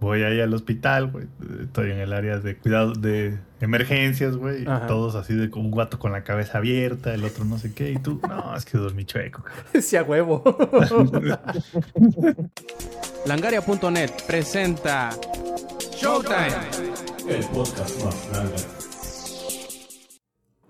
voy ahí al hospital, güey. Estoy en el área de cuidado de emergencias, güey. Todos así de un guato con la cabeza abierta, el otro no sé qué. Y tú, no, es que dormí chueco. Sí, a huevo. Langaria.net presenta Showtime. El podcast más grande.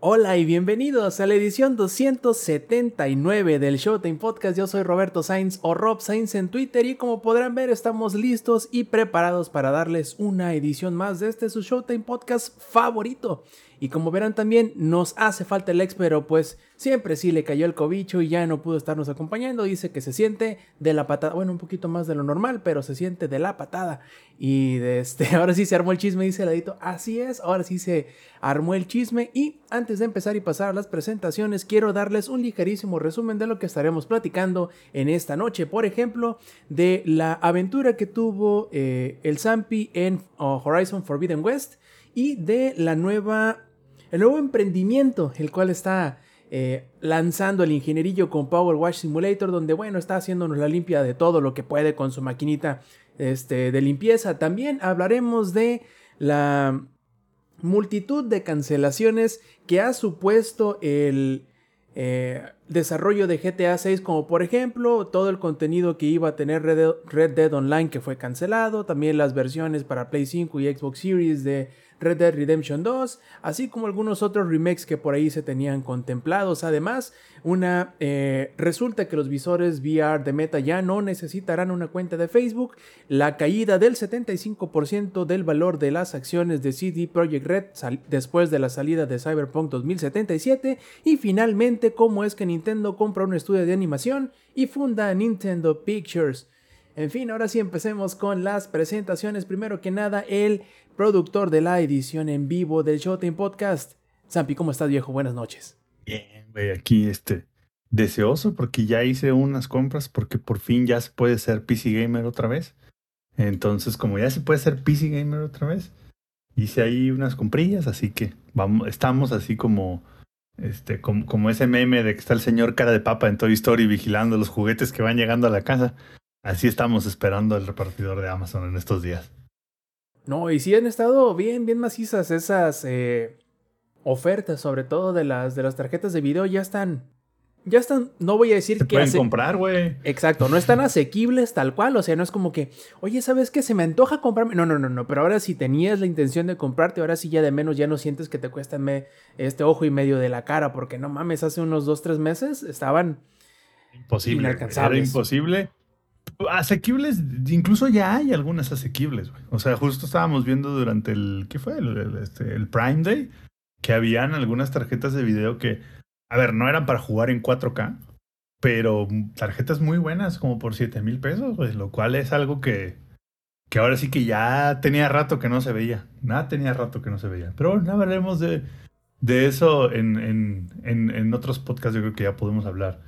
Hola y bienvenidos a la edición 279 del Showtime Podcast. Yo soy Roberto Sainz o Rob Sainz en Twitter y como podrán ver estamos listos y preparados para darles una edición más de este su Showtime Podcast favorito. Y como verán también nos hace falta el ex, pero pues siempre sí le cayó el cobicho y ya no pudo estarnos acompañando. Dice que se siente de la patada, bueno, un poquito más de lo normal, pero se siente de la patada. Y de este, ahora sí se armó el chisme, dice el edito. Así es, ahora sí se armó el chisme. Y antes de empezar y pasar a las presentaciones, quiero darles un ligerísimo resumen de lo que estaremos platicando en esta noche. Por ejemplo, de la aventura que tuvo eh, el Zampi en oh, Horizon Forbidden West y de la nueva el nuevo emprendimiento, el cual está eh, lanzando el ingenierillo con Power Wash Simulator, donde bueno, está haciéndonos la limpia de todo lo que puede con su maquinita este, de limpieza. También hablaremos de la multitud de cancelaciones que ha supuesto el eh, desarrollo de GTA 6, como por ejemplo todo el contenido que iba a tener Red Dead Online que fue cancelado, también las versiones para Play 5 y Xbox Series de Red Dead Redemption 2, así como algunos otros remakes que por ahí se tenían contemplados. Además, una eh, resulta que los visores VR de Meta ya no necesitarán una cuenta de Facebook, la caída del 75% del valor de las acciones de CD Projekt Red después de la salida de Cyberpunk 2077 y finalmente cómo es que Nintendo compra un estudio de animación y funda Nintendo Pictures. En fin, ahora sí empecemos con las presentaciones. Primero que nada, el productor de la edición en vivo del Showtime Podcast. Zampi, ¿cómo estás, viejo? Buenas noches. Bien, güey, aquí este, deseoso porque ya hice unas compras porque por fin ya se puede ser PC Gamer otra vez. Entonces, como ya se puede ser PC Gamer otra vez, hice ahí unas comprillas, así que vamos, estamos así como, este, como, como ese meme de que está el señor cara de papa en Toy Story vigilando los juguetes que van llegando a la casa. Así estamos esperando el repartidor de Amazon en estos días. No, y sí han estado bien, bien macizas esas eh, ofertas, sobre todo de las, de las tarjetas de video, ya están, ya están, no voy a decir que... Pueden comprar, güey. Exacto, no están asequibles tal cual, o sea, no es como que, oye, ¿sabes qué? Se me antoja comprarme. No, no, no, no, pero ahora si tenías la intención de comprarte, ahora sí ya de menos ya no sientes que te cuesta este ojo y medio de la cara, porque no mames, hace unos dos, tres meses estaban... Imposible. Era imposible asequibles, incluso ya hay algunas asequibles, güey. O sea, justo estábamos viendo durante el, ¿qué fue? El, este, Prime Day, que habían algunas tarjetas de video que, a ver, no eran para jugar en 4K, pero tarjetas muy buenas, como por 7 mil pesos, lo cual es algo que, que ahora sí que ya tenía rato que no se veía. Nada tenía rato que no se veía. Pero bueno, hablaremos de, de eso en, en, en, en otros podcasts, yo creo que ya podemos hablar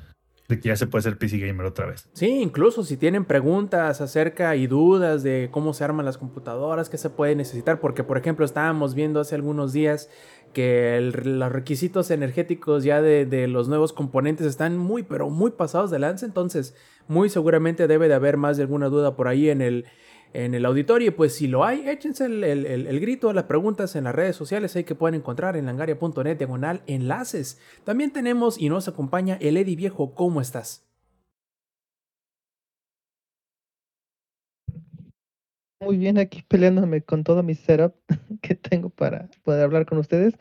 de que ya se puede ser PC Gamer otra vez. Sí, incluso si tienen preguntas acerca y dudas de cómo se arman las computadoras, qué se puede necesitar, porque por ejemplo estábamos viendo hace algunos días que los requisitos energéticos ya de, de, los nuevos componentes están muy, pero muy pasados de lance, entonces muy seguramente debe de haber más de alguna duda por ahí en el, en el auditorio. Pues si lo hay, échense el, el, el, grito, las preguntas en las redes sociales ahí que pueden encontrar en langaria.net diagonal enlaces. También tenemos y nos acompaña el Eddie Viejo. ¿Cómo estás? Muy bien, aquí peleándome con todo mi setup que tengo para poder hablar con ustedes.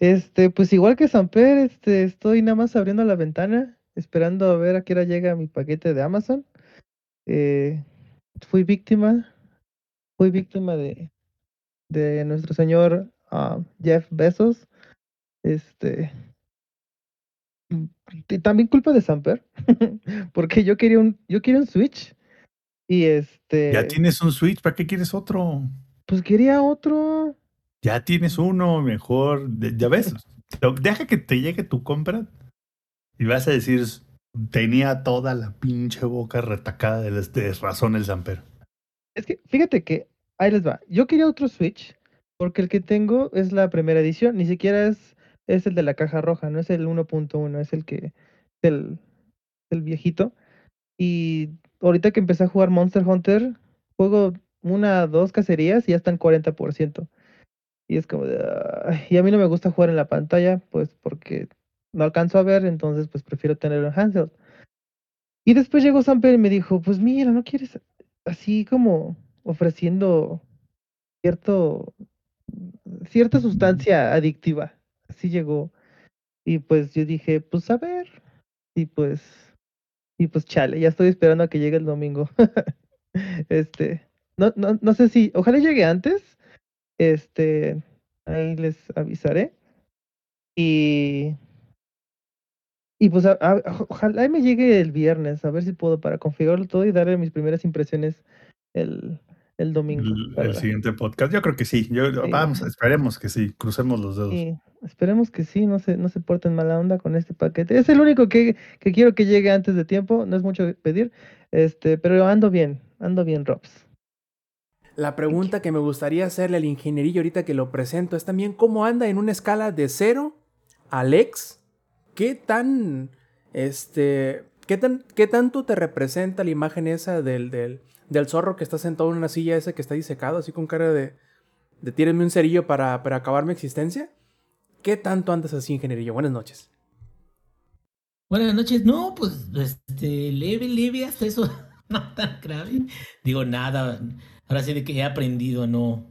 Este, pues igual que Samper, este, estoy nada más abriendo la ventana, esperando a ver a qué hora llega mi paquete de Amazon. Eh, fui víctima fui víctima de, de nuestro señor ah, Jeff Bezos. Este. Y también culpa de Samper, porque yo quería un, yo quería un Switch. Y este. Ya tienes un Switch, ¿para qué quieres otro? Pues quería otro. Ya tienes uno, mejor. Ya ves. Deja que te llegue tu compra y vas a decir, tenía toda la pinche boca retacada de, de razón el Samper. Es que fíjate que ahí les va. Yo quería otro Switch porque el que tengo es la primera edición, ni siquiera es, es el de la caja roja, no es el 1.1, es el que el, el viejito. Y ahorita que empecé a jugar Monster Hunter, juego una, dos cacerías y ya están 40%. Y es como de, y a mí no me gusta jugar en la pantalla, pues porque no alcanzo a ver, entonces pues prefiero tenerlo en handheld. Y después llegó Samper y me dijo, pues mira, ¿no quieres así como ofreciendo cierto, cierta sustancia adictiva? Así llegó. Y pues yo dije, pues a ver. Y pues, y pues chale, ya estoy esperando a que llegue el domingo. este, no, no, no sé si, ojalá llegue antes. Este, ahí les avisaré. Y y pues ojalá me llegue el viernes, a ver si puedo para configurarlo todo y darle mis primeras impresiones el, el domingo. El, siguiente podcast, yo creo que sí. Yo, Vamos, esperemos que sí, crucemos los dedos. Sí, esperemos que sí, no se, no se porten mala onda con este paquete. Es el único que, que quiero que llegue antes de tiempo, no es mucho pedir, este, pero ando bien, ando bien, Robs. La pregunta que me gustaría hacerle al ingenierillo ahorita que lo presento es también cómo anda en una escala de cero Alex ¿qué tan, este, qué, tan, qué tanto te representa la imagen esa del, del, del, zorro que está sentado en una silla ese que está disecado, así con cara de, de tírenme un cerillo para, para acabar mi existencia? ¿Qué tanto andas así, ingenierillo? Buenas noches. Buenas noches. No, pues, este, leve, leve, hasta eso, no tan grave. Digo, nada. Ahora sí de que he aprendido a no,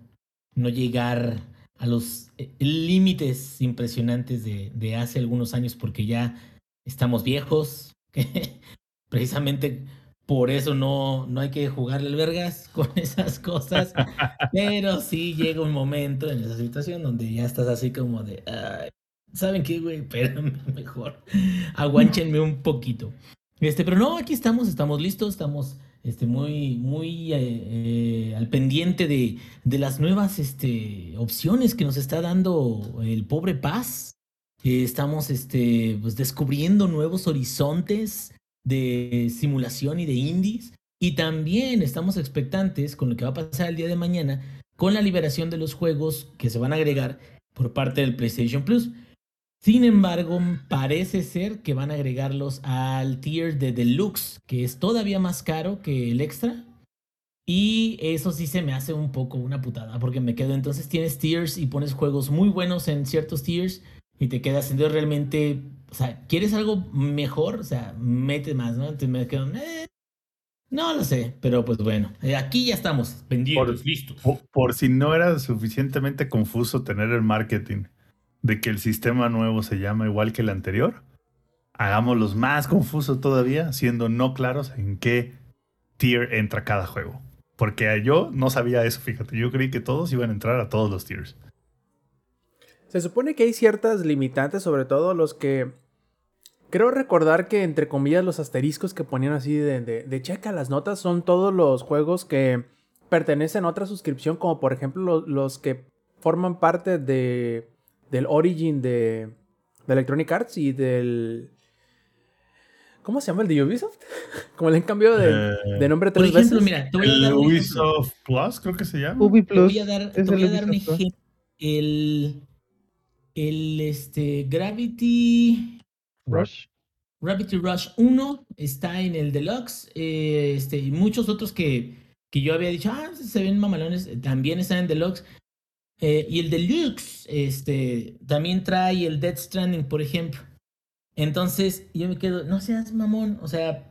no llegar a los eh, límites impresionantes de, hace algunos años porque ya estamos viejos. precisamente por eso no, no hay que jugarle el vergas con esas cosas. Pero sí llega un momento en esa situación donde ya estás así como de, ¿saben qué, güey? Espérenme mejor. Aguánchenme un poquito. Este, pero no, aquí estamos, estamos listos, estamos este, muy, muy eh, eh, al pendiente de, de, las nuevas este, opciones que nos está dando el pobre Paz. estamos este, pues, descubriendo nuevos horizontes de simulación y de indies. Y también estamos expectantes con lo que va a pasar el día de mañana con la liberación de los juegos que se van a agregar por parte del PlayStation Plus. Sin embargo, parece ser que van a agregarlos al tier de deluxe, que es todavía más caro que el extra. Y eso sí se me hace un poco una putada, porque me quedo entonces tienes tiers y pones juegos muy buenos en ciertos tiers y te quedas entonces realmente, o sea, ¿quieres algo mejor? O sea, mete más, ¿no? Entonces me quedo, eh, no lo sé, pero pues bueno, eh, aquí ya estamos, pendientes, listos. por si no era suficientemente confuso tener el marketing de que el sistema nuevo se llama igual que el anterior, hagámoslos más confuso todavía, siendo no claros en qué tier entra cada juego. Porque yo no sabía eso, fíjate, yo creí que todos iban a entrar a todos los tiers. Se supone que hay ciertas limitantes, sobre todo los que... Creo recordar que entre comillas los asteriscos que ponían así de, de, checa las notas son todos los juegos que pertenecen a otra suscripción, como por ejemplo los que forman parte de del Origin de, de Electronic Arts y del... ¿Cómo se llama el de Ubisoft? Como le han cambiado de, de nombre tres veces. Mira, el Ubisoft Plus, creo que se llama. Ubi Plus. Te voy a dar, te voy a dar un ejemplo. El, el este, Gravity Rush. Gravity Rush 1 está en el Deluxe. Eh, este, y muchos otros que, que yo había dicho, ah, se ven mamalones, también están en Deluxe. Eh, y el Deluxe este, también trae el Dead Stranding, por ejemplo. Entonces, yo me quedo, no seas mamón, o sea,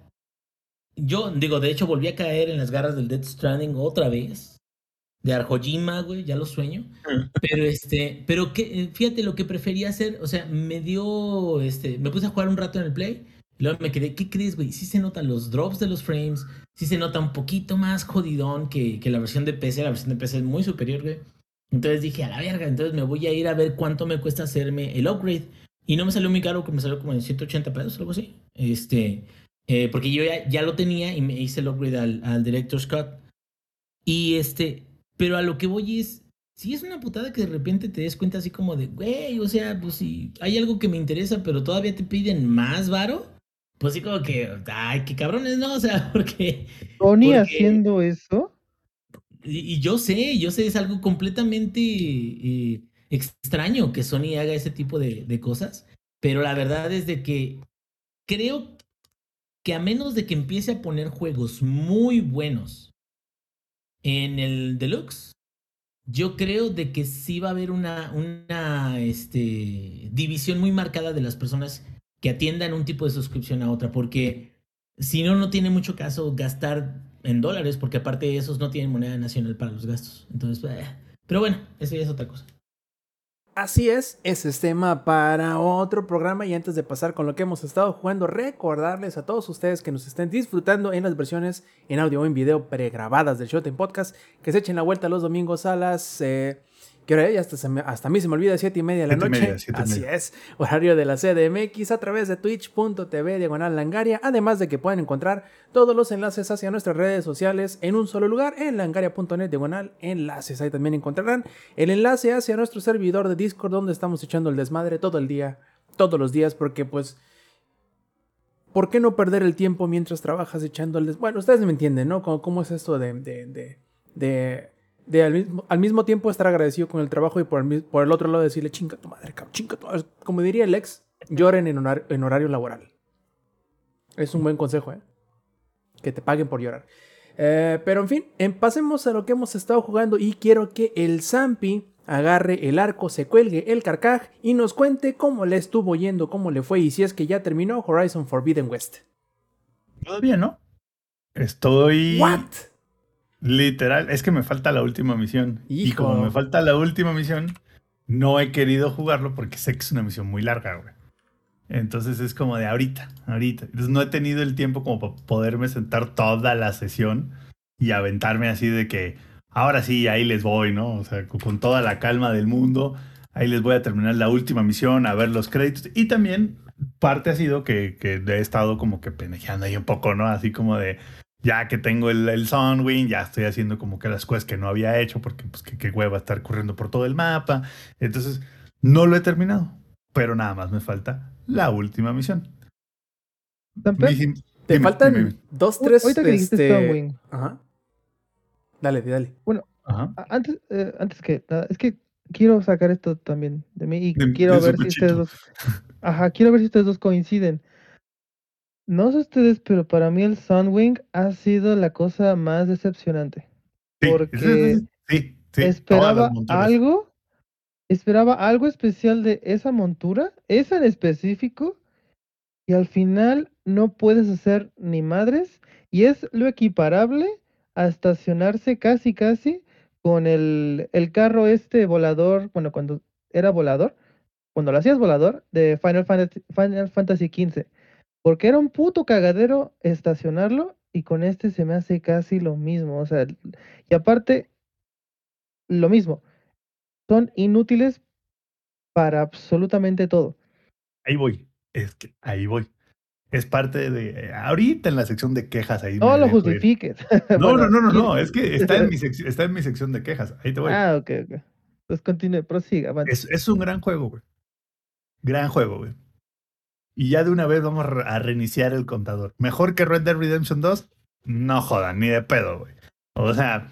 yo digo, de hecho volví a caer en las garras del Dead Stranding otra vez. De Arjojima, güey, ya lo sueño. Pero este, pero que, eh, fíjate lo que prefería hacer, o sea, me dio, este, me puse a jugar un rato en el Play. Y luego me quedé, ¿qué crees, güey? Sí se notan los drops de los frames, sí se nota un poquito más jodidón que, que la versión de PC. La versión de PC es muy superior, güey. Entonces dije, a la verga, entonces me voy a ir a ver cuánto me cuesta hacerme el upgrade. Y no me salió muy caro, que me salió como en 180 pesos, algo así. Este, eh, porque yo ya, ya, lo tenía y me hice el upgrade al, al Director's Cut. Y este, pero a lo que voy es, si es una putada que de repente te des cuenta así como de, güey, o sea, pues si hay algo que me interesa, pero todavía te piden más varo, pues sí como que, ay, qué cabrones, ¿no? O sea, porque... Tony haciendo eso y, yo sé, yo sé, es algo completamente eh, extraño que Sony haga ese tipo de, cosas, pero la verdad es de que creo que a menos de que empiece a poner juegos muy buenos En el deluxe, yo creo de que sí va a haber una, una este, división muy marcada de las personas que atiendan un tipo de suscripción a otra, porque si no, no tiene mucho caso gastar en dólares, porque aparte esos no tienen moneda nacional para los gastos. Entonces, eh, pero bueno, eso ya es otra cosa. Así es, ese es tema para otro programa y antes de pasar con lo que hemos estado jugando, recordarles a todos ustedes que nos estén disfrutando en las versiones en audio o en video pregrabadas del Showtime Podcast, que se echen la vuelta los domingos a las eh, ¿Qué hora Hasta, hasta a mí se me olvida, siete y media de la noche. Así es, horario de la CDMX a través de twitch.tv diagonal langaria. Además de que pueden encontrar todos los enlaces hacia nuestras redes sociales en un solo lugar en langaria.net diagonal enlaces. Ahí también encontrarán el enlace hacia nuestro servidor de Discord donde estamos echando el desmadre todo el día, todos los días, porque pues. ¿Por qué no perder el tiempo mientras trabajas echando el desmadre? Bueno, ustedes me entienden, ¿no? ¿Cómo, cómo es esto de, de, de de al mismo, tiempo estar agradecido con el trabajo y por el, por el otro lado decirle, chinga tu madre, chinga tu madre. Como diría el ex, lloren en, en horario laboral. Es un buen consejo, ¿eh? Que te paguen por llorar. Eh, pero en fin, pasemos a lo que hemos estado jugando y quiero que el Zampi agarre el arco, se cuelgue el carcaj y nos cuente cómo le estuvo yendo, cómo le fue y si es que ya terminó Horizon Forbidden West. Todavía no. Estoy. ¿What? Literal, es que me falta la última misión. Y como me falta la última misión, no he querido jugarlo porque sé que es una misión muy larga, güey. Entonces es como de ahorita, ahorita. Entonces no he tenido el tiempo como para poderme sentar toda la sesión y aventarme así de que ahora sí, ahí les voy, ¿no? O sea, con toda la calma del mundo, ahí les voy a terminar la última misión, a ver los créditos. Y también parte ha sido que, que he estado como que penejando ahí un poco, ¿no? Así como de, ya que tengo el, el Sunwing, ya estoy haciendo como que las cosas que no había hecho porque pues que, que hueva estar corriendo por todo el mapa. Entonces, no lo he terminado, pero nada más me falta la última misión. Te faltan dos, tres. Ahorita que dijiste este, Sunwing. Ajá. Dale, dale. Bueno, Antes, eh, antes que nada, es que quiero sacar esto también de mí y quiero ver si ustedes dos. Ajá, quiero ver si ustedes dos coinciden. No sé ustedes, pero para mí el Sunwing ha sido la cosa más decepcionante. porque esperaba algo, esperaba algo especial de esa montura, esa en específico, y al final no puedes hacer ni madres, y es lo equiparable a estacionarse casi casi con el, el carro este volador, bueno, cuando era volador, cuando lo hacías volador, de Final Fantasy, Final Fantasy XV porque era un puto cagadero estacionarlo y con este se me hace casi lo mismo. O sea, y aparte, lo mismo. Son inútiles para absolutamente todo. Ahí voy. Es que ahí voy. Es parte de. Eh, ahorita en la sección de quejas ahí. No lo justifiques. No, no, no, no, no. Es que está en, mi está en mi sección de quejas. Ahí te voy. Ah, ok, ok. Pues continúe, prosiga. Es, es un gran juego, güey. Gran juego, güey. Y ya de una vez vamos a reiniciar el contador. ¿Mejor que Red Dead Redemption 2? No jodan, ni de pedo, güey. O sea,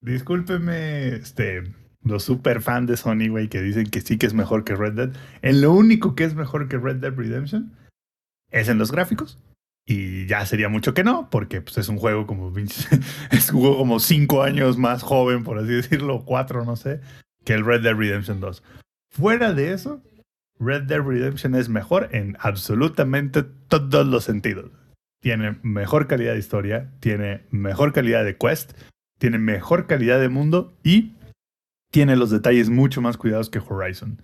discúlpeme, este, los super fans de Sony, güey, que dicen que sí que es mejor que Red Dead. En lo único que es mejor que Red Dead Redemption es en los gráficos. Y ya sería mucho que no, porque pues, es un juego como es juego como cinco años más joven, por así decirlo, cuatro, no sé, que el Red Dead Redemption 2. Fuera de eso, Red Dead Redemption es mejor en absolutamente todos los sentidos. Tiene mejor calidad de historia, tiene mejor calidad de quest, tiene mejor calidad de mundo y tiene los detalles mucho más cuidados que Horizon.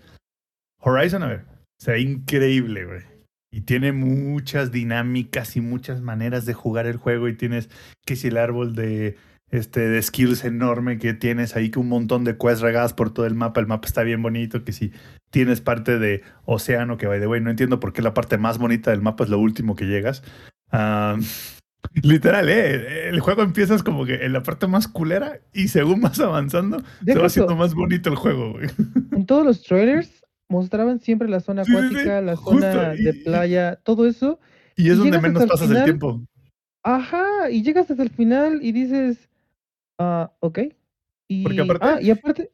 Horizon, a ver, se ve increíble, güey. Y tiene muchas dinámicas y muchas maneras de jugar el juego y tienes que si el árbol de este, de skills enorme que tienes ahí, que un montón de quests regadas por todo el mapa. El mapa está bien bonito, que si tienes parte de océano, que by the way, no entiendo por qué la parte más bonita del mapa es lo último que llegas. literal, ¿eh? El juego empiezas como que en la parte más culera y según vas avanzando, se va haciendo más bonito el juego, En todos los trailers mostraban siempre la zona acuática, la zona de playa, todo eso. Y es donde menos pasas el tiempo. Ajá, y llegas hasta el final y dices, Ah, ok. Y, Porque aparte... Ah, y aparte...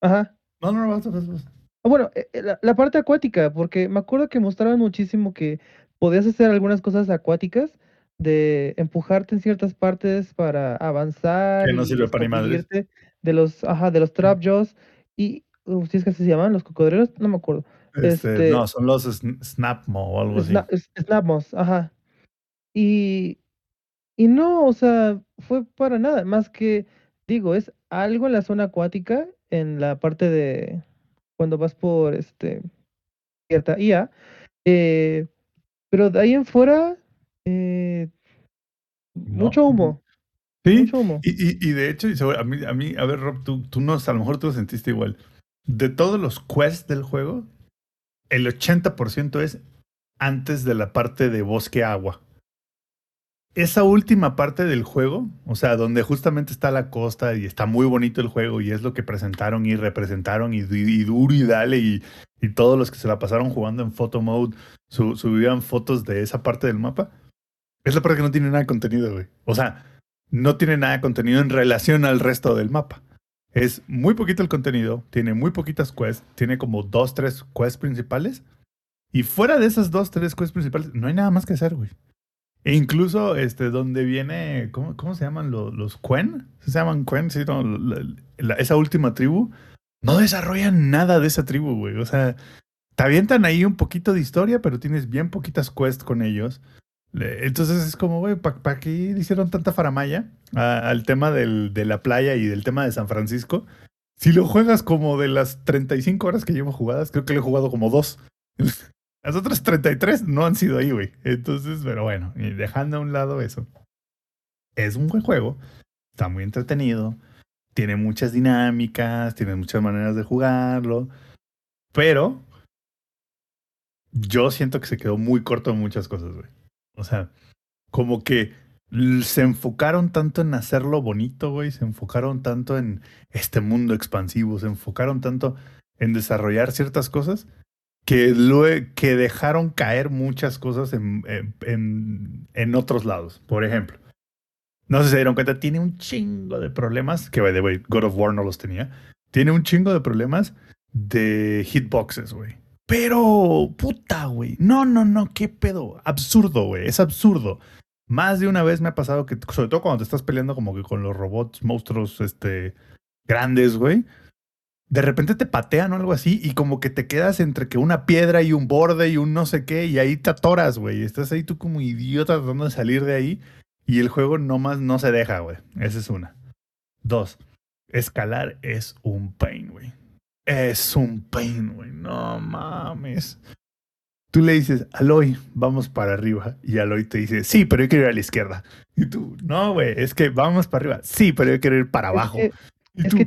Ajá. No, no, no, vas, vas, vas. Bueno, eh, eh, la, la, parte acuática, porque me acuerdo que mostraban muchísimo que podías hacer algunas cosas acuáticas, de empujarte en ciertas partes para avanzar. Que no sirve para ni De los, ajá, de los trapjaws y, uh, ¿sí es que se llaman? ¿Los cocodrilos? No me acuerdo. Este, este no, son los Snapmo o algo así. Snapmos, ajá. Y, y no, o sea, fue para nada, más que, digo, es algo en la zona acuática, en la parte de, cuando vas por, este, cierta IA, eh, pero de ahí en fuera, eh, mucho humo. Sí, mucho humo. Y, y, de hecho, a mí, a mí, a ver, Rob, tú, tú no, a lo mejor tú lo sentiste igual. De todos los quests del juego, el 80% es antes de la parte de bosque agua. Esa última parte del juego, o sea, donde justamente está la costa y está muy bonito el juego y es lo que presentaron y representaron y, y duro y dale y, y, todos los que se la pasaron jugando en photo mode subían fotos de esa parte del mapa, es la parte que no tiene nada de contenido, güey. O sea, no tiene nada de contenido en relación al resto del mapa. Es muy poquito el contenido, tiene muy poquitas quests, tiene como dos, tres quests principales. Y fuera de esas dos, tres quests principales, no hay nada más que hacer, güey. E incluso, este, donde viene, ¿cómo, cómo se llaman los, los Quen? ¿Se llaman Quen? Sí, esa última tribu. No desarrollan nada de esa tribu, güey. O sea, te avientan ahí un poquito de historia, pero tienes bien poquitas quests con ellos. Entonces es como, güey, ¿para qué hicieron tanta faramaya al tema del, de la playa y del tema de San Francisco? Si lo juegas como de las 35 horas que llevo jugadas, creo que lo he jugado como dos. Las otras 33 no han sido ahí, güey. Entonces, pero bueno, dejando a un lado eso. Es un buen juego, está muy entretenido, tiene muchas dinámicas, tiene muchas maneras de jugarlo, pero yo siento que se quedó muy corto en muchas cosas, güey. O sea, como que se enfocaron tanto en hacerlo bonito, güey, se enfocaron tanto en este mundo expansivo, se enfocaron tanto en desarrollar ciertas cosas que, que dejaron caer muchas cosas en, en, en, otros lados. Por ejemplo, no sé si se dieron cuenta, tiene un chingo de problemas, que by the way, God of War no los tenía, tiene un chingo de problemas de hitboxes, güey. Pero, puta, güey. No, no, no, qué pedo. Absurdo, güey. Es absurdo. Más de una vez me ha pasado que, sobre todo cuando te estás peleando como que con los robots, monstruos, este, grandes, güey. De repente te patean o algo así y como que te quedas entre que una piedra y un borde y un no sé qué y ahí te atoras, güey. Estás ahí tú como idiota tratando de salir de ahí y el juego nomás no se deja, güey. Esa es una. Dos, escalar es un pain, güey. Es un pain, güey. No mames. Tú le dices, Aloy, vamos para arriba. Y Aloy te dice, sí, pero yo quiero ir a la izquierda. Y tú, no, güey, es que vamos para arriba. Sí, pero yo quiero ir para abajo. Es que,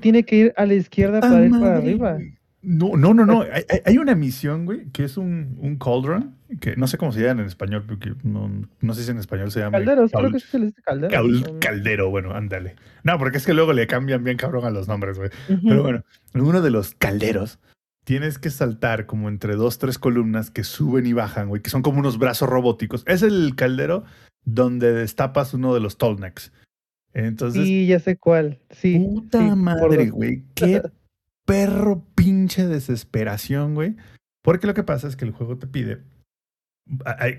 tiene que ir a la izquierda para ir para arriba. No, no, no, no. Hay, una misión, güey, que es un, un cauldron, que no sé cómo se llama en español, porque no, no sé si en español se llama. Caldero, creo que se le dice caldero. caldero, bueno, ándale. No, porque es que luego le cambian bien cabrón a los nombres, güey. Pero bueno, en uno de los calderos tienes que saltar como entre dos, tres columnas que suben y bajan, güey, que son como unos brazos robóticos. Es el caldero donde destapas uno de los tallnecks. Entonces. Sí, ya sé cuál. Sí. Puta madre, güey. Qué perro pinche desesperación, güey. Porque lo que pasa es que el juego te pide.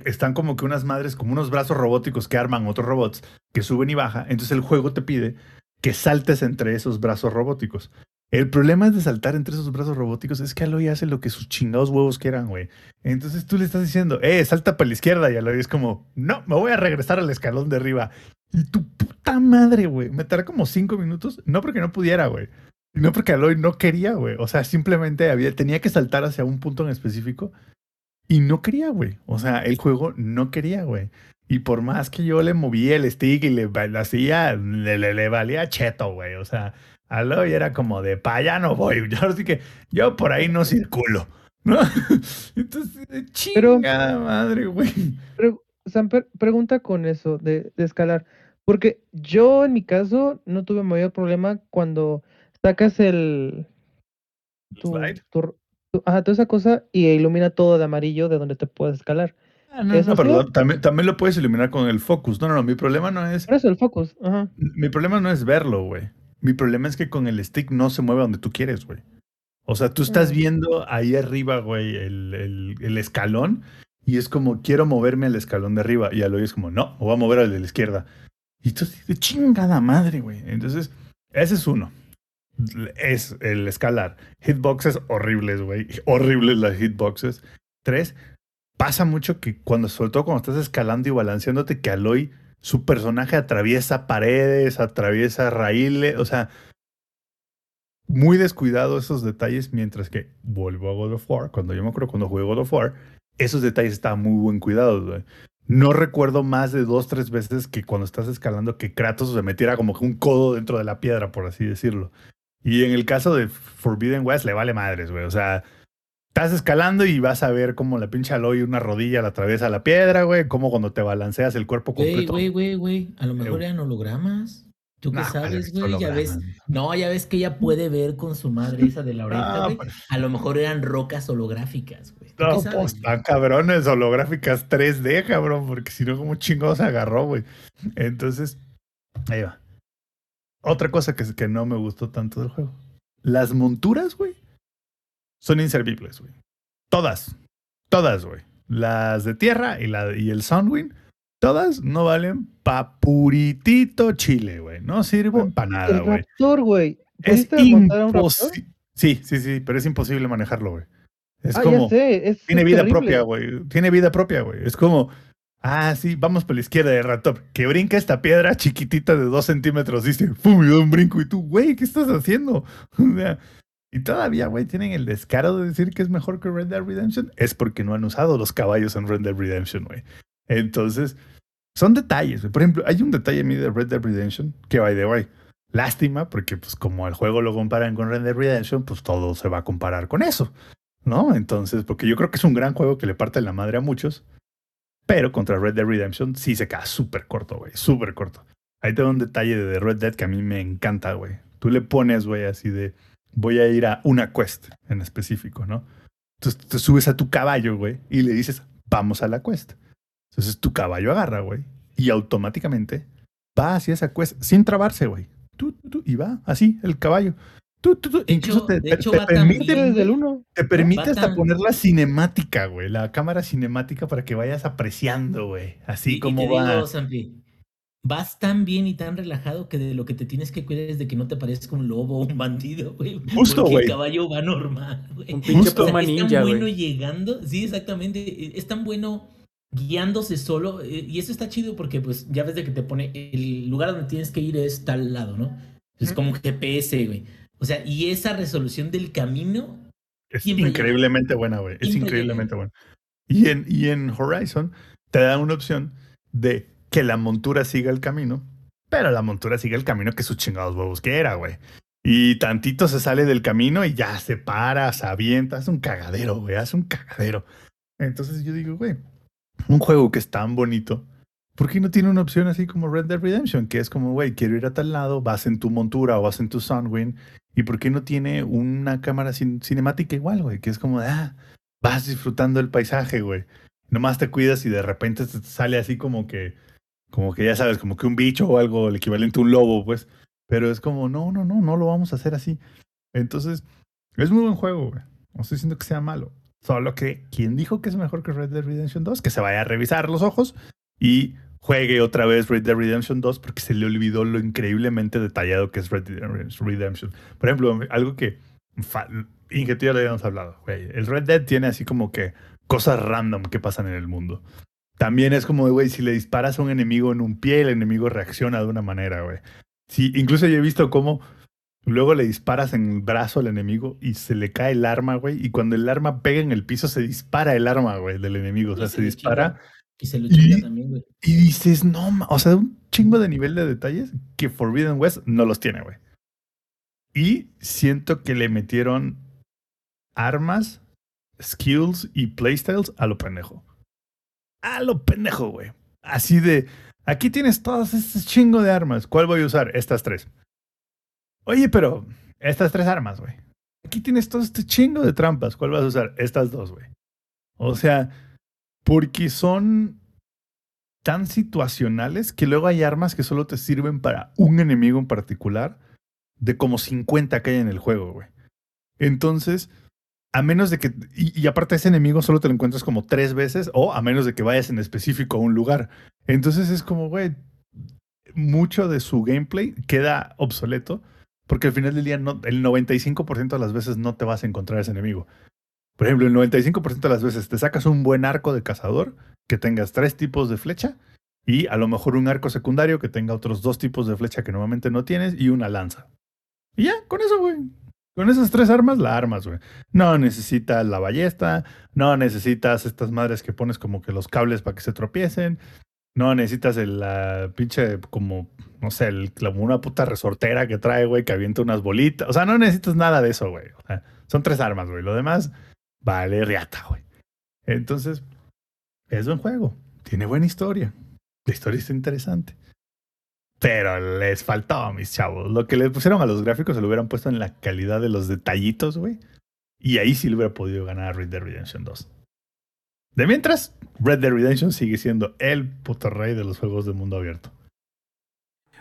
Están como que unas madres, como unos brazos robóticos que arman otros robots que suben y bajan. Entonces el juego te pide que saltes entre esos brazos robóticos. El problema es de saltar entre esos brazos robóticos es que Aloy hace lo que sus chingados huevos quieran, güey. Entonces tú le estás diciendo, eh, salta para la izquierda y Aloy es como, no, me voy a regresar al escalón de arriba. Y tu puta madre, güey, me tardó como cinco minutos, no porque no pudiera, güey, no porque Aloy no quería, güey. O sea, simplemente había, tenía que saltar hacia un punto en específico y no quería, güey. O sea, el juego no quería, güey. Y por más que yo le movía el stick y le, hacía, le, le, valía cheto, güey. O sea, Aloy era como de, pa, ya no voy. Yo así que yo por ahí no circulo. ¿no? Entonces, chinga madre, güey. Pero, Samper, pregunta con eso de, de escalar. Porque yo en mi caso no tuve mayor problema cuando sacas el. Tu, ajá, toda esa cosa y ilumina todo de amarillo de donde te puedes escalar. Ah, no, no, perdón, también, también lo puedes iluminar con el focus. No, no, no, mi problema no es. Por eso el focus, ajá. Mi problema no es verlo, güey. Mi problema es que con el stick no se mueve donde tú quieres, güey. O sea, tú estás viendo ahí arriba, güey, el, el, el escalón y es como, quiero moverme al escalón de arriba. Y Aloy es como, no, me voy a mover al de la izquierda. Y entonces, de chingada madre, güey. Entonces, ese es uno. Es el escalar. Hitboxes horribles, güey. Horribles las hitboxes. Tres, pasa mucho que cuando, sobre todo cuando estás escalando y balanceándote, que Aloy, su personaje atraviesa paredes, atraviesa raíles, o sea, muy descuidado esos detalles, mientras que vuelvo a God of War, cuando yo me acuerdo cuando jugué God of War, esos detalles estaban muy buen cuidado. No recuerdo más de dos, tres veces que cuando estás escalando que Kratos se metiera como que un codo dentro de la piedra, por así decirlo. Y en el caso de Forbidden West le vale madres, güey. O sea, estás escalando y vas a ver cómo la pinche Aloy una rodilla la atraviesa la piedra, güey. Como cuando te balanceas el cuerpo completo. Güey, güey, güey, güey. A lo mejor eran hologramas. ¿Tú qué sabes, güey? Ya ves. No, ya ves que ella puede ver con su madre esa de la oreja, güey. Pues a lo mejor eran rocas holográficas, güey. No, pues están cabrones, holográficas 3D, cabrón, porque si no, como chingados se agarró, güey. Entonces, ahí va. Otra cosa que, que no me gustó tanto del juego. Las monturas, güey, son inservibles, güey. Todas. Todas, güey. Las de tierra y, la, y el Sunwind todas no valen pa' puritito chile, güey. No sirven para nada, güey. raptor, güey. Es imposible. Sí, sí, sí, pero es imposible manejarlo, güey. Es ah, como. tiene vida propia, güey. Tiene vida propia, güey. Es como. Ah, sí, vamos por la izquierda de Ratop. Que brinca esta piedra chiquitita de dos centímetros. Dice, ¡pum! Y da un brinco. Y tú, güey, ¿qué estás haciendo? y todavía, güey, tienen el descaro de decir que es mejor que Red Dead Redemption. Es porque no han usado los caballos en Red Dead Redemption, güey. Entonces, son detalles. Por ejemplo, hay un detalle en mí de Red Dead Redemption que, by the way, lástima, porque pues como el juego lo comparan con Red Dead Redemption, pues todo se va a comparar con eso, ¿no? Entonces, porque yo creo que es un gran juego que le parte la madre a muchos, pero contra Red Dead Redemption sí se queda súper corto, güey, súper corto. Ahí tengo un detalle de Red Dead que a mí me encanta, güey. Tú le pones, güey, así de, voy a ir a una quest en específico, ¿no? Entonces te subes a tu caballo, güey, y le dices, vamos a la quest. Entonces tu caballo agarra, güey, y automáticamente va hacia esa quest sin trabarse, güey. Y va así, el caballo. Incluso te, permite desde el uno. Te permite hasta poner la cinemática, güey. La cámara cinemática para que vayas apreciando, güey. Así como va. vas tan bien y tan relajado que de lo que te tienes que cuidar es de que no te parezca un lobo o un bandido, güey. Justo, güey. El caballo va normal, güey. Un pinche o sea, es tan bueno llegando. Sí, exactamente. Es tan bueno guiándose solo. Eh, y eso está chido porque, pues, ya ves de que te pone el lugar donde tienes que ir es tal lado, ¿no? Es como un GPS, güey. O sea, y esa resolución del camino. Es increíblemente buena, güey. Es increíblemente buena. Y en, y en Horizon te da una opción de que la montura siga el camino, pero la montura siga el camino que sus chingados huevos que era, güey. Y tantito se sale del camino y ya se para, se avienta, hace un cagadero, güey, hace un cagadero. Entonces yo digo, güey, un juego que es tan bonito, ¿por qué no tiene una opción así como Red Dead Redemption? Que es como, güey, quiero ir a tal lado, vas en tu montura o vas en tu Sunwind. ¿Y por qué no tiene una cámara cinemática igual, güey? Que es como, ah, vas disfrutando el paisaje, güey. Nomás te cuidas y de repente te sale así como que, como que ya sabes, como que un bicho o algo, el equivalente a un lobo, pues. Pero es como, no, no, no, no lo vamos a hacer así. Entonces, es muy buen juego, güey. No estoy diciendo que sea malo. Solo que, ¿quién dijo que es mejor que Red Dead Redemption 2? Que se vaya a revisar los ojos y juegue otra vez Red Dead Redemption 2 porque se le olvidó lo increíblemente detallado que es Red Dead Redemption. Por ejemplo, algo que Inge, ya lo habíamos hablado, güey. El Red Dead tiene así como que cosas random que pasan en el mundo. También es como, güey, si le disparas a un enemigo en un pie, el enemigo reacciona de una manera, güey. Sí, incluso yo he visto cómo Luego le disparas en el brazo al enemigo y se le cae el arma, güey. Y cuando el arma pega en el piso, se dispara el arma, güey, del enemigo. O sea, se, dispara. Y se lo chinga también, güey. Y dices, no, o sea, un chingo de nivel de detalles que Forbidden West no los tiene, güey. Y siento que le metieron armas, skills y playstyles a lo pendejo. A lo pendejo, güey. Así de, aquí tienes todas estas chingo de armas. ¿Cuál voy a usar? Estas tres. Oye, pero estas tres armas, güey. Aquí tienes todo este chingo de trampas. ¿Cuál vas a usar? Estas dos, güey. O sea, porque son tan situacionales que luego hay armas que solo te sirven para un enemigo en particular, de como 50 que hay en el juego, güey. Entonces, a menos de que, y, aparte ese enemigo solo te lo encuentras como tres veces, o a menos de que vayas en específico a un lugar. Entonces es como, güey, mucho de su gameplay queda obsoleto, porque al final del día no, el 95% de las veces no te vas a encontrar ese enemigo. Por ejemplo, el 95% de las veces te sacas un buen arco de cazador que tengas tres tipos de flecha y a lo mejor un arco secundario que tenga otros dos tipos de flecha que normalmente no tienes y una lanza. Y ya, con eso, güey. Con esas tres armas la armas, güey. No necesitas la ballesta, no necesitas estas madres que pones como que los cables para que se tropiecen, no necesitas el la pinche como, no sé, el, como una puta resortera que trae, güey, que avienta unas bolitas. O sea, no necesitas nada de eso, güey. O son tres armas, güey. Lo demás vale riata, güey. Entonces, es buen juego. Tiene buena historia. La historia está interesante. Pero les faltaba, mis chavos. Lo que le pusieron a los gráficos se lo hubieran puesto en la calidad de los detallitos, güey. Y ahí sí le hubiera podido ganar Red Dead Redemption 2. De mientras, Red Dead Redemption sigue siendo el puto rey de los juegos de mundo abierto.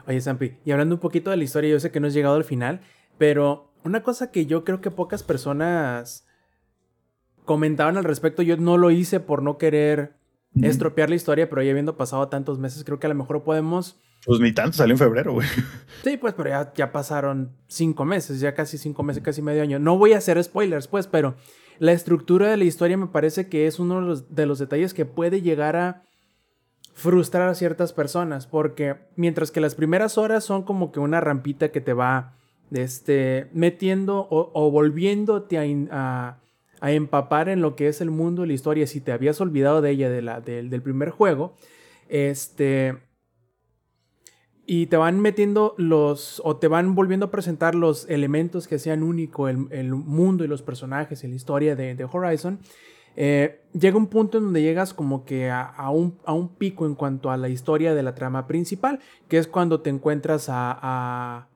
Oye, Sampi, y hablando un poquito de la historia, yo sé que no has llegado al final, pero una cosa que yo creo que pocas personas comentaban al respecto, yo no lo hice por no querer estropear la historia, pero ya habiendo pasado tantos meses, creo que a lo mejor podemos... Pues ni tanto, salió en febrero, güey. Sí, pues, pero ya, ya pasaron cinco meses, ya casi cinco meses, casi medio año. No voy a hacer spoilers, pues, pero la estructura de la historia me parece que es uno de los, de los detalles que puede llegar a frustrar a ciertas personas, porque mientras que las primeras horas son como que una rampita que te va este, metiendo o, volviéndote a, a empapar en lo que es el mundo y la historia si te habías olvidado de ella de la, del primer juego. Este. Y te van metiendo los. o te van volviendo a presentar los elementos que sean único el, el mundo y los personajes y la historia de, Horizon. Eh, llega un punto en donde llegas como que a, un, a, un, pico en cuanto a la historia de la trama principal, que es cuando te encuentras a, a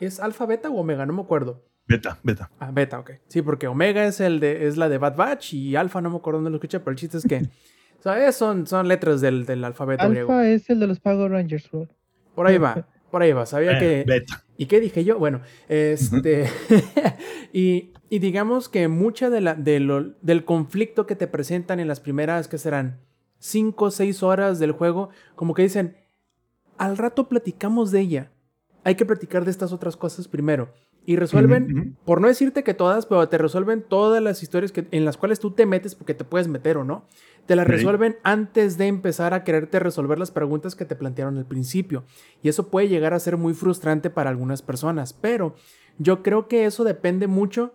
¿Es alfa, beta o omega? No me acuerdo. Beta, beta. Ah, beta, ok. Sí, porque Omega es, el de, es la de Bad Batch y Alpha no me acuerdo dónde lo escuché, pero el chiste es que son, son letras del, del alfabeto griego. Alpha es el de los Power Rangers, bro. Por ahí va, por ahí va. Sabía eh, que. Beta. ¿Y qué dije yo? Bueno, este. y, y, digamos que mucha de la, de lo, del conflicto que te presentan en las primeras, que serán? Cinco o seis horas del juego, como que dicen, al rato platicamos de ella. Hay que platicar de estas otras cosas primero. Y resuelven, por no decirte que todas, pero te resuelven todas las historias que, en las cuales tú te metes porque te puedes meter o no. Te las resuelven antes de empezar a quererte resolver las preguntas que te plantearon al principio. Y eso puede llegar a ser muy frustrante para algunas personas. Pero yo creo que eso depende mucho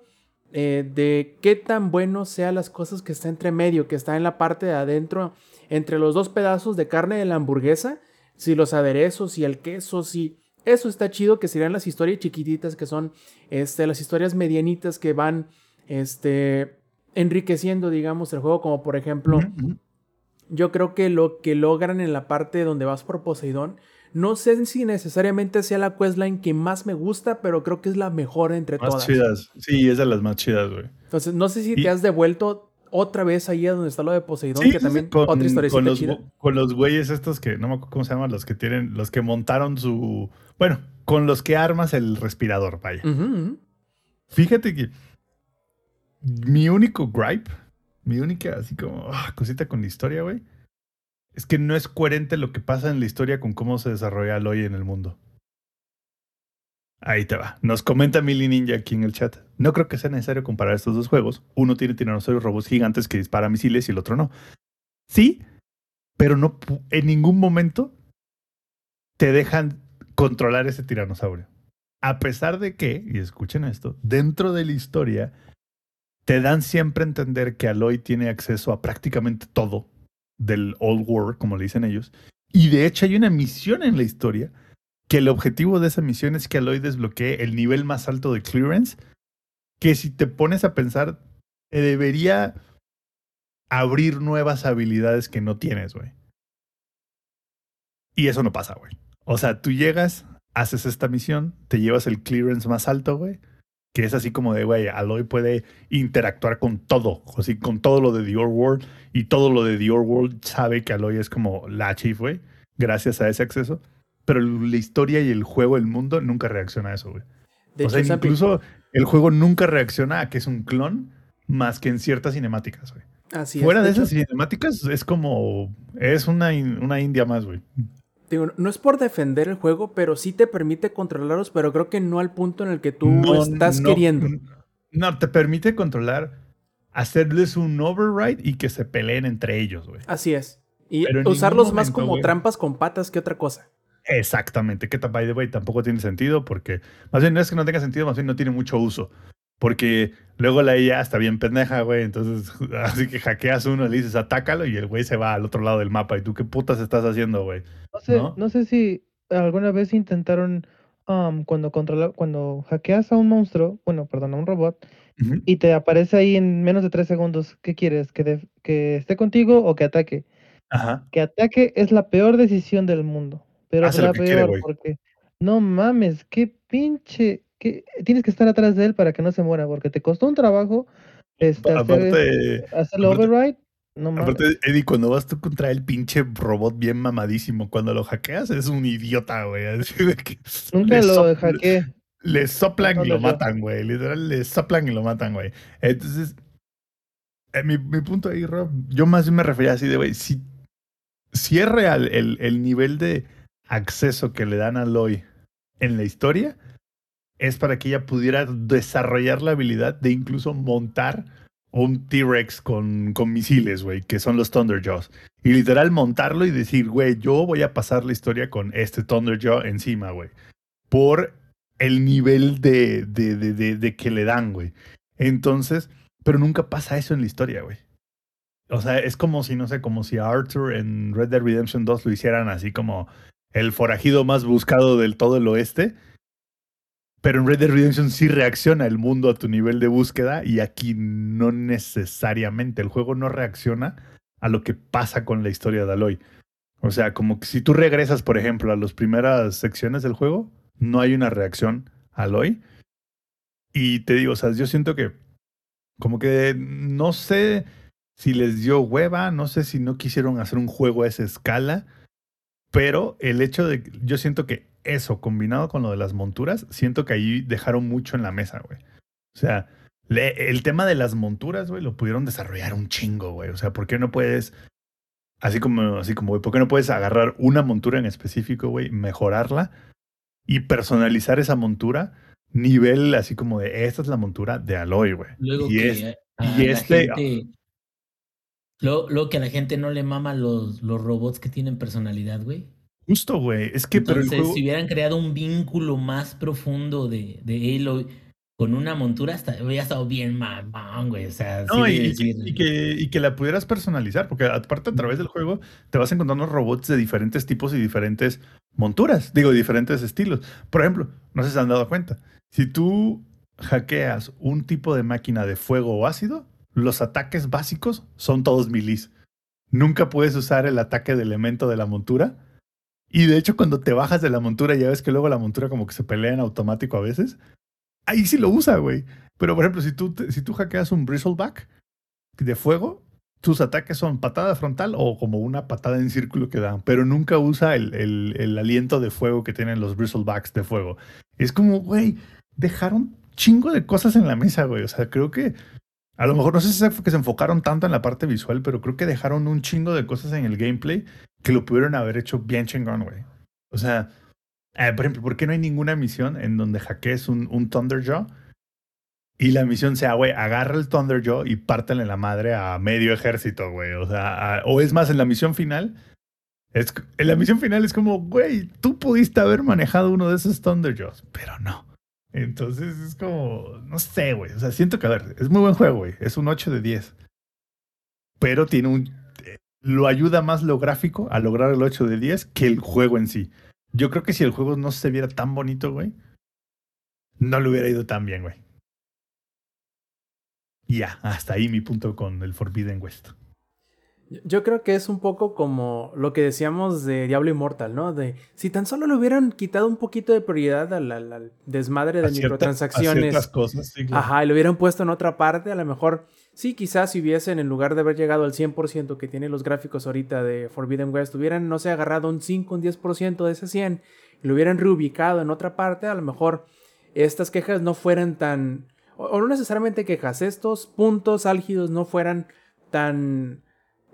eh, de qué tan bueno sean las cosas que está entre medio, que está en la parte de adentro, entre los dos pedazos de carne de la hamburguesa, si los aderezos, y el queso, si eso está chido, que serían las historias chiquititas, que son este, las historias medianitas que van este, enriqueciendo, digamos, el juego, como por ejemplo, yo creo que lo que logran en la parte donde vas por Poseidón, no sé si necesariamente sea la questline que más me gusta, pero creo que es la mejor entre más todas. chidas. Sí, es de las más chidas, güey. Entonces, no sé si te has devuelto otra vez ahí donde está lo de Poseidón, que también otra historia con los, con los güeyes estos que, no me acuerdo cómo se llaman, los que tienen, los que montaron su, bueno, con los que armas el respirador, vaya. Fíjate que mi único gripe, mi única así como ah, cosita con la historia, güey, es que no es coherente lo que pasa en la historia con cómo se desarrolla hoy en el mundo. Ahí te va. Nos comenta Millie Ninja aquí en el chat. No creo que sea necesario comparar estos dos juegos. Uno tiene tiranosaurios robots gigantes que dispara misiles y el otro no. Sí, pero no en ningún momento te dejan controlar ese tiranosaurio. A pesar de que, y escuchen esto, dentro de la historia te dan siempre a entender que Aloy tiene acceso a prácticamente todo del Old World, como le dicen ellos. Y de hecho hay una misión en la historia que el objetivo de esa misión es que Aloy desbloquee el nivel más alto de clearance, que si te pones a pensar, te debería abrir nuevas habilidades que no tienes, güey. Y eso no pasa, güey. O sea, tú llegas, haces esta misión, te llevas el clearance más alto, güey. Que es así como de, güey, Aloy puede interactuar con todo, con todo lo de Your World. Y todo lo de Your World sabe que Aloy es como la chief, güey. Gracias a ese acceso pero la historia y el juego, el mundo, nunca reacciona a eso, güey. o sea, incluso el juego nunca reacciona a que es un clon más que en ciertas cinemáticas, güey. Así Fuera es. de, esas cinemáticas es como, es una, una india más, güey. Digo, no es por defender el juego, pero sí te permite controlarlos, pero creo que no al punto en el que tú No, estás no, queriendo. No, te permite controlar, hacerles un override y que se peleen entre ellos, güey. Así es. Y usarlos más como trampas con patas que otra cosa. Exactamente, que by the way tampoco tiene sentido porque, más bien no es que no tenga sentido, más bien no tiene mucho uso. Porque luego la IA está bien pendeja, güey. Entonces, así que hackeas uno, le dices atácalo y el güey se va al otro lado del mapa. ¿Y tú qué putas estás haciendo, güey? No sé, ¿no? ¿no? sé si alguna vez intentaron um, cuando controla, cuando hackeas a un monstruo, bueno, perdón, a un robot, y te aparece ahí en menos de tres segundos, ¿qué quieres? ¿Que, de- que esté contigo o que ataque? Ajá. Que ataque es la peor decisión del mundo. Pero Hace la lo que peor, porque no mames, qué pinche, que tienes que estar atrás de él para que no se muera, porque te costó un trabajo este, hacer, Aparte, hacerlo aparte- override. No mames. aparte, Eddie, cuando vas tú contra el pinche robot bien mamadísimo, cuando lo hackeas es un idiota, güey. Nunca lo sop- hackeé. Le soplan y lo matan, güey. Literal, le soplan y lo matan, güey. Entonces, eh, mi, mi punto ahí, Rob, yo más bien me refería así de, güey, si, si es real el, el nivel de acceso que le dan a Aloy en la historia, es para que ella pudiera desarrollar la habilidad de incluso montar un T-Rex con, con misiles, güey, que son los Thunderjaws. Y literal montarlo y decir, güey, yo voy a pasar la historia con este Thunderjaw encima, güey. Por el nivel de, de, de, de, de que le dan, güey. Entonces, pero nunca pasa eso en la historia, güey. O sea, es como si, no sé, como si Arthur en Red Dead Redemption 2 lo hicieran así como el forajido más buscado del todo el oeste. Pero en Red Dead Redemption sí reacciona el mundo a tu nivel de búsqueda y aquí no necesariamente. El juego no reacciona a lo que pasa con la historia de Aloy. O sea, como que si tú regresas, por ejemplo, a las primeras secciones del juego, no hay una reacción a Aloy. Y te digo, o sea, yo siento que como que no sé si les dio hueva, no sé si no quisieron hacer un juego a esa escala, pero el hecho de, yo siento que eso combinado con lo de las monturas, siento que ahí dejaron mucho en la mesa, güey. O sea, le- el tema de las monturas, güey, lo pudieron desarrollar un chingo, güey. O sea, ¿por qué no puedes, así como, así como, güey, ¿por qué no puedes agarrar una montura en específico, güey, mejorarla y personalizar esa montura? Nivel así como de, esta es la montura de Aloy, güey. Luego Y que es- y este- gente- luego, luego que a la gente no le mama los, los robots que tienen personalidad, güey. Justo, güey. Es que, pero el Entonces, juego... si hubieran creado un vínculo más profundo de, de Aloy con una montura, hasta, hubiera estado bien mamón, güey. O sea, No, sí y, que, y, que, y que la pudieras personalizar, porque aparte a través del juego te vas encontrando robots de diferentes tipos y diferentes monturas, digo, diferentes estilos. Por ejemplo, no sé si se han dado cuenta, si tú hackeas un tipo de máquina de fuego o ácido, los ataques básicos son todos milis. Nunca puedes usar el ataque de elemento de la montura. Y de hecho, cuando te bajas de la montura, ya ves que luego la montura como que se pelea en automático a veces. Ahí sí lo usa, güey. Pero, por ejemplo, si tú, si tú hackeas un bristleback de fuego, tus ataques son patada frontal o como una patada en círculo que dan, pero nunca usa el, el- el aliento de fuego que tienen los bristlebacks de fuego. Es como, güey, dejaron chingo de cosas en la mesa, güey. O sea, creo que a lo mejor no sé si fue que se enfocaron tanto en la parte visual, pero creo que dejaron un chingo de cosas en el gameplay que lo pudieron haber hecho bien chingón, güey. O sea, eh, por ejemplo, ¿por qué no hay ninguna misión en donde hackees un, un Thunderjaw y la misión sea, güey, agarra el Thunderjaw y pártale la madre a medio ejército, güey? O sea, o es más, en la misión final, es, en la misión final es como, güey, tú pudiste haber manejado uno de esos Thunderjaws, pero no. Entonces es como, no sé, güey. O sea, siento que, a ver, es muy buen juego, güey. Es un 8 de 10. Pero tiene un... eh, Lo ayuda más lo gráfico a lograr el 8 de 10 que el juego en sí. Yo creo que si el juego no se viera tan bonito, güey, no le hubiera ido tan bien, güey. Ya, hasta ahí mi punto con el Forbidden West. Yo creo que es un poco como lo que decíamos de Diablo Immortal, ¿no? De si tan solo le hubieran quitado un poquito de prioridad al, al- al desmadre de A cierta- a microtransacciones. ciertas cosas, sí, claro. Ajá, y lo hubieran puesto en otra parte, a lo mejor sí, quizás si hubiesen, en lugar de haber llegado al 100% que tienen los gráficos ahorita de Forbidden West, hubieran, no sé, agarrado un 5, un 10% de ese 100 y lo hubieran reubicado en otra parte, a lo mejor estas quejas no fueran tan o, no necesariamente quejas, estos puntos álgidos no fueran tan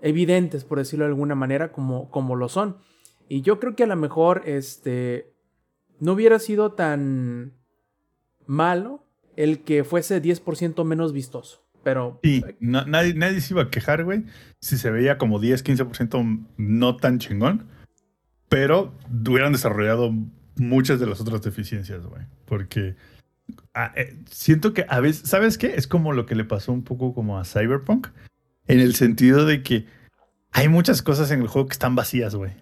evidentes, por decirlo de alguna manera, como, como lo son. Y yo creo que a lo mejor este, no hubiera sido tan malo el que fuese 10% menos vistoso. Pero. Sí, nadie, nadie se iba a quejar, güey. Si se veía como 10, 15% no tan chingón. Pero hubieran desarrollado muchas de las otras deficiencias, güey. Porque ah, eh, siento que a veces, ¿sabes qué? Es como lo que le pasó un poco como a Cyberpunk. En el sentido de que hay muchas cosas en el juego que están vacías, güey.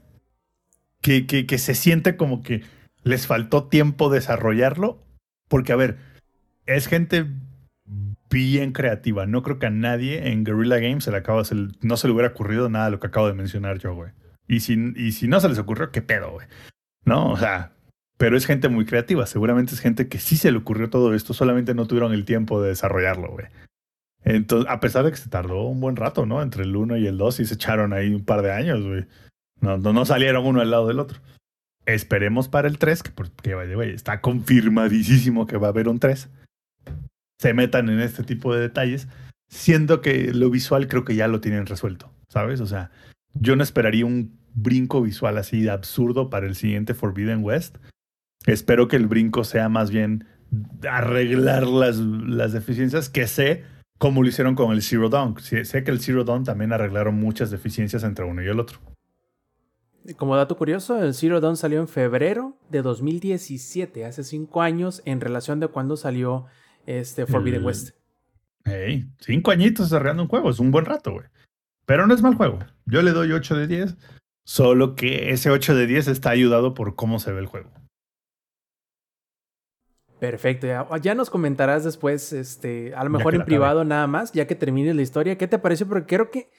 Que, que, se siente como que les faltó tiempo desarrollarlo. Porque, a ver, es gente bien creativa. No creo que a nadie en Guerrilla Games se le acaba, no se le hubiera ocurrido nada de lo que acabo de mencionar yo, güey. Y si, y si no se les ocurrió, ¿qué pedo, güey? ¿No? O sea, pero es gente muy creativa. Seguramente es gente que sí se le ocurrió todo esto, solamente no tuvieron el tiempo de desarrollarlo, güey. Entonces, a pesar de que se tardó un buen rato, ¿no? Entre el 1 y el 2 y se echaron ahí un par de años, güey. No, no, salieron uno al lado del otro. Esperemos para el 3, que, porque, güey, está confirmadísimo que va a haber un 3 se metan en este tipo de detalles, siendo que lo visual creo que ya lo tienen resuelto, ¿sabes? O sea, yo no esperaría un brinco visual así de absurdo para el siguiente Forbidden West. Espero que el brinco sea más bien arreglar las, las deficiencias que sé como lo hicieron con el Zero Dawn. Sé que el Zero Dawn también arreglaron muchas deficiencias entre uno y el otro. Como dato curioso, el Zero Dawn salió en febrero de 2017, hace cinco años, en relación de cuando salió este Forbidden West. Hey, cinco añitos desarrollando un juego, es un buen rato, güey. Pero no es mal juego. Yo le doy 8 de 10, solo que ese 8 de 10 está ayudado por cómo se ve el juego. Perfecto, ya, nos comentarás después, este, a lo mejor en privado nada más, ya que termines la historia. ¿Qué te pareció? Porque creo que,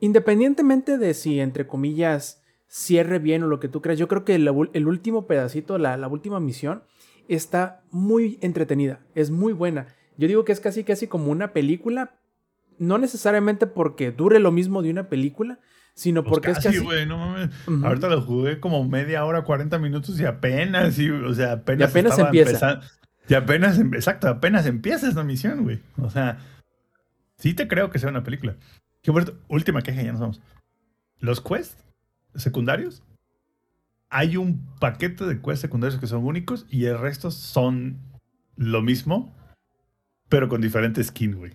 independientemente de si, entre comillas, cierre bien o lo que tú creas, yo creo que el, último pedacito, la, la última misión, está muy entretenida, es muy buena. Yo digo que es casi casi como una película, no necesariamente porque dure lo mismo de una película, sino pues porque es casi... güey, no mames. Ahorita lo jugué como media hora, 40 minutos y apenas, y, o sea, apenas, y apenas empieza. Y apenas, em, exacto, apenas empieza esta misión, güey. O sea, sí te creo que sea una película. Qué última queja, ya nos vamos. Los quests secundarios hay un paquete de quests secundarios que son únicos y el resto son lo mismo, pero con diferentes skins, güey.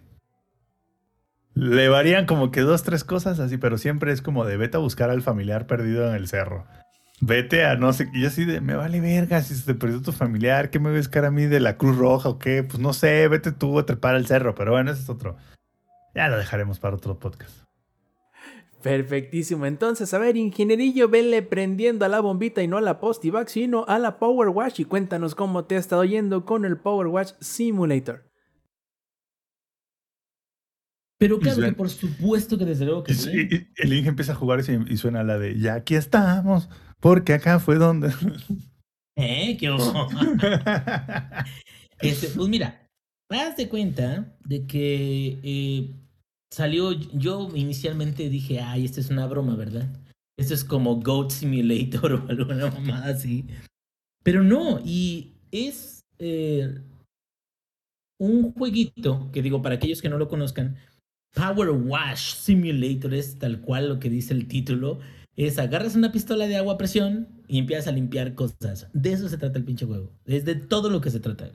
Le varían como que dos, tres cosas así, pero siempre es como de vete a buscar al familiar perdido en el cerro. Vete a no sé, y así de, me vale verga si se te perdió tu familiar, ¿qué me ves cara a mí de la Cruz Roja o qué? Pues no sé, vete tú a trepar al cerro, pero bueno, ese es otro. Ya lo dejaremos para otro podcast. Perfectísimo. Entonces, a ver, ingenierillo, venle prendiendo a la bombita y no a la Postivac, sino a la Power Watch y cuéntanos cómo te ha estado yendo con el Power Watch Simulator. Pero claro que por supuesto que desde luego que sí. el Inge empieza a jugar y, suena la de ya aquí estamos, porque acá fue donde. ¿Eh? ¿Qué este, Pues mira, haz de cuenta de que eh, salió, yo inicialmente dije, ay, esta es una broma, ¿verdad? Esto es como Goat Simulator o alguna mamada así. Pero no, y es eh, un jueguito que digo, para aquellos que no lo conozcan, Power Wash Simulator es tal cual lo que dice el título. Es agarras una pistola de agua a presión y empiezas a limpiar cosas. De eso se trata el pinche juego. Es de todo lo que se trata.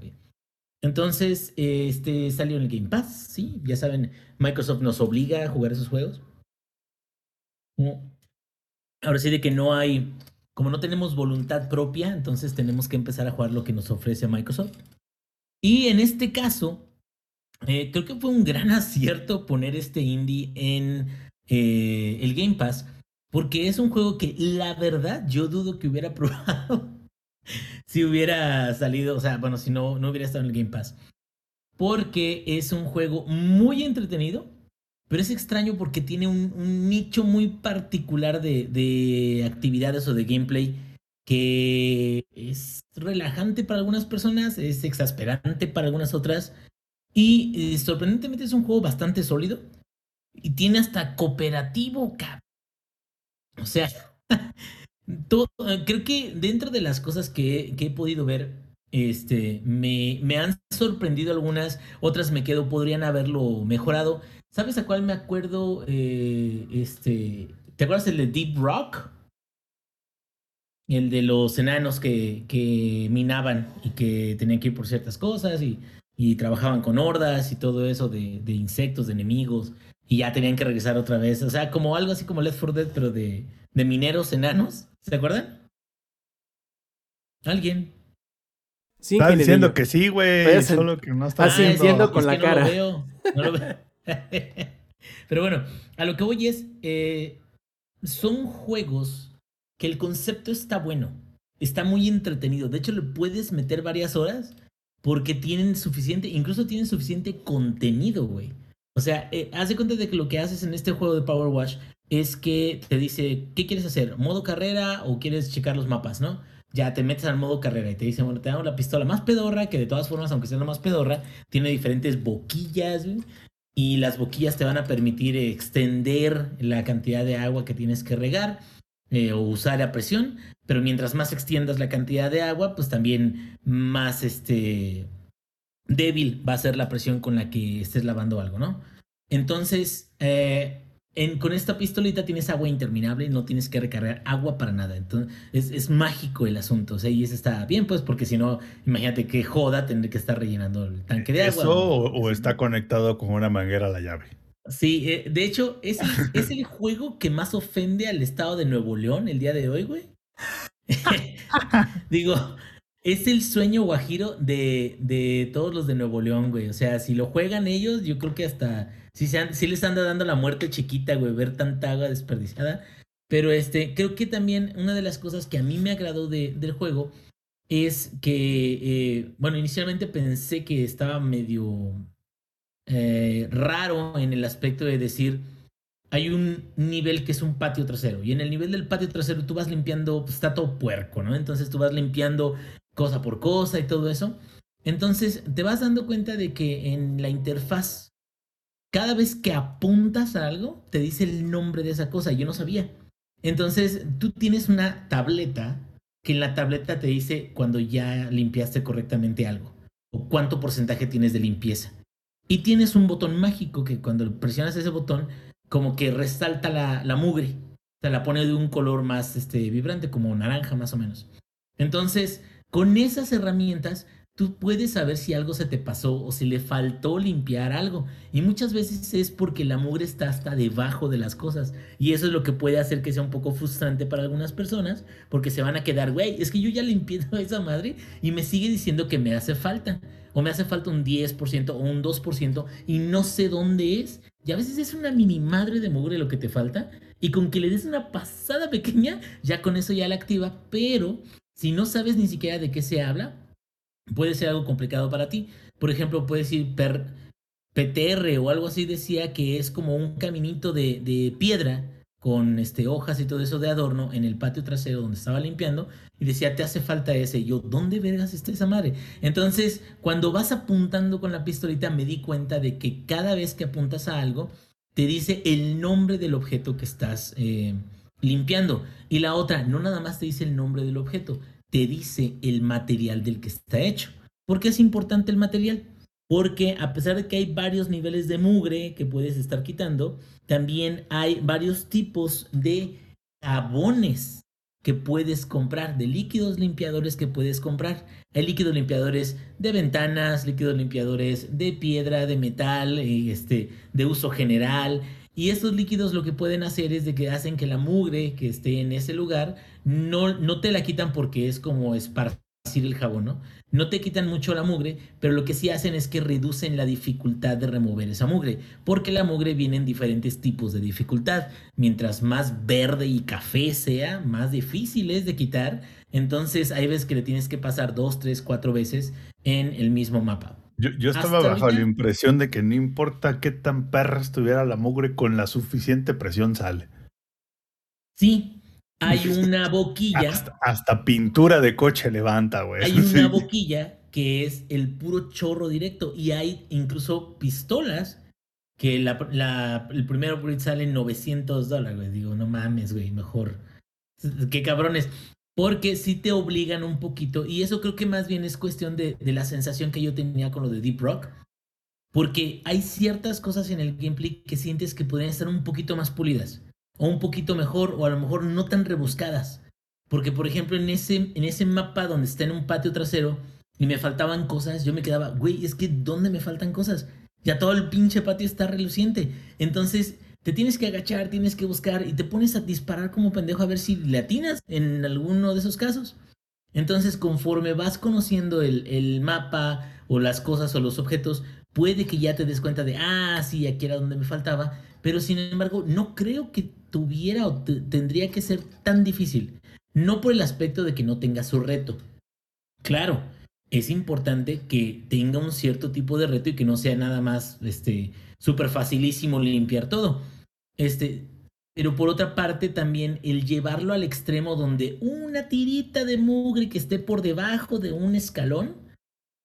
Entonces, este salió en el Game Pass, sí, ya saben, Microsoft nos obliga a jugar esos juegos. Ahora sí de que no hay, como no tenemos voluntad propia, entonces tenemos que empezar a jugar lo que nos ofrece Microsoft. Y en este caso, eh, creo que fue un gran acierto poner este indie en eh, el Game Pass, porque es un juego que la verdad yo dudo que hubiera probado si hubiera salido, o sea, bueno, si no, no hubiera estado en el Game Pass. Porque es un juego muy entretenido, pero es extraño porque tiene un, nicho muy particular de, de, actividades o de gameplay que es relajante para algunas personas, es exasperante para algunas otras. Y eh, sorprendentemente es un juego bastante sólido. Y tiene hasta cooperativo, cap. O sea, eh, creo que dentro de las cosas que, he podido ver, Este, me, me han sorprendido algunas, otras me quedo, podrían haberlo mejorado. ¿Sabes a cuál me acuerdo? Eh, este, ¿te acuerdas el de Deep Rock? El de los enanos que, que minaban y que tenían que ir por ciertas cosas y, y trabajaban con hordas y todo eso de, de, insectos, de enemigos, y ya tenían que regresar otra vez. O sea, como algo así como Left 4 Dead, pero de, de mineros enanos. ¿Se acuerdan? ¿Alguien? Sí, está diciendo que sí, güey. Solo que no está diciendo con la cara. No lo veo. pero bueno, a lo que voy es, eh, son juegos que el concepto está bueno, está muy entretenido. De hecho, le puedes meter varias horas porque tienen suficiente, incluso tienen suficiente contenido, güey. O sea, eh, haz de cuenta de que lo que haces en este juego de Power Wash es que te dice, ¿qué quieres hacer? ¿Modo carrera o quieres checar los mapas, no? Ya te metes al modo carrera y te dice, bueno, te damos la pistola más pedorra, que de todas formas, aunque sea la más pedorra, tiene diferentes boquillas, güey, y las boquillas te van a permitir extender la cantidad de agua que tienes que regar eh, o usar a presión, pero mientras más extiendas la cantidad de agua, pues también más este débil va a ser la presión con la que estés lavando algo, ¿no? Entonces, eh, con esta pistolita tienes agua interminable y no tienes que recargar agua para nada. Entonces, es, mágico el asunto. O sea, y eso está bien, pues, porque si no, imagínate qué joda tener que estar rellenando el tanque de agua. ¿Eso o, está conectado con una manguera a la llave? Sí, eh, de hecho, es, es el juego que más ofende al estado de Nuevo León el día de hoy, güey. Digo, es el sueño guajiro de, de todos los de Nuevo León, güey. O sea, si lo juegan ellos, yo creo que hasta sí, se les anda dando la muerte chiquita, güey, ver tanta agua desperdiciada. Pero este, creo que también una de las cosas que a mí me agradó de, del juego es que, eh, bueno, inicialmente pensé que estaba medio eh, raro en el aspecto de decir, hay un nivel que es un patio trasero y en el nivel del patio trasero tú vas limpiando, pues, está todo puerco, ¿no? Entonces tú vas limpiando cosa por cosa y todo eso. Entonces te vas dando cuenta de que en la interfaz, cada vez que apuntas a algo, te dice el nombre de esa cosa. Yo no sabía. Entonces tú tienes una tableta que en la tableta te dice cuando ya limpiaste correctamente algo o cuánto porcentaje tienes de limpieza. Y tienes un botón mágico que cuando presionas ese botón, como que resalta la, la mugre. Se la pone de un color más este, vibrante, como naranja más o menos. Entonces, con esas herramientas, tú puedes saber si algo se te pasó o si le faltó limpiar algo. Y muchas veces es porque la mugre está hasta debajo de las cosas. Y eso es lo que puede hacer que sea un poco frustrante para algunas personas, porque se van a quedar, güey, es que yo ya limpié toda esa madre y me sigue diciendo que me hace falta. O me hace falta un 10% o un 2% y no sé dónde es. Y a veces es una mini madre de mugre lo que te falta. Y con que le des una pasada pequeña, ya con eso ya la activa. Pero si no sabes ni siquiera de qué se habla, puede ser algo complicado para ti. Por ejemplo, puedes ir per, PTR o algo así, decía que es como un caminito de, de piedra con este, hojas y todo eso de adorno en el patio trasero donde estaba limpiando y decía, te hace falta ese. Yo, ¿dónde vergas está esa madre? Entonces, cuando vas apuntando con la pistolita, me di cuenta de que cada vez que apuntas a algo, te dice el nombre del objeto que estás eh, limpiando. Y la otra, no nada más te dice el nombre del objeto, te dice el material del que está hecho. ¿Por qué es importante el material? Porque a pesar de que hay varios niveles de mugre que puedes estar quitando, también hay varios tipos de jabones que puedes comprar, de líquidos limpiadores que puedes comprar. Hay líquidos limpiadores de ventanas, líquidos limpiadores de piedra, de metal, eh, este, de uso general. Y estos líquidos lo que pueden hacer es de que hacen que la mugre que esté en ese lugar no, no te la quitan porque es como esparcir el jabón, ¿no? No te quitan mucho la mugre, pero lo que sí hacen es que reducen la dificultad de remover esa mugre, porque la mugre viene en diferentes tipos de dificultad. Mientras más verde y café sea, más difícil es de quitar. Entonces hay veces que le tienes que pasar dos, tres, cuatro veces en el mismo mapa. Yo, estaba bajo la impresión de que no importa qué tan perra estuviera la mugre, con la suficiente presión sale. Sí, hay una boquilla. Hasta, pintura de coche levanta, güey. Hay una boquilla que es el puro chorro directo. Y hay incluso pistolas que la, el primer upgrade sale en 900 dólares, güey. Digo, no mames, güey, mejor. Qué cabrones. Porque sí te obligan un poquito, y eso creo que más bien es cuestión de, de la sensación que yo tenía con lo de Deep Rock. Porque hay ciertas cosas en el gameplay que sientes que podrían estar un poquito más pulidas, o un poquito mejor, o a lo mejor no tan rebuscadas. Porque, por ejemplo, en ese, en ese mapa donde está en un patio trasero y me faltaban cosas, yo me quedaba, güey, es que ¿dónde me faltan cosas? Ya todo el pinche patio está reluciente. Entonces, te tienes que agachar, tienes que buscar y te pones a disparar como pendejo a ver si le atinas en alguno de esos casos. Entonces, conforme vas conociendo el, el mapa o las cosas o los objetos, puede que ya te des cuenta de, ah, sí, aquí era donde me faltaba. Pero sin embargo, no creo que tuviera o tendría que ser tan difícil. No por el aspecto de que no tenga su reto. Claro, es importante que tenga un cierto tipo de reto y que no sea nada más este súper facilísimo limpiar todo. Este, pero por otra parte también el llevarlo al extremo donde una tirita de mugre que esté por debajo de un escalón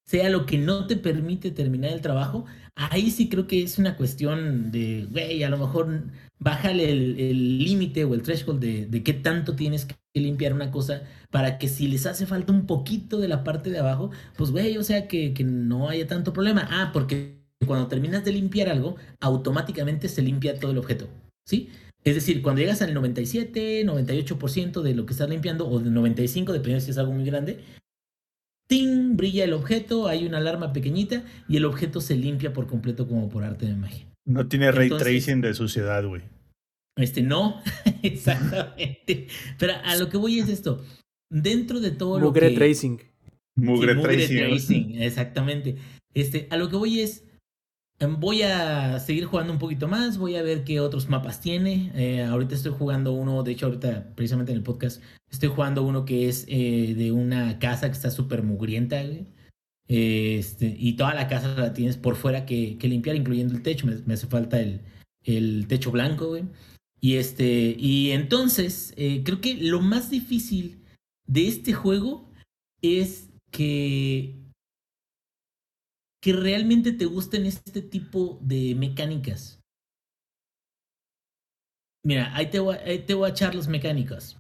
sea lo que no te permite terminar el trabajo, ahí sí creo que es una cuestión de, güey, a lo mejor bájale el límite o el threshold de, de, qué tanto tienes que limpiar una cosa para que si les hace falta un poquito de la parte de abajo, pues, güey, o sea, que, que no haya tanto problema. Ah, porque cuando terminas de limpiar algo, automáticamente se limpia todo el objeto, ¿sí? Es decir, cuando llegas al 97, 98% de lo que estás limpiando, o del 95, dependiendo si es algo muy grande, ¡ting! brilla el objeto, hay una alarma pequeñita y el objeto se limpia por completo como por arte de magia. No tiene ray tracing de suciedad, güey. Este, no, exactamente. Pero a lo que voy es esto. Dentro de todo lo que... tracing. Mugre, mugre tracing. tracing. Exactamente. Este, a lo que voy es, Em, voy a seguir jugando un poquito más, voy a ver qué otros mapas tiene. Eh, ahorita estoy jugando uno, de hecho ahorita precisamente en el podcast, estoy jugando uno que es eh, de una casa que está súper mugrienta, este, y toda la casa la tienes por fuera que, limpiar, incluyendo el techo. Me, hace falta el, techo blanco, güey. Y, este, y entonces, eh, creo que lo más difícil de este juego es que que realmente te gusten este tipo de mecánicas. Mira, ahí te voy, te voy a echar los mecánicos.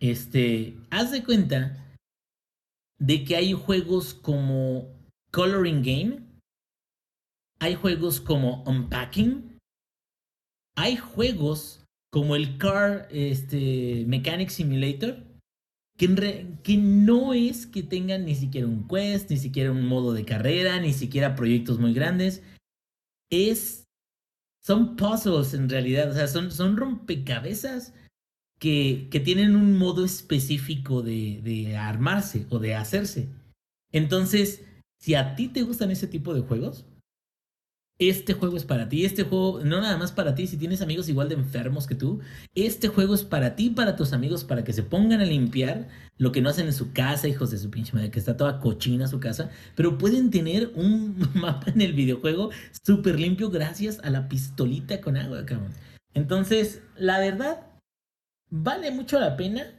Este, haz de cuenta de que hay juegos como Coloring Game, hay juegos como Unpacking, hay juegos como el Car este, Mechanic Simulator, que, no es que tengan ni siquiera un quest, ni siquiera un modo de carrera, ni siquiera proyectos muy grandes. Es. Son puzzles en realidad, o sea, son, son rompecabezas que, tienen un modo específico de, de armarse o de hacerse. Entonces, si a ti te gustan ese tipo de juegos, este juego es para ti. Este juego, no nada más para ti, si tienes amigos igual de enfermos que tú, este juego es para ti, para tus amigos, para que se pongan a limpiar lo que no hacen en su casa, hijos de su pinche madre, que está toda cochina su casa, pero pueden tener un mapa en el videojuego súper limpio gracias a la pistolita con agua, cabrón. Entonces, la verdad, vale mucho la pena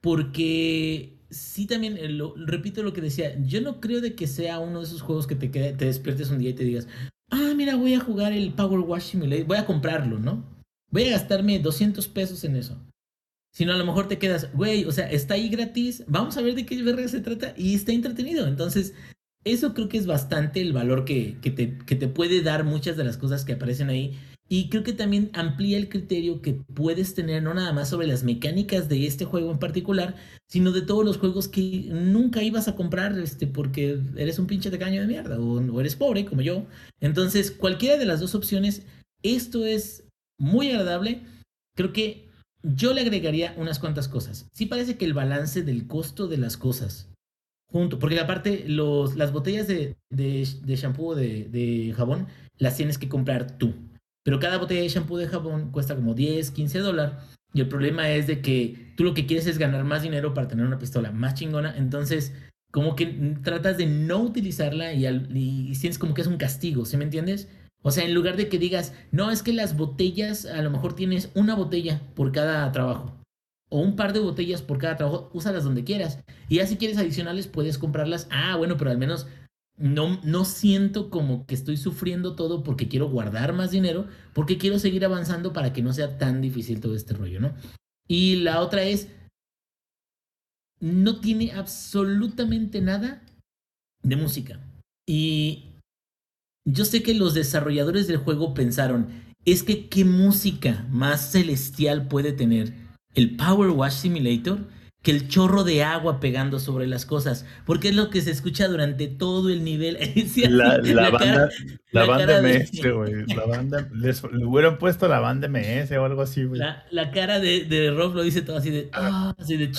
porque sí también, eh, lo, repito lo que decía, yo no creo de que sea uno de esos juegos que te, te despiertes un día y te digas, ah, mira, voy a jugar el Power Wash Simulator, voy a comprarlo, ¿no? Voy a gastarme 200 pesos en eso. Sino a lo mejor te quedas, güey, o sea, está ahí gratis, vamos a ver de qué verga se trata y está entretenido. Entonces, eso creo que es bastante el valor que, que, te, que te puede dar muchas de las cosas que aparecen ahí y creo que también amplía el criterio que puedes tener, no nada más sobre las mecánicas de este juego en particular, sino de todos los juegos que nunca ibas a comprar este, porque eres un pinche de caño de mierda o, eres pobre como yo. Entonces, cualquiera de las dos opciones, esto es muy agradable. Creo que yo le agregaría unas cuantas cosas. Sí parece que el balance del costo de las cosas, junto, porque aparte los, las botellas de, de, de shampoo de, de jabón las tienes que comprar tú. Pero cada botella de shampoo de jabón cuesta como 10, 15 dólares. Y el problema es de que tú lo que quieres es ganar más dinero para tener una pistola más chingona. Entonces, como que tratas de no utilizarla y, y sientes como que es un castigo, ¿sí me entiendes? O sea, en lugar de que digas, no, es que las botellas, a lo mejor tienes una botella por cada trabajo. O un par de botellas por cada trabajo, úsalas donde quieras. Y ya si quieres adicionales, puedes comprarlas. Ah, bueno, pero al menos no, no siento como que estoy sufriendo todo porque quiero guardar más dinero, porque quiero seguir avanzando para que no sea tan difícil todo este rollo, ¿no? Y la otra es, no tiene absolutamente nada de música. Y yo sé que los desarrolladores del juego pensaron, es que qué música más celestial puede tener el Power Wash Simulator que el chorro de agua pegando sobre las cosas, porque es lo que se escucha durante todo el nivel. la, banda, la banda MS, güey. La banda, les, le hubieran puesto la banda MS o algo así, güey. La, cara de, de, Rob lo dice todo así de, ah, así de,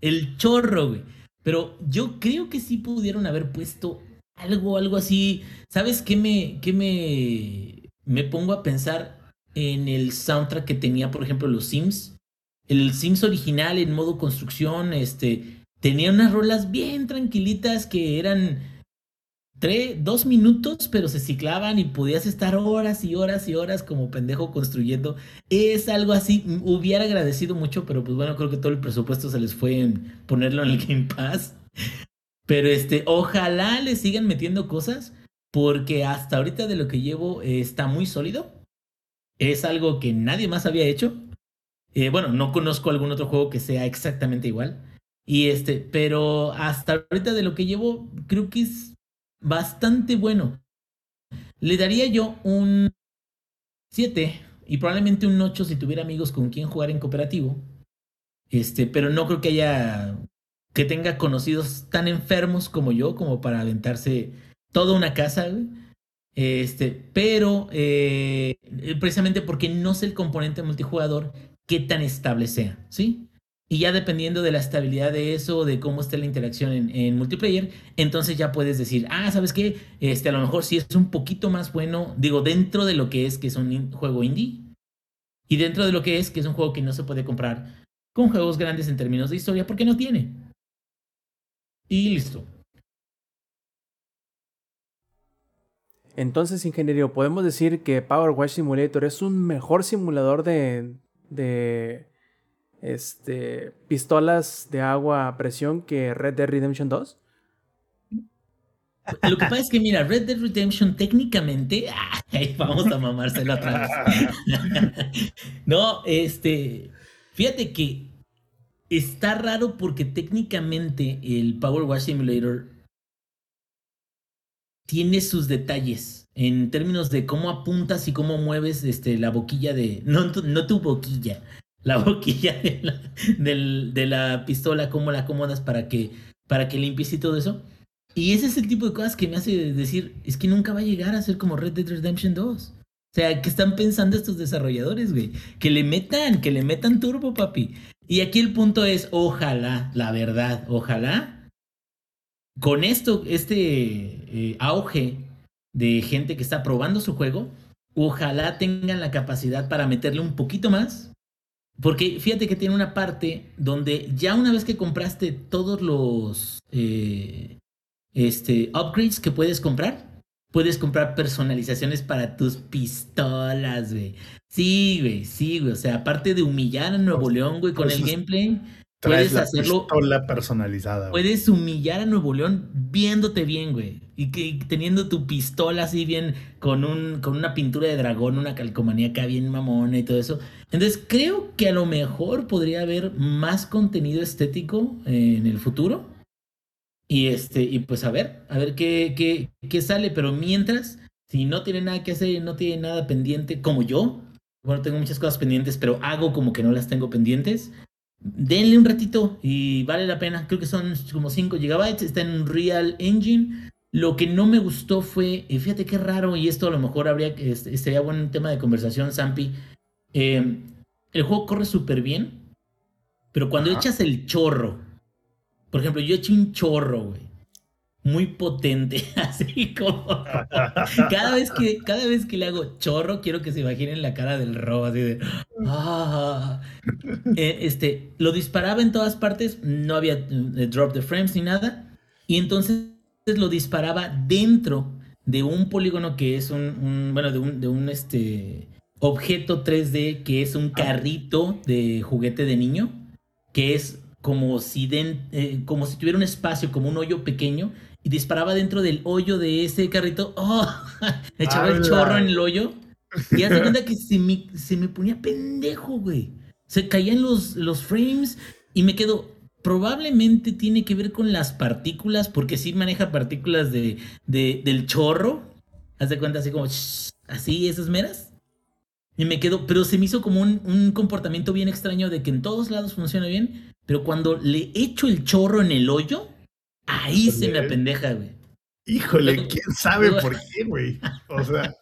el chorro, güey. Pero yo creo que sí pudieron haber puesto algo, algo así. ¿Sabes qué me, qué me, me pongo a pensar en el soundtrack que tenía, por ejemplo, los Sims? El Sims original en modo construcción, este, tenía unas rolas bien tranquilitas que eran tres, dos minutos, pero se ciclaban y podías estar horas y horas y horas como pendejo construyendo. Es algo así, hubiera agradecido mucho, pero pues bueno, creo que todo el presupuesto se les fue en ponerlo en el Game Pass. Pero este, ojalá le sigan metiendo cosas, porque hasta ahorita de lo que llevo está muy sólido. Es algo que nadie más había hecho. Eh, bueno, no conozco algún otro juego que sea exactamente igual. Y este, pero hasta ahorita de lo que llevo, creo que es bastante bueno. Le daría yo un 7 y probablemente un 8 si tuviera amigos con quien jugar en cooperativo. Este, pero no creo que haya que tenga conocidos tan enfermos como yo como para aventarse toda una casa. Este, pero eh, precisamente porque no sé el componente multijugador qué tan estable sea, ¿sí? Y ya dependiendo de la estabilidad de eso, de cómo esté la interacción en, multiplayer, entonces ya puedes decir, ah, ¿sabes qué? Este, a lo mejor sí es un poquito más bueno, digo, dentro de lo que es que es un juego indie, y dentro de lo que es que es un juego que no se puede comprar con juegos grandes en términos de historia, porque no tiene. Y listo. Entonces, ingeniero, podemos decir que Power Wash Simulator es un mejor simulador de, de este, pistolas de agua a presión que Red Dead Redemption 2? Lo que pasa es que, mira, Red Dead Redemption técnicamente. vamos a mamárselo vez. no, este. Fíjate que está raro porque técnicamente el Power Wash Simulator tiene sus detalles en términos de cómo apuntas y cómo mueves este, la boquilla de... No, no tu boquilla, la boquilla de la, de la pistola, cómo la acomodas para que, para que limpies y todo eso. Y ese es el tipo de cosas que me hace decir, es que nunca va a llegar a ser como Red Dead Redemption 2. O sea, ¿qué están pensando estos desarrolladores, güey? Que le metan, que le metan turbo, papi. Y aquí el punto es, ojalá, la verdad, ojalá, con esto, este eh, auge de gente que está probando su juego, ojalá tengan la capacidad para meterle un poquito más. Porque fíjate que tiene una parte donde ya una vez que compraste todos los eh, este, upgrades que puedes comprar, puedes comprar personalizaciones para tus pistolas, güey. Sí, güey, sí, güey. O sea, aparte de humillar a Nuevo León, güey, con el gameplay, puedes hacerlo. Pistola personalizada. Puedes humillar a Nuevo León viéndote bien, güey. Y, que, teniendo tu pistola así bien, con, un, con una pintura de dragón, una calcomanía acá bien mamona y todo eso. Entonces creo que a lo mejor podría haber más contenido estético en el futuro. Y este, y pues a ver, a ver qué, qué, qué sale. Pero mientras, si no tiene nada que hacer y no tiene nada pendiente, como yo, bueno, tengo muchas cosas pendientes, pero hago como que no las tengo pendientes denle un ratito y vale la pena. Creo que son como 5 GB, está en Real Engine. Lo que no me gustó fue, eh, fíjate qué raro, y esto a lo mejor habría que este, sería buen tema de conversación, Zampi. Eh, el juego corre súper bien, pero cuando echas el chorro, por ejemplo, yo eché un chorro, güey muy potente, así como cada vez que cada vez que le hago chorro quiero que se imaginen la cara del robo así de ah". eh, este lo disparaba en todas partes, no había eh, drop the frames ni nada y entonces lo disparaba dentro de un polígono que es un, bueno de un, de un este objeto 3D que es un carrito de juguete de niño que es como si, eh, como si tuviera un espacio, como un hoyo pequeño, y disparaba dentro del hoyo de ese carrito. ¡Oh! Echaba el chorro en el hoyo. Y hace cuenta que se me, se me ponía pendejo, güey. Se caían los, los frames y me quedo. Probablemente tiene que ver con las partículas, porque sí maneja partículas de, del chorro. Haz de cuenta así como así, esas meras. Y me quedo, pero se me hizo como un, comportamiento bien extraño de que en todos lados funciona bien, pero cuando le echo el chorro en el hoyo, ahí se me apendeja, güey. Híjole, quién sabe por qué, güey. O sea,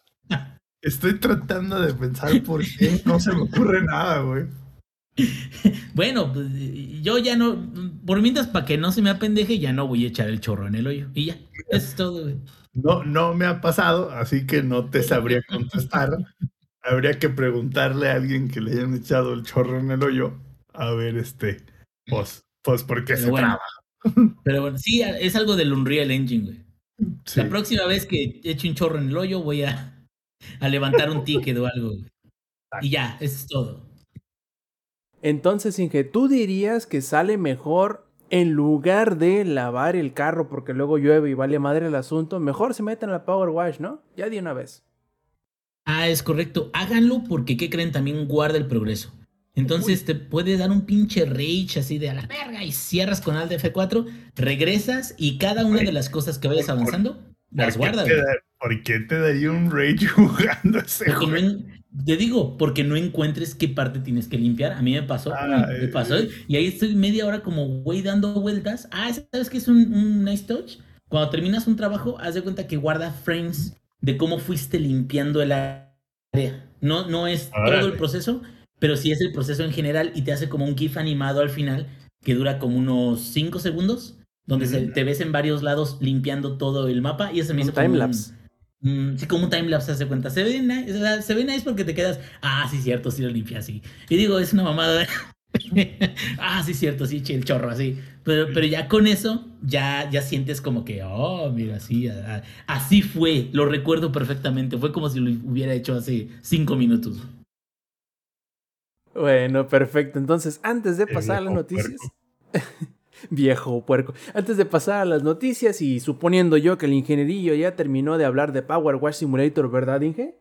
estoy tratando de pensar por qué. No se me ocurre nada, güey. Bueno, pues yo ya no, por mientras para que no se me apendeje, ya no voy a echar el chorro en el hoyo. Y ya, eso es todo, güey. No, no me ha pasado, así que no te sabría contestar. Habría que preguntarle a alguien que le hayan echado el chorro en el hoyo. A ver, este, pues, pues, ¿por qué se traba? Pero bueno, sí, es algo del Unreal Engine, güey. La próxima vez que eche un chorro en el hoyo, voy a, a levantar un ticket o algo. Y ya, eso es todo. Entonces, Inge, ¿tú dirías que sale mejor en lugar de lavar el carro porque luego llueve y vale madre el asunto? Mejor se meten a la Power Wash, ¿no? Ya de una vez. Ah, es correcto. Háganlo porque, ¿qué creen? También guarda el progreso. Entonces te puede dar un pinche rage así de a la verga y cierras con Alt F4, regresas y cada una de las cosas que vayas avanzando las guardas. ¿Por qué te daría un rage jugando ese juego? Te digo, porque no encuentres qué parte tienes que limpiar. A mí me pasó, ah, me pasó. Y ahí estoy media hora como güey dando vueltas. Ah, ¿sabes qué es un, nice touch? Cuando terminas un trabajo, haz de cuenta que guarda frames de cómo fuiste limpiando el área. No, no es todo el proceso, pero sí es el proceso en general y te hace como un GIF animado al final que dura como unos 5 segundos, donde te ves en varios lados limpiando todo el mapa y ese me hizo time lapse. Mm, sí, como un timelapse hace cuenta. Se ve, nice, se ve nice porque te quedas, ah, sí, cierto, sí lo limpié así. Y digo, es una mamada. ah, sí, cierto, sí, el chorro así. Pero, pero ya con eso, ya, ya sientes como que, oh, mira, sí, así fue. Lo recuerdo perfectamente. Fue como si lo hubiera hecho hace cinco minutos. Bueno, perfecto. Entonces, antes de pasar a las noticias. Viejo puerco. Antes de pasar a las noticias y suponiendo yo que el ingenierillo ya terminó de hablar de Power Wash Simulator, ¿verdad, Inge?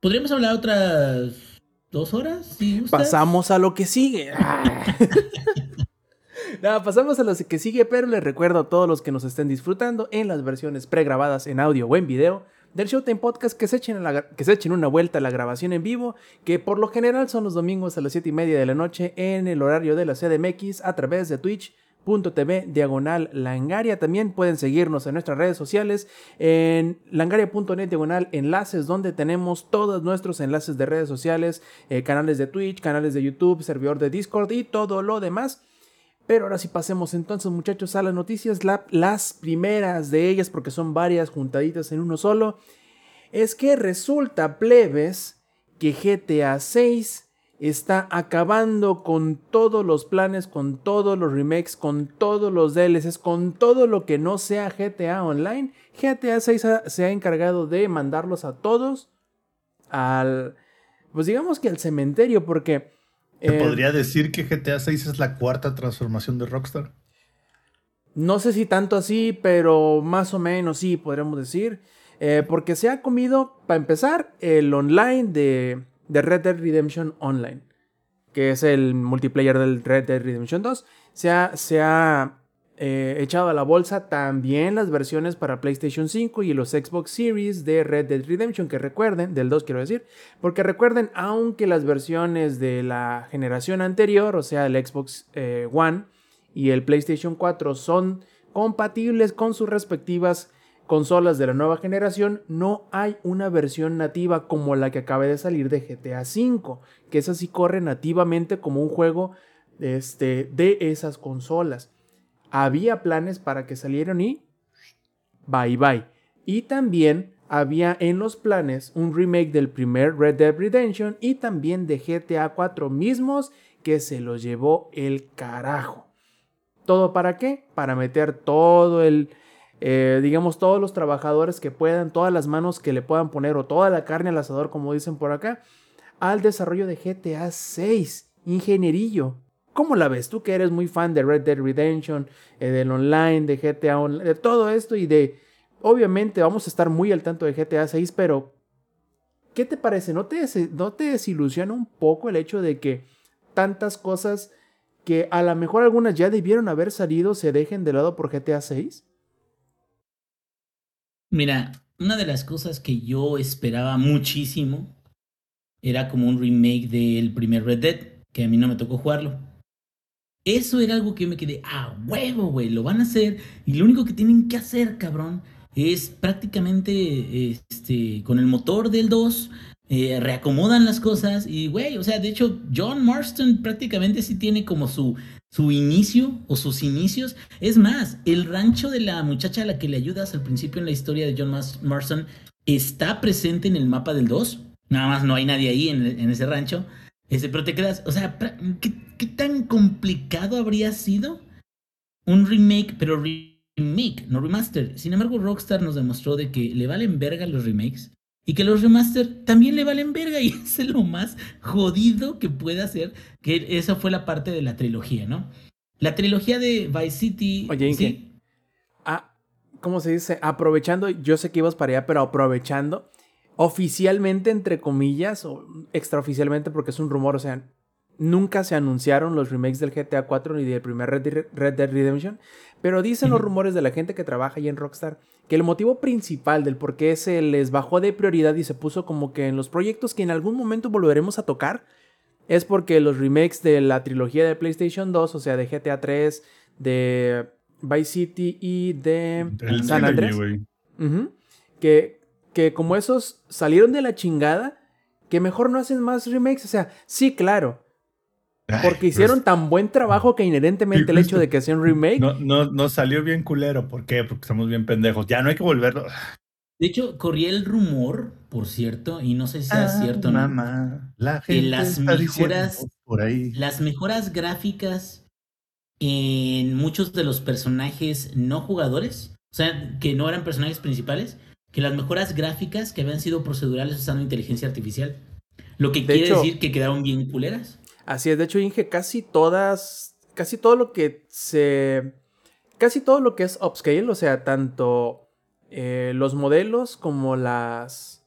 ¿Podríamos hablar otras dos horas? Pasamos a lo que sigue. no, pasamos a lo que sigue, pero les recuerdo a todos los que nos estén disfrutando en las versiones pregrabadas en audio o en video del Showtime Podcast que se, echen una vuelta a la grabación en vivo, que por lo general son los domingos a las 7 y media de la noche en el horario de la CDMX a través de twitch.tv diagonal langaria. También pueden seguirnos en nuestras redes sociales en langaria.net diagonal enlaces donde tenemos todos nuestros enlaces de redes sociales, eh, canales de Twitch, canales de YouTube, servidor de Discord y todo lo demás. Pero ahora sí pasemos entonces muchachos a las noticias, las primeras de ellas, porque son varias juntaditas en uno solo, es que resulta, plebes, que GTA 6 está acabando con todos los planes, con todos los remakes, con todos los DLCs, con todo lo que no sea GTA Online. GTA 6 se ha encargado de mandarlos a todos al, pues digamos que al cementerio, porque ¿Se eh, podría decir que GTA 6 es la cuarta transformación de Rockstar? No sé si tanto así, pero más o menos sí, podríamos decir. Eh, porque se ha comido, para empezar, el online de, Red Dead Redemption Online, que es el multiplayer del Red Dead Redemption 2. Se ha, se ha eh, echado a la bolsa también las versiones para PlayStation 5 y los Xbox Series de Red Dead Redemption, que recuerden, del 2 quiero decir, porque recuerden, aunque las versiones de la generación anterior, o sea, el Xbox eh, One y el PlayStation 4 son compatibles con sus respectivas consolas de la nueva generación, no hay una versión nativa como la que acaba de salir de GTA V, que es así corre nativamente como un juego este, de esas consolas había planes para que salieran y bye bye. Y también había en los planes un remake del primer Red Dead Redemption y también de GTA 4 mismos que se los llevó el carajo. ¿Todo para qué? Para meter todo el, eh, digamos, todos los trabajadores que puedan, todas las manos que le puedan poner o toda la carne al asador, como dicen por acá, al desarrollo de GTA 6. Ingenierillo. ¿Cómo la ves? Tú que eres muy fan de Red Dead Redemption, eh, del online, de GTA Online, de todo esto y de... Obviamente vamos a estar muy al tanto de GTA 6, pero ¿qué te parece? ¿No te, ¿No desilusiona un poco el hecho de que tantas cosas que a lo mejor algunas ya debieron haber salido se dejen de lado por GTA 6? Mira, una de las cosas que yo esperaba muchísimo era como un remake del primer Red Dead, que a mí no me tocó jugarlo. Eso era algo que me quedé, ah, huevo, güey, lo van a hacer. Y lo único que tienen que hacer, cabrón, es prácticamente este, con el motor del 2, eh, reacomodan las cosas. Y, güey, o sea, de hecho, John Marston prácticamente sí tiene como su, su inicio o sus inicios. Es más, el rancho de la muchacha a la que le ayudas al principio en la historia de John Marston está presente en el mapa del 2. Nada más no hay nadie ahí en, ese rancho. Ese, pero te quedas, o sea, ¿qué, ¿qué, tan complicado habría sido un remake, pero remake, no remaster? Sin embargo, Rockstar nos demostró de que le valen verga los remakes y que los remaster también le valen verga y es lo más jodido que puede hacer, que esa fue la parte de la trilogía, ¿no? La trilogía de Vice City... Oye, ¿sí? Ah, ¿cómo se dice? Aprovechando, yo sé que ibas para allá, pero aprovechando, oficialmente, entre comillas, o extraoficialmente, porque es un rumor, o sea, nunca se anunciaron los remakes del GTA 4 ni del primer Red, Dead Redemption, pero dicen los rumores de la gente que trabaja ahí en Rockstar que el motivo principal del por qué se les bajó de prioridad y se puso como que en los proyectos que en algún momento volveremos a tocar es porque los remakes de la trilogía de PlayStation 2, o sea, de GTA 3, de Vice City y de San Andreas, que que como esos salieron de la chingada, que mejor no hacen más remakes. O sea, sí, claro. Porque hicieron pues, tan buen trabajo que inherentemente el hecho de que hacían un remake. No, no, no salió bien culero. ¿Por qué? Porque somos bien pendejos. Ya no hay que volverlo. De hecho, corría el rumor, por cierto, y no sé si sea ah, cierto mamá, La gente que las mejoras, por ahí. las mejoras gráficas en muchos de los personajes no jugadores, o sea, que no eran personajes principales, que las mejoras gráficas que habían sido procedurales usando inteligencia artificial. Lo que quiere decir que quedaron bien culeras. Así es, de hecho, Inge, casi todas, casi todo lo que se, casi todo lo que es upscale, o sea, tanto eh, los modelos como las,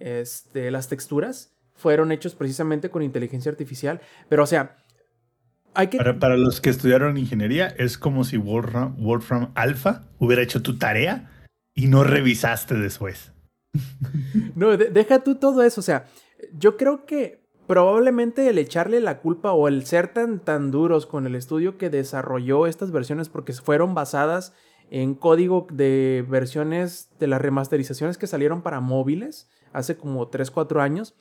este, las texturas, fueron hechos precisamente con inteligencia artificial. Pero, o sea, hay que... Para, para los que estudiaron ingeniería, es como si Wolfram Alpha hubiera hecho tu tarea y no revisaste después. No, deja tú todo eso. O sea, yo creo que probablemente el echarle la culpa o el ser tan, tan duros con el estudio que desarrolló estas versiones porque fueron basadas en código de versiones de las remasterizaciones que salieron para móviles hace como 3, 4 años.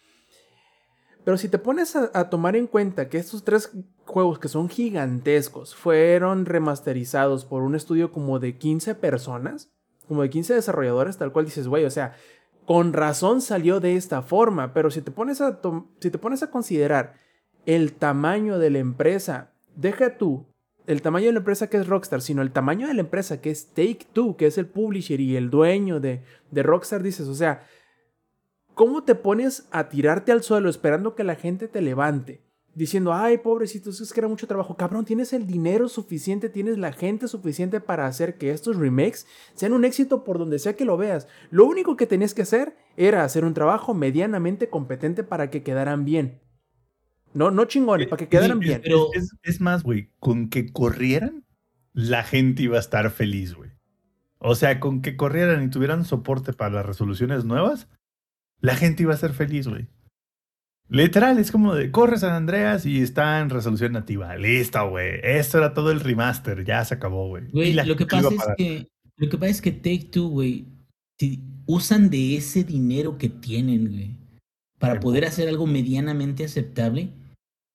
Pero si te pones a, a, tomar en cuenta que estos tres juegos que son gigantescos fueron remasterizados por un estudio como de 15 personas, como de 15 desarrolladores, tal cual dices, güey, o sea, con razón salió de esta forma, pero si te pones a, si te pones a considerar el tamaño de la empresa, deja tú el tamaño de la empresa que es Rockstar, sino el tamaño de la empresa que es Take Two, que es el publisher y el dueño de, de Rockstar, dices, o sea, ¿cómo te pones a tirarte al suelo esperando que la gente te levante? Diciendo, ay, pobrecitos, es que era mucho trabajo. Cabrón, tienes el dinero suficiente, tienes la gente suficiente para hacer que estos remakes sean un éxito por donde sea que lo veas. Lo único que tenías que hacer era hacer un trabajo medianamente competente para que quedaran bien. No, no chingones, para que quedaran bien. Pero es, más, güey, con que corrieran, la gente iba a estar feliz, güey. O sea, con que corrieran y tuvieran soporte para las resoluciones nuevas, la gente iba a ser feliz, güey. Literal, es como de corre San Andreas y está en resolución nativa. Listo, güey. Esto era todo el remaster. Ya se acabó, güey. Güey, lo que pasa es que. Lo que pasa es que Take Two, güey, si usan de ese dinero que tienen, güey, para poder hacer algo medianamente aceptable.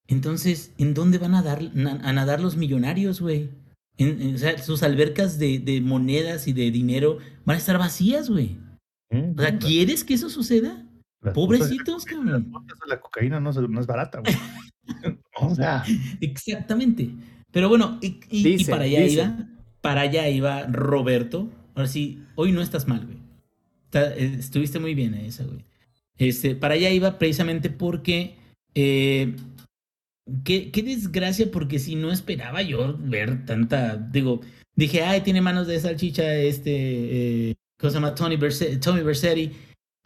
Entonces, ¿en dónde van a, dar, a nadar los millonarios, güey? o sea, sus albercas de, de, monedas y de dinero van a estar vacías, güey. O sea, ¿quieres que eso suceda? Pobrecitos, cabrón. La cocaína no, es barata, güey. o sea. Exactamente. Pero bueno, y, para allá iba, para allá iba Roberto. Ahora sí, hoy no estás mal, güey. Eh, estuviste muy bien esa, güey. Este, para allá iba precisamente porque. Eh, qué, qué, desgracia, porque si no esperaba yo ver tanta. Digo, dije, ay, tiene manos de salchicha este. Eh, ¿Cómo se llama? Tony, Tony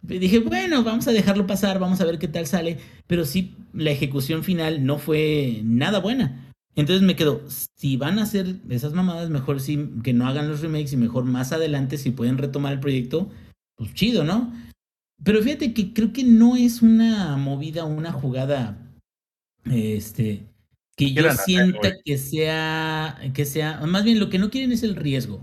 Dije, bueno, vamos a dejarlo pasar, vamos a ver qué tal sale. Pero sí, la ejecución final no fue nada buena. Entonces me quedo, si van a hacer esas mamadas, mejor sí que no hagan los remakes y mejor más adelante si pueden retomar el proyecto, pues chido, ¿no? Pero fíjate que creo que no es una movida, una jugada, este, que yo sienta que sea, que sea, más bien lo que no quieren es el riesgo,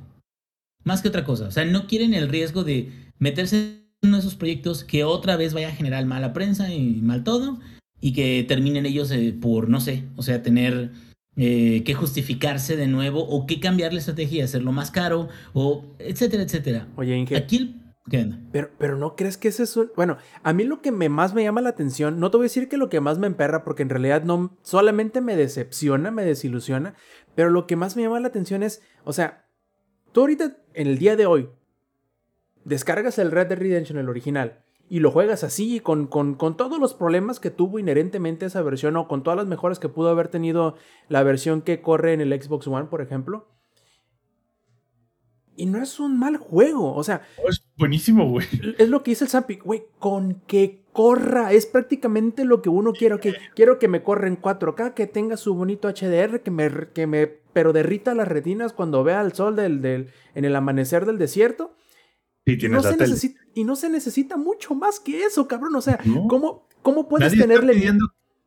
más que otra cosa. O sea, no quieren el riesgo de meterse uno de esos proyectos que otra vez vaya a generar mala prensa y mal todo y que terminen ellos eh, por, no sé, o sea, tener eh, que justificarse de nuevo o que cambiar la estrategia, hacerlo más caro o etcétera, etcétera. Oye, Inge. Aquí ¿Qué Pero, pero no crees que ese es un... Bueno, a mí lo que me más me llama la atención, no te voy a decir que lo que más me emperra, porque en realidad no solamente me decepciona, me desilusiona, pero lo que más me llama la atención es, o sea, tú ahorita, en el día de hoy, descargas el Red Dead Redemption, el original, y lo juegas así, con, con, con, todos los problemas que tuvo inherentemente esa versión, o con todas las mejoras que pudo haber tenido la versión que corre en el Xbox One, por ejemplo. Y no es un mal juego, o sea... Es buenísimo, güey. Es lo que dice el Zampi, güey, con que corra, es prácticamente lo que uno quiere. que quiero que me corra en 4K, que tenga su bonito HDR, que me, que me pero derrita las retinas cuando vea el sol del, del, en el amanecer del desierto y, no se necesita, y no se necesita mucho más que eso, cabrón. O sea, ¿cómo, ¿cómo puedes nadie tenerle. Está pidiendo,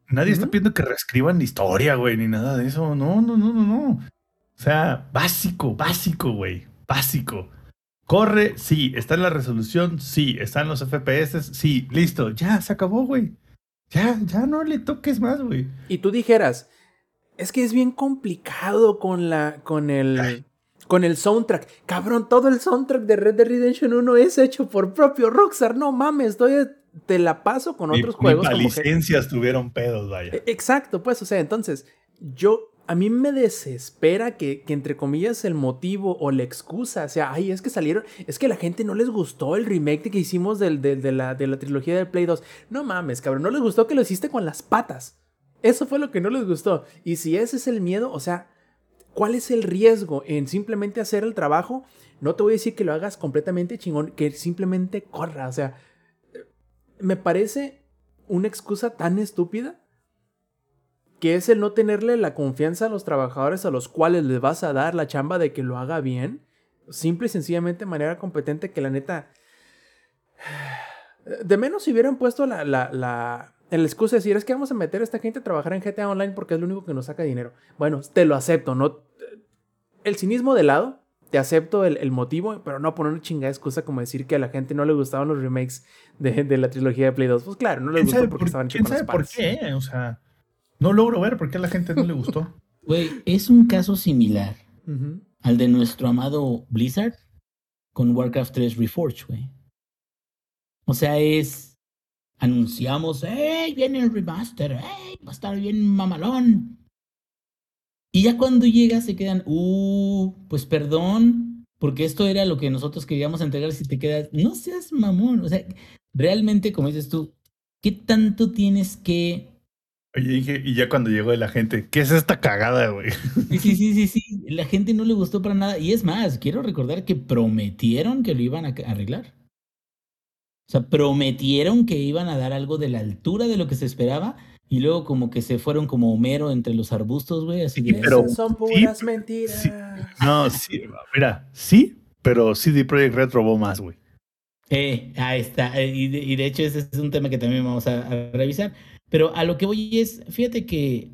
nadie está pidiendo que reescriban la historia, güey, ni nada de eso. No, no, no, no, no. O sea, básico, básico, güey. Básico. Corre, sí. Está en la resolución, sí. Están los FPS, sí. Listo, ya, se acabó, güey. Ya, ya no le toques más, güey. Y tú dijeras, es que es bien complicado con la, con el, con el soundtrack. Cabrón, todo el soundtrack de Red Dead Redemption 1 es hecho por propio Rockstar. No mames, estoy, te la paso con otros juegos. Las licencias tuvieron pedos, vaya. E, exacto, pues, o sea, entonces, yo, a mí me desespera que, que, entre comillas, el motivo o la excusa sea, ay, es que salieron, es que a la gente no les gustó el remake que hicimos del, de, la, de la trilogía del Play 2. No mames, cabrón, no les gustó que lo hiciste con las patas. Eso fue lo que no les gustó. Y si ese es el miedo, o sea, ¿Cuál es el riesgo en simplemente hacer el trabajo? No te voy a decir que lo hagas completamente chingón, que simplemente corra. O sea, me parece una excusa tan estúpida que es el no tenerle la confianza a los trabajadores a los cuales les vas a dar la chamba de que lo haga bien, simple y sencillamente de manera competente, que la neta... De menos si hubieran puesto la, la en la excusa de decir, es que vamos a meter a esta gente a trabajar en GTA Online porque es lo único que nos saca dinero. Bueno, te lo acepto, ¿no? El cinismo de lado, te acepto el, motivo, pero no poner una chingada excusa como decir que a la gente no le gustaban los remakes de, la trilogía de Play 2. Pues claro, no les gustó porque estaban ¿Quién sabe por qué? O sea, no logro ver por qué a la gente no le gustó. Güey, es un caso similar al de nuestro amado Blizzard con Warcraft 3 Reforged, güey. O sea, es anunciamos, ¡hey! Viene el remaster, ¡hey! Va a estar bien mamalón. Y ya cuando llega se quedan, ¡uh! Pues perdón, porque esto era lo que nosotros queríamos entregar. Si te quedas, no seas mamón. O sea, realmente, como dices tú, ¿qué tanto tienes que. Oye, dije, y ya cuando llegó la gente, ¿qué es esta cagada, güey? Sí, sí, sí, sí, sí. La gente no le gustó para nada. Y es más, quiero recordar que prometieron que lo iban a arreglar. O sea, prometieron que iban a dar algo de la altura de lo que se esperaba y luego como que se fueron como Homero entre los arbustos, güey, así de... Pero, son puras mentiras. no, sí, mira, sí, pero CD Projekt Red robó más, güey. Eh, ahí está. Eh, y de, hecho ese es un tema que también vamos a, a revisar. Pero a lo que voy es, fíjate que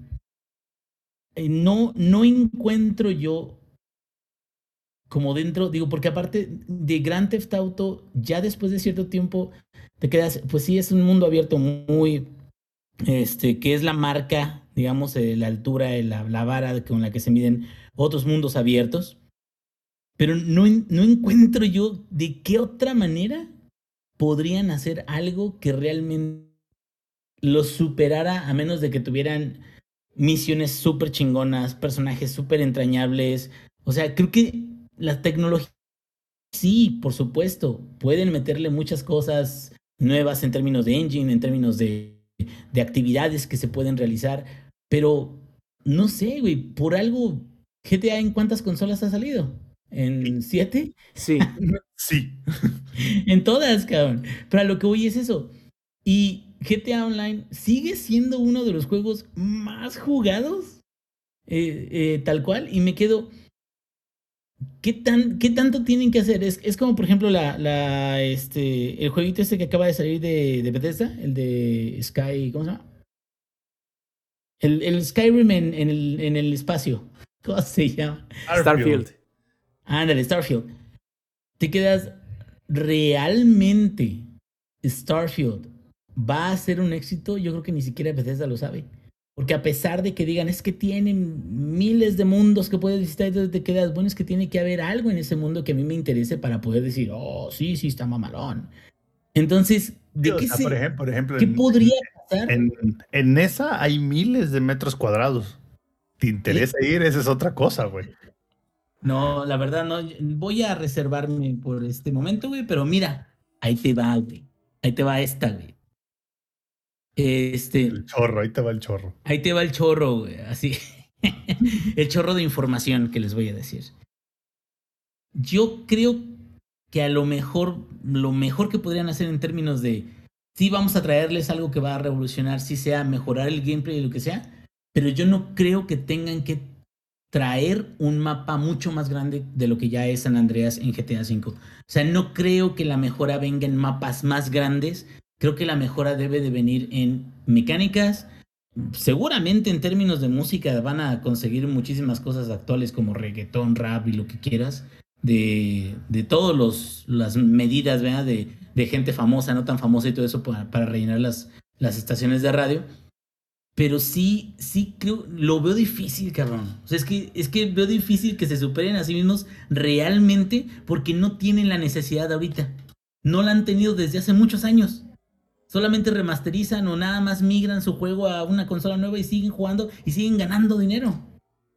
eh, no, no encuentro yo como dentro, digo, porque aparte de Grand Theft Auto, ya después de cierto tiempo te quedas, pues sí, es un mundo abierto muy, este, que es la marca, digamos, de la altura, la, la, vara con la que se miden otros mundos abiertos. Pero no, no encuentro yo de qué otra manera podrían hacer algo que realmente los superara, a menos de que tuvieran misiones súper chingonas, personajes súper entrañables. O sea, creo que la tecnología, sí, por supuesto, pueden meterle muchas cosas nuevas en términos de engine, en términos de, de actividades que se pueden realizar, pero no sé, güey, por algo, GTA en cuántas consolas ha salido? ¿En siete? Sí. sí. en todas, cabrón. Pero a lo que voy es eso. Y GTA Online sigue siendo uno de los juegos más jugados eh, eh, tal cual, y me quedo, ¿qué, tan, qué tanto tienen que hacer? Es, es como, por ejemplo, la, la, este, el jueguito este que acaba de salir de, de Bethesda, el de Sky, ¿cómo se llama? El, el Skyrim en, en, el, en el espacio. ¿Cómo se llama? Starfield. Ándale, Starfield. Te quedas realmente Starfield va a ser un éxito, yo creo que ni siquiera Bethesda lo sabe. Porque a pesar de que digan, es que tienen miles de mundos que puedes visitar y te quedas, bueno, es que tiene que haber algo en ese mundo que a mí me interese para poder decir, oh, sí, sí, está mamalón. Entonces, ¿de qué, se, por ejemplo, ¿qué podría pasar? En, en, esa hay miles de metros cuadrados. ¿Te interesa ir? Esa es otra cosa, güey. No, la verdad no. Voy a reservarme por este momento, güey, pero mira, ahí te va, güey. Ahí te va esta, güey. Este. El chorro, ahí te va el chorro. Ahí te va el chorro, güey. Así. el chorro de información que les voy a decir. Yo creo que a lo mejor, lo mejor que podrían hacer en términos de sí vamos a traerles algo que va a revolucionar, si sea mejorar el gameplay y lo que sea, pero yo no creo que tengan que traer un mapa mucho más grande de lo que ya es San Andreas en GTA V. O sea, no creo que la mejora venga en mapas más grandes, Creo que la mejora debe de venir en mecánicas. Seguramente en términos de música van a conseguir muchísimas cosas actuales como reggaetón, rap y lo que quieras. De, de todas las medidas De, de, gente famosa, no tan famosa y todo eso para, para rellenar las, las estaciones de radio. Pero sí, sí creo, lo veo difícil, cabrón. O sea, es que, es que veo difícil que se superen a sí mismos realmente porque no tienen la necesidad ahorita. No la han tenido desde hace muchos años solamente remasterizan o nada más migran su juego a una consola nueva y siguen jugando y siguen ganando dinero.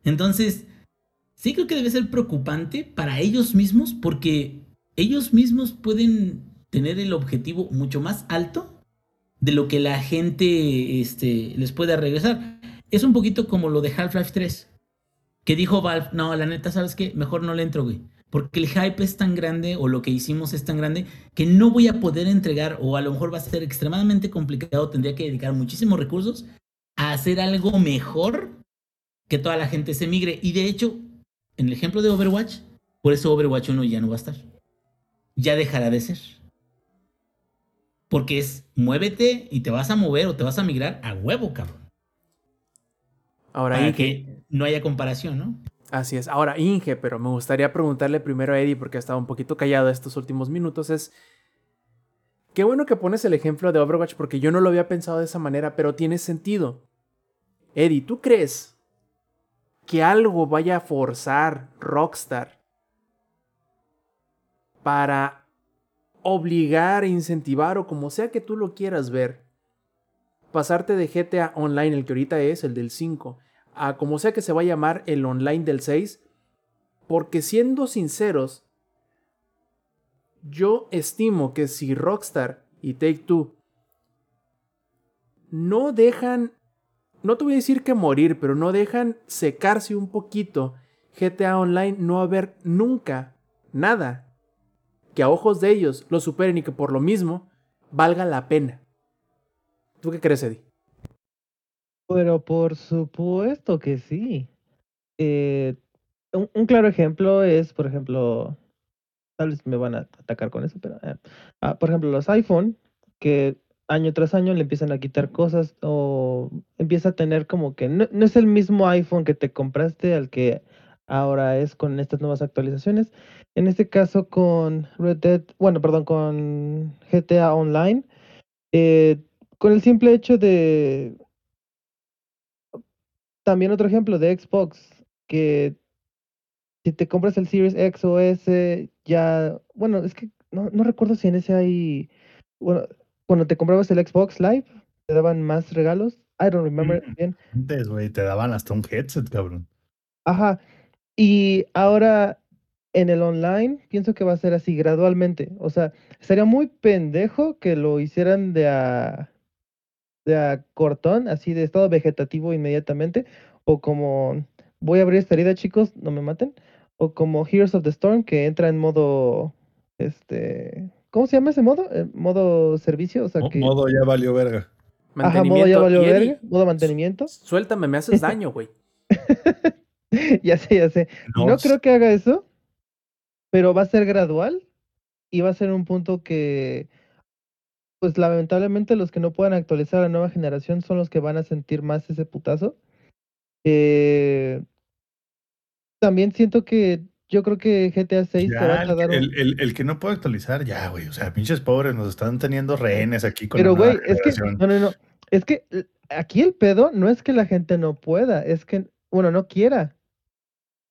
Entonces, sí creo que debe ser preocupante para ellos mismos porque ellos mismos pueden tener el objetivo mucho más alto de lo que la gente este, les pueda regresar. Es un poquito como lo de Half-Life 3, que dijo Valve, no, la neta, ¿sabes qué? Mejor no le entro, güey porque el hype es tan grande o lo que hicimos es tan grande que no voy a poder entregar o a lo mejor va a ser extremadamente complicado, tendría que dedicar muchísimos recursos a hacer algo mejor que toda la gente se migre. Y de hecho, en el ejemplo de Overwatch, por eso Overwatch 1 ya no va a estar. Ya dejará de ser. Porque es muévete y te vas a mover o te vas a migrar a huevo, cabrón. Ahora Para que no haya comparación, ¿no? Así es. Ahora, Inge, pero me gustaría preguntarle primero a Eddie, porque ha estado un poquito callado estos últimos minutos, es... Qué bueno que pones el ejemplo de Overwatch, porque yo no lo había pensado de esa manera, pero tiene sentido. Eddie, ¿tú crees que algo vaya a forzar Rockstar para obligar, incentivar o como sea que tú lo quieras ver, pasarte de GTA Online, el que ahorita es, el del 5, a como sea que se va a llamar el online del 6, porque siendo sinceros, yo estimo que si Rockstar y Take Two no dejan, no te voy a decir que morir, pero no dejan secarse un poquito GTA Online, no va a haber nunca nada que a ojos de ellos lo superen y que por lo mismo valga la pena. ¿Tú qué crees, Eddie? Pero por supuesto que sí. Eh, un, claro ejemplo es, por ejemplo, tal vez me van a atacar con eso, pero eh, ah, por ejemplo los iPhone, que año tras año le empiezan a quitar cosas o empieza a tener como que no, es el mismo iPhone que te compraste al que ahora es con estas nuevas actualizaciones. En este caso con Red Dead, bueno, perdón, con GTA Online, eh, con el simple hecho de también otro ejemplo de Xbox, que si te compras el Series X o S, ya, bueno, es que no, no recuerdo si en ese hay, bueno, cuando te comprabas el Xbox Live, te daban más regalos. I don't remember mm, bien. Antes, güey, te daban hasta un headset, cabrón. Ajá. Y ahora en el online pienso que va a ser así gradualmente. O sea, sería muy pendejo que lo hicieran de a de cortón, así de estado vegetativo inmediatamente, o como voy a abrir esta herida, chicos, no me maten, o como Heroes of the Storm, que entra en modo, este, ¿cómo se llama ese modo? Eh, modo servicio, o sea que... Modo ya valió verga. Ajá, modo ya valió verga, modo mantenimiento. Suéltame, me haces daño, güey. ya sé, ya sé. No creo que haga eso, pero va a ser gradual y va a ser un punto que, pues lamentablemente los que no puedan actualizar a la nueva generación son los que van a sentir más ese putazo. Eh, también siento que yo creo que GTA 6 te va a dar el, el, el, que no puede actualizar, ya, güey. O sea, pinches pobres, nos están teniendo rehenes aquí con Pero, güey, es que. No, no, no. Es que aquí el pedo no es que la gente no pueda, es que, bueno, no quiera.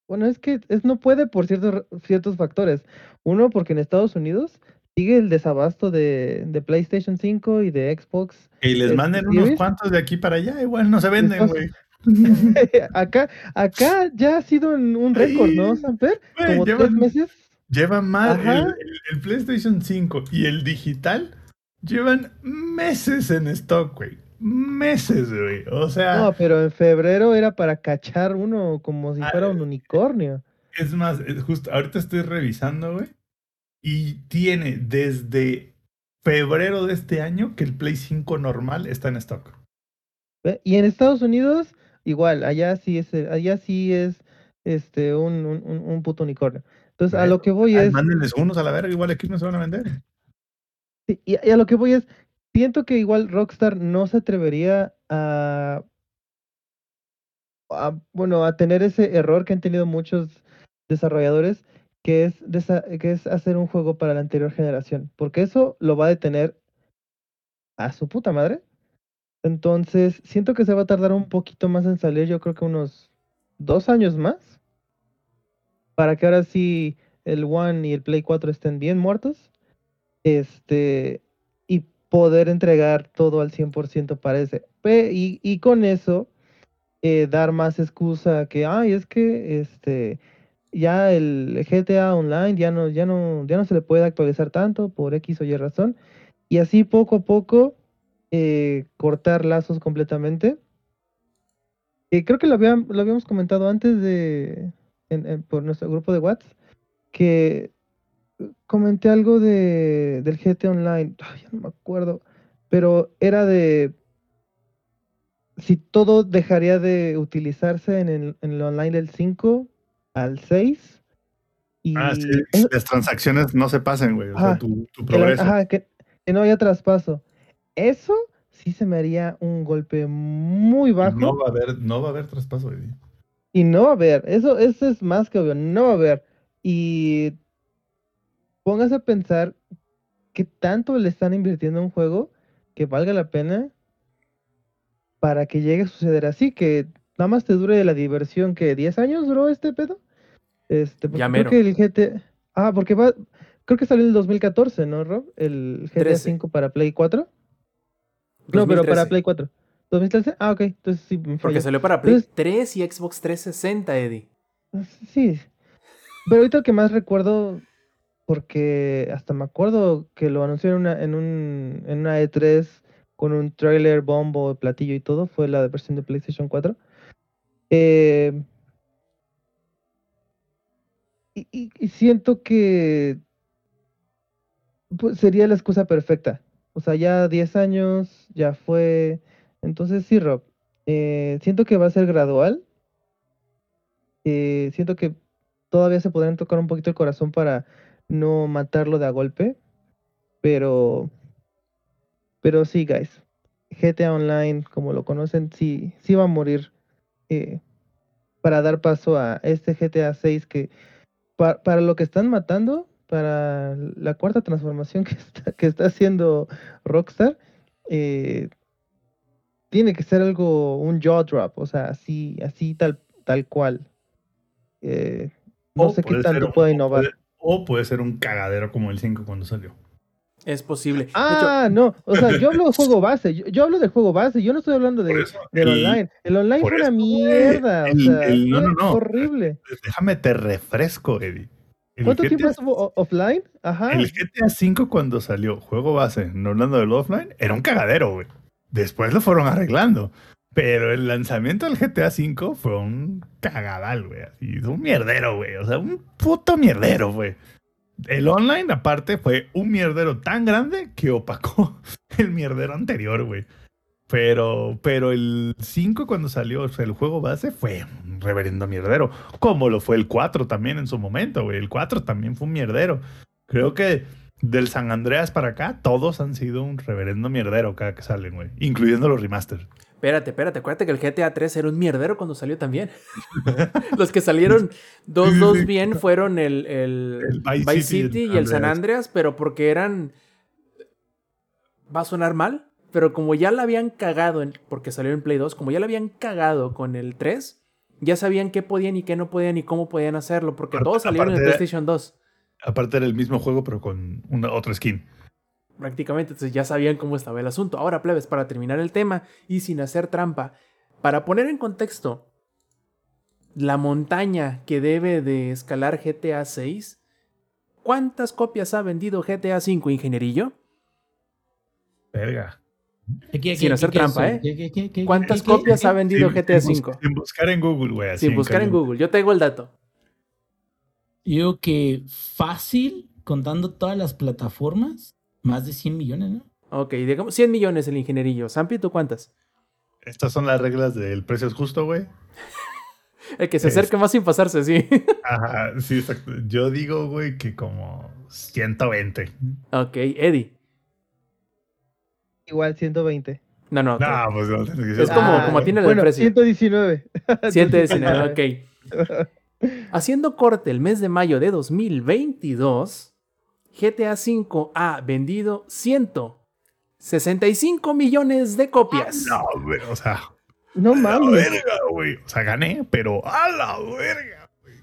Bueno, es que es, no puede por ciertos, ciertos factores. Uno, porque en Estados Unidos sigue el desabasto de, de PlayStation 5 y de Xbox. Y les manden unos cuantos de aquí para allá, igual no se venden, güey. acá, acá ya ha sido un récord, ¿no, Samper? Como tres meses. Lleva más el, PlayStation 5 y el digital llevan meses en stock, güey. Meses, güey. O sea. No, pero en febrero era para cachar uno como si fuera un ah, unicornio. Es más, justo ahorita estoy revisando, güey. Y tiene desde febrero de este año que el Play 5 normal está en stock. Y en Estados Unidos igual, allá sí es, allá sí es este un, un, un puto unicornio. Entonces, a lo que voy es. Mándenles unos a la verga, igual aquí no se van a vender. Y, a lo que voy es, siento que igual Rockstar no se atrevería a, a, bueno, a tener ese error que han tenido muchos desarrolladores, que es, que es hacer un juego para la anterior generación, porque eso lo va a detener a su puta madre entonces, siento que se va a tardar un poquito más en salir, yo creo que unos dos años más, para que ahora sí el One y el Play 4 estén bien muertos, este, y poder entregar todo al 100% parece. Y, y con eso, eh, dar más excusa que, ay, es que, este, ya el GTA Online ya no, ya no, ya no se le puede actualizar tanto por X o Y razón. Y así poco a poco eh, cortar lazos completamente. Eh, creo que lo, lo, habíamos comentado antes de por nuestro grupo de WhatsApp que comenté algo de del GT Online, ya no me acuerdo, pero era de si todo dejaría de utilizarse en el, en el online del 5 al 6 y ah, las transacciones no se pasen, güey, tu, progreso. que no haya traspaso eso sí se me haría un golpe muy bajo. No va a haber, no va a haber traspaso, Y no va a haber, eso, eso es más que obvio, no va a haber. Y póngase a pensar qué tanto le están invirtiendo a un juego que valga la pena para que llegue a suceder así, que nada más te dure la diversión que 10 años duró este pedo. Este, ya creo que el GT Ah, porque va creo que salió en el 2014, ¿no, Rob? El GTA 5 para Play 4. No, pero para Play 4. ¿2013? Ah, ok. Entonces sí. Porque salió para Play 3 y Xbox 360, Eddie. Sí. Pero ahorita el que más recuerdo, porque hasta me acuerdo que lo anunció en una, en un, en una E3 con un trailer, bombo, platillo y todo, fue la versión de PlayStation 4. Eh, y, siento que pues, sería la excusa perfecta. O sea, ya 10 años, ya fue. Entonces sí, Rob, eh, siento que va a ser gradual. Eh, siento que todavía se podrán tocar un poquito el corazón para no matarlo de a golpe. Pero, pero sí, guys. GTA Online, como lo conocen, sí, sí va a morir eh, para dar paso a este GTA 6 que para lo que están matando, para la cuarta transformación que está, que está haciendo Rockstar, eh, tiene que ser algo, un jaw drop, o sea, así, así tal, tal cual. Eh, no sé qué tanto puede innovar. O puede, ser un cagadero como el 5 cuando salió. Es posible. Ah, no. O sea, yo hablo de juego base. Yo, hablo de juego base. Yo no estoy hablando de, del online. El online fue una mierda. o sea, no, no, no. horrible. Déjame te refresco, Eddie. ¿Cuánto tiempo estuvo offline? Ajá. El GTA V cuando salió, juego base, no hablando del offline, era un cagadero, güey. Después lo fueron arreglando. Pero el lanzamiento del GTA V fue un cagadal, güey. Así, un mierdero, güey. O sea, un puto mierdero, güey. El online, aparte, fue un mierdero tan grande que opacó el mierdero anterior, güey. Pero, pero el 5 cuando salió, el juego base fue un un reverendo mierdero. Como lo fue el 4 también en su momento, güey. El 4 también fue un mierdero. Creo que del San Andreas para acá, todos han sido un reverendo mierdero cada que salen, güey. Incluyendo los remasters. Espérate, espérate, acuérdate que el GTA 3 era un mierdero cuando salió también. los que salieron dos, dos bien fueron el, el, Vice, City, y el San Andreas, pero porque eran... Va a sonar mal, pero como ya la habían cagado, en, porque salió en Play 2, como ya la habían cagado con el 3, ya sabían qué podían y qué no podían y cómo podían hacerlo, porque todos salieron en el PlayStation 2. Aparte era el mismo juego, pero con una, otra skin. Prácticamente, entonces ya sabían cómo estaba el asunto. Ahora, plebes, para terminar el tema y sin hacer trampa, para poner en contexto la montaña que debe de escalar GTA 6, ¿cuántas copias ha vendido GTA 5, ingenierillo? Verga. sin hacer trampa, ¿eh? ¿Cuántas copias ha vendido GTA 5? Sin buscar en Google, güey. Sin buscar en Google. Yo tengo el dato. Yo que fácil, contando todas las plataformas, más de 100 millones, ¿no? Ok, digamos 100 millones el ingenierillo. Sampi, ¿tú cuántas? Estas son las reglas del precio es justo, güey. el que se acerque más sin pasarse, sí. Ajá, sí, exacto. Yo digo, güey, que como 120. Ok, Eddie. Igual 120. No, no. No, pues no, es como, como tiene el precio. 119. 119, ok. Haciendo corte el mes de mayo de 2022, GTA V ha vendido 165 millones de copias. No, güey, o sea. No mames. verga, güey. O sea, gané, pero a la verga, güey.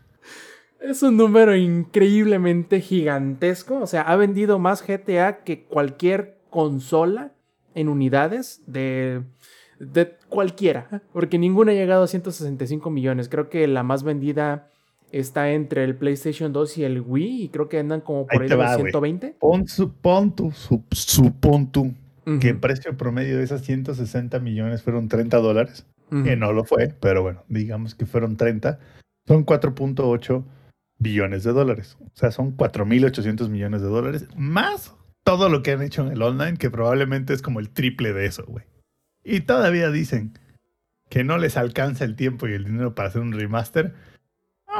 Es un número increíblemente gigantesco. O sea, ha vendido más GTA que cualquier consola en unidades de de cualquiera, porque ninguna ha llegado a 165 millones. Creo que la más vendida está entre el PlayStation 2 y el Wii, y creo que andan como por ahí, de 120. Pon, su, pon tu, que el precio promedio de esas 160 millones fueron 30 dólares, que no lo fue, pero bueno, digamos que fueron 30, son 4.8 billones de dólares. O sea, son 4.800 millones de dólares, más todo lo que han hecho en el online, que probablemente es como el triple de eso, güey. Y todavía dicen que no les alcanza el tiempo y el dinero para hacer un remaster.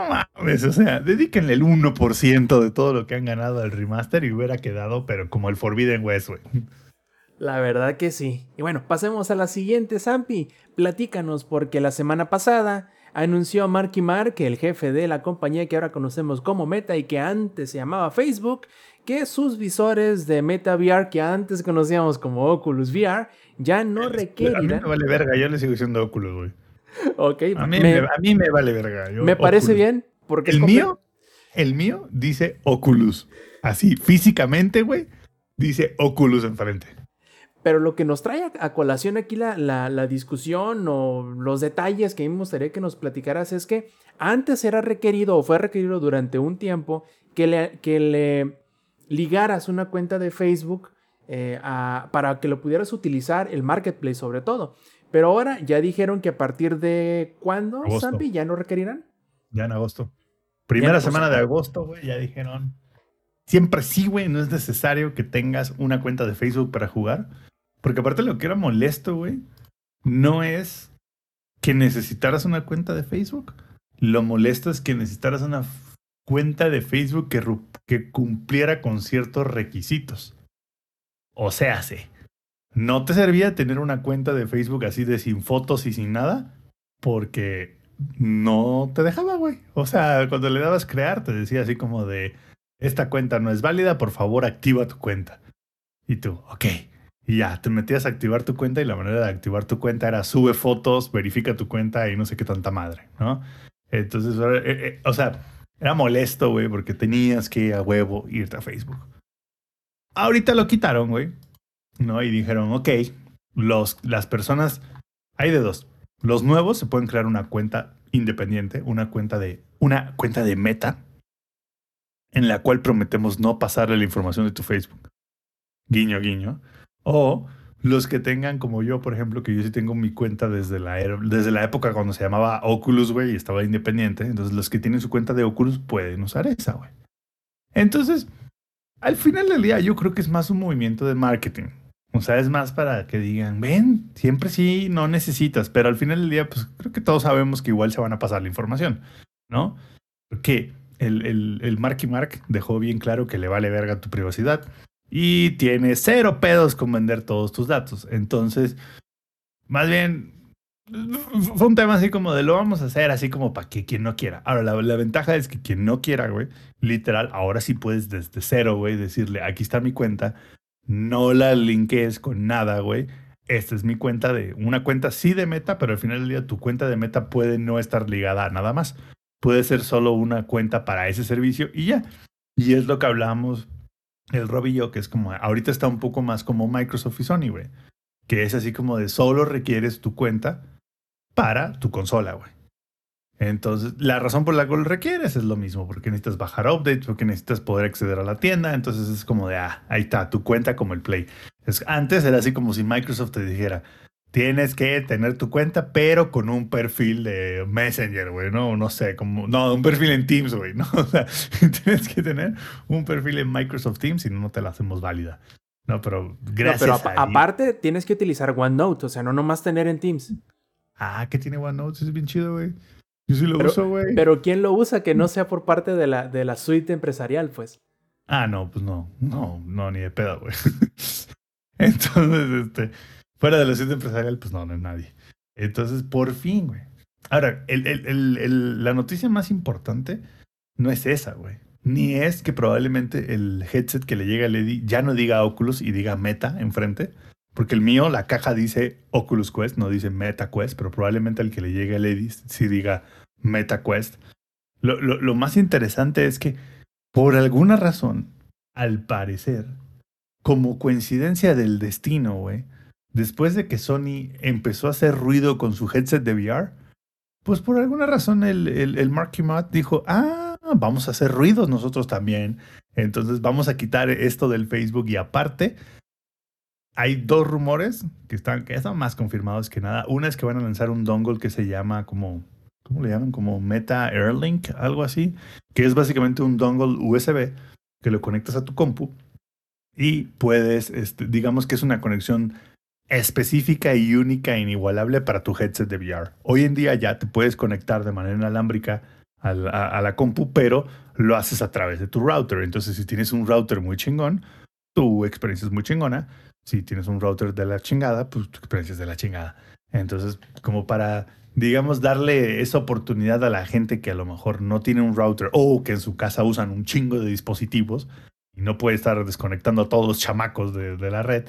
No mames, o sea, dedíquenle el 1% de todo lo que han ganado al remaster y hubiera quedado, pero como el Forbidden West, güey. La verdad que sí. Y bueno, pasemos a la siguiente, Zampi. Platícanos, porque la semana pasada anunció Marky Mark, el jefe de la compañía que ahora conocemos como Meta y que antes se llamaba Facebook, que sus visores de Meta VR, que antes conocíamos como Oculus VR, ya no requieren. A mí me vale verga, yo le sigo diciendo Oculus, güey. Ok, a mí me, a mí me vale verga. me parece bien, porque el mío, el mío dice Oculus. Así, físicamente, güey, dice Oculus enfrente. Pero lo que nos trae a, colación aquí la, la, discusión o los detalles que me gustaría que nos platicaras es que antes era requerido o fue requerido durante un tiempo que le, que le ligaras una cuenta de Facebook eh, para que lo pudieras utilizar el marketplace sobre todo. Pero ahora ya dijeron que a partir de cuándo, Zampi, ya no requerirán. Ya en agosto. Primera semana de agosto, güey, ya dijeron. Siempre sí, güey, no es necesario que tengas una cuenta de Facebook para jugar. Porque aparte lo que era molesto, güey, no es que necesitaras una cuenta de Facebook. Lo molesto es que necesitaras una cuenta de Facebook que, que cumpliera con ciertos requisitos. O sea, sí. No te servía tener una cuenta de Facebook así de sin fotos y sin nada, porque no te dejaba, güey. O sea, cuando le dabas crear, te decía así como de, esta cuenta no es válida, por favor activa tu cuenta. Y tú, ok. Y ya, te metías a activar tu cuenta y la manera de activar tu cuenta era sube fotos, verifica tu cuenta y no sé qué tanta madre, ¿no? Entonces, eh, eh, o sea, era molesto, güey, porque tenías que a huevo irte a Facebook. Ahorita lo quitaron, güey. ¿No? Y dijeron, ok, los, las personas, hay de dos. Los nuevos se pueden crear una cuenta independiente, una cuenta de, una cuenta de meta, en la cual prometemos no pasarle la información de tu Facebook. Guiño, guiño. O los que tengan, como yo, por ejemplo, que yo sí tengo mi cuenta desde la, desde la época cuando se llamaba Oculus, güey, y estaba independiente. Entonces, los que tienen su cuenta de Oculus pueden usar esa, güey. Entonces, al final del día, yo creo que es más un movimiento de marketing. O sea, es más para que digan, ven, siempre sí, no necesitas, pero al final del día, pues creo que todos sabemos que igual se van a pasar la información, ¿no? Porque el, el, el Marky Mark dejó bien claro que le vale verga tu privacidad y tiene cero pedos con vender todos tus datos. Entonces, más bien, fue un tema así como de lo vamos a hacer así como para que quien no quiera. Ahora, la, la, ventaja es que quien no quiera, güey, literal, ahora sí puedes desde cero, güey, decirle, aquí está mi cuenta, no la linkees con nada, güey. Esta es mi cuenta de una cuenta sí de meta, pero al final del día tu cuenta de meta puede no estar ligada a nada más. Puede ser solo una cuenta para ese servicio y ya. Y es lo que hablamos el Rob y yo, que es como, ahorita está un poco más como Microsoft y Sony, güey. Que es así como de solo requieres tu cuenta para tu consola, güey. Entonces, la razón por la que lo requieres es lo mismo, porque necesitas bajar updates, porque necesitas poder acceder a la tienda, entonces es como de, ah, ahí está, tu cuenta como el Play. Es, antes era así como si Microsoft te dijera, tienes que tener tu cuenta, pero con un perfil de Messenger, güey, ¿no? No sé, como, no, un perfil en Teams, güey, ¿no? O sea, tienes que tener un perfil en Microsoft Teams y no te la hacemos válida. No, pero gracias. No, pero aparte tienes que utilizar OneNote, o sea, no nomás tener en Teams. Ah, ¿qué tiene OneNote? Es bien chido, güey. Yo sí lo uso, güey. Pero ¿quién lo usa que no sea por parte de la, de la suite empresarial, pues? Ah, no, pues no. No, no, ni de pedo, güey. Entonces, este, fuera de la suite empresarial, pues no, no hay nadie. Entonces, por fin, güey. Ahora, el, el, el, la noticia más importante no es esa, güey. Ni es que probablemente el headset que le llega a Lady ya no diga Oculus y diga Meta enfrente, porque el mío, la caja dice Oculus Quest, no dice Meta Quest, pero probablemente el que le llegue a Lady sí diga Meta Quest. Lo, más interesante es que, por alguna razón, al parecer, como coincidencia del destino, güey, después de que Sony empezó a hacer ruido con su headset de VR, pues por alguna razón el, el, el Marky Matt dijo, ah, vamos a hacer ruidos nosotros también. Entonces vamos a quitar esto del Facebook y aparte hay dos rumores que están, que están más confirmados que nada. Una es que van a lanzar un dongle que se llama como, ¿cómo le llaman? Como Meta Airlink, algo así, que es básicamente un dongle USB que lo conectas a tu compu y puedes, este, digamos que es una conexión específica y única e inigualable para tu headset de VR. Hoy en día ya te puedes conectar de manera inalámbrica a la, a la compu, pero lo haces a través de tu router. Entonces, si tienes un router muy chingón, tu experiencia es muy chingona si tienes un router de la chingada, pues tu experiencia es de la chingada. Entonces, como para, digamos, darle esa oportunidad a la gente que a lo mejor no tiene un router o que en su casa usan un chingo de dispositivos y no puede estar desconectando a todos los chamacos de, la red.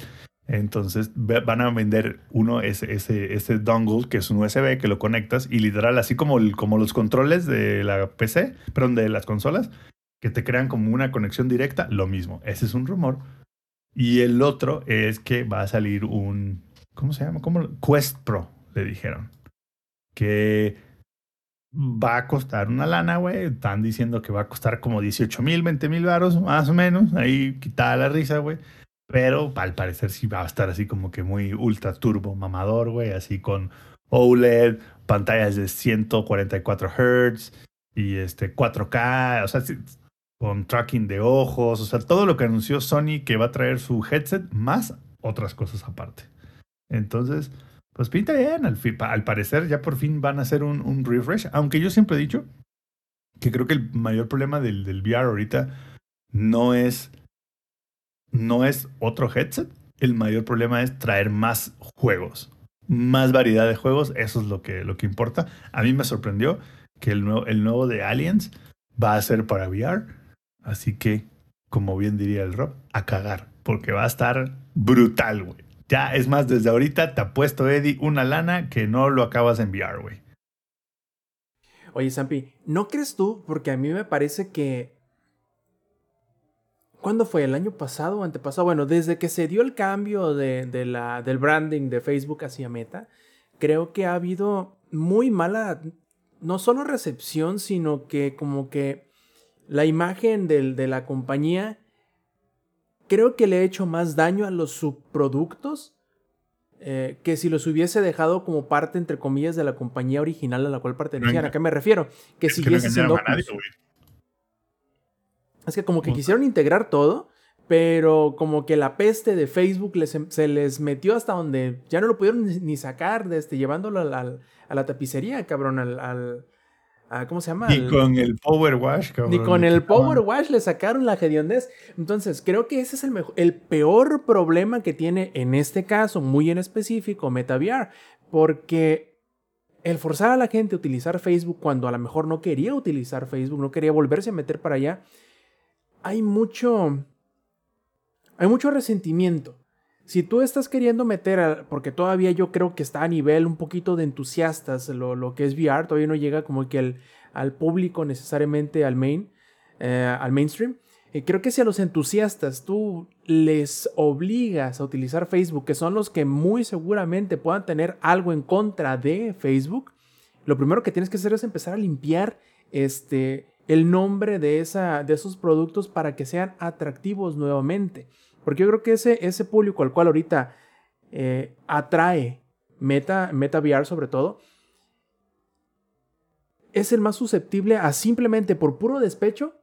Entonces van a vender uno, ese, ese, ese dongle, que es un USB, que lo conectas y literal, así como, como los controles de la PC, perdón, de las consolas, que te crean como una conexión directa, lo mismo. Ese es un rumor y el otro es que va a salir un, ¿cómo se llama? ¿Cómo? Quest Pro, le dijeron. Que va a costar una lana, güey. Están diciendo que va a costar como 18 mil, 20 mil baros, más o menos. Ahí quitada la risa, güey. Pero al parecer sí va a estar así como que muy ultra turbo mamador, güey. Así con OLED, pantallas de 144 Hz y este 4K. O sea, con tracking de ojos, o sea, todo lo que anunció Sony que va a traer su headset, más otras cosas aparte. Entonces, pues pinta bien, al, parecer ya por fin van a hacer un, un, refresh, aunque yo siempre he dicho que creo que el mayor problema del, del VR ahorita no es, no es otro headset, el mayor problema es traer más juegos, más variedad de juegos, eso es lo que, lo que importa. A mí me sorprendió que el nuevo, el nuevo de Aliens va a ser para VR Así que, como bien diría el Rob, a cagar, porque va a estar brutal, güey. Ya, es más, desde ahorita te apuesto, Eddie, una lana que no lo acabas de enviar, güey. Oye, Sampi, ¿no crees tú? Porque a mí me parece que. ¿Cuándo fue? ¿El año pasado o antepasado? Bueno, desde que se dio el cambio de, de la, del branding de Facebook hacia Meta, creo que ha habido muy mala, no solo recepción, sino que como que la imagen de la compañía creo que le ha hecho más daño a los subproductos eh, que si los hubiese dejado como parte, entre comillas, de la compañía original a la cual pertenecían. ¿A qué me refiero? Que siguiese siendo... es que como que quisieron integrar todo, pero como que la peste de Facebook se les metió hasta donde ya no lo pudieron ni, sacar, de este, llevándolo a la tapicería, cabrón, al, ¿cómo se llama? Ni con el Power Wash, cabrón. Ni con el Power Wash le sacaron la hediondez. Entonces, creo que ese es el, mejor, el peor problema que tiene en este caso, muy en específico, MetaVR, porque el forzar a la gente a utilizar Facebook cuando a lo mejor no quería utilizar Facebook, no quería volverse a meter para allá, hay mucho hay mucho resentimiento. Si tú estás queriendo meter, porque todavía yo creo que está a nivel un poquito de entusiastas lo, que es VR, todavía no llega como que al público necesariamente al main, eh, al mainstream. Eh, creo que si a los entusiastas tú les obligas a utilizar Facebook, que son los que muy seguramente puedan tener algo en contra de Facebook, lo primero que tienes que hacer es empezar a limpiar este, el nombre de, esa, de esos productos para que sean atractivos nuevamente. Porque yo creo que ese, ese público al cual ahorita eh, atrae Meta, Meta VR sobre todo, es el más susceptible a simplemente por puro despecho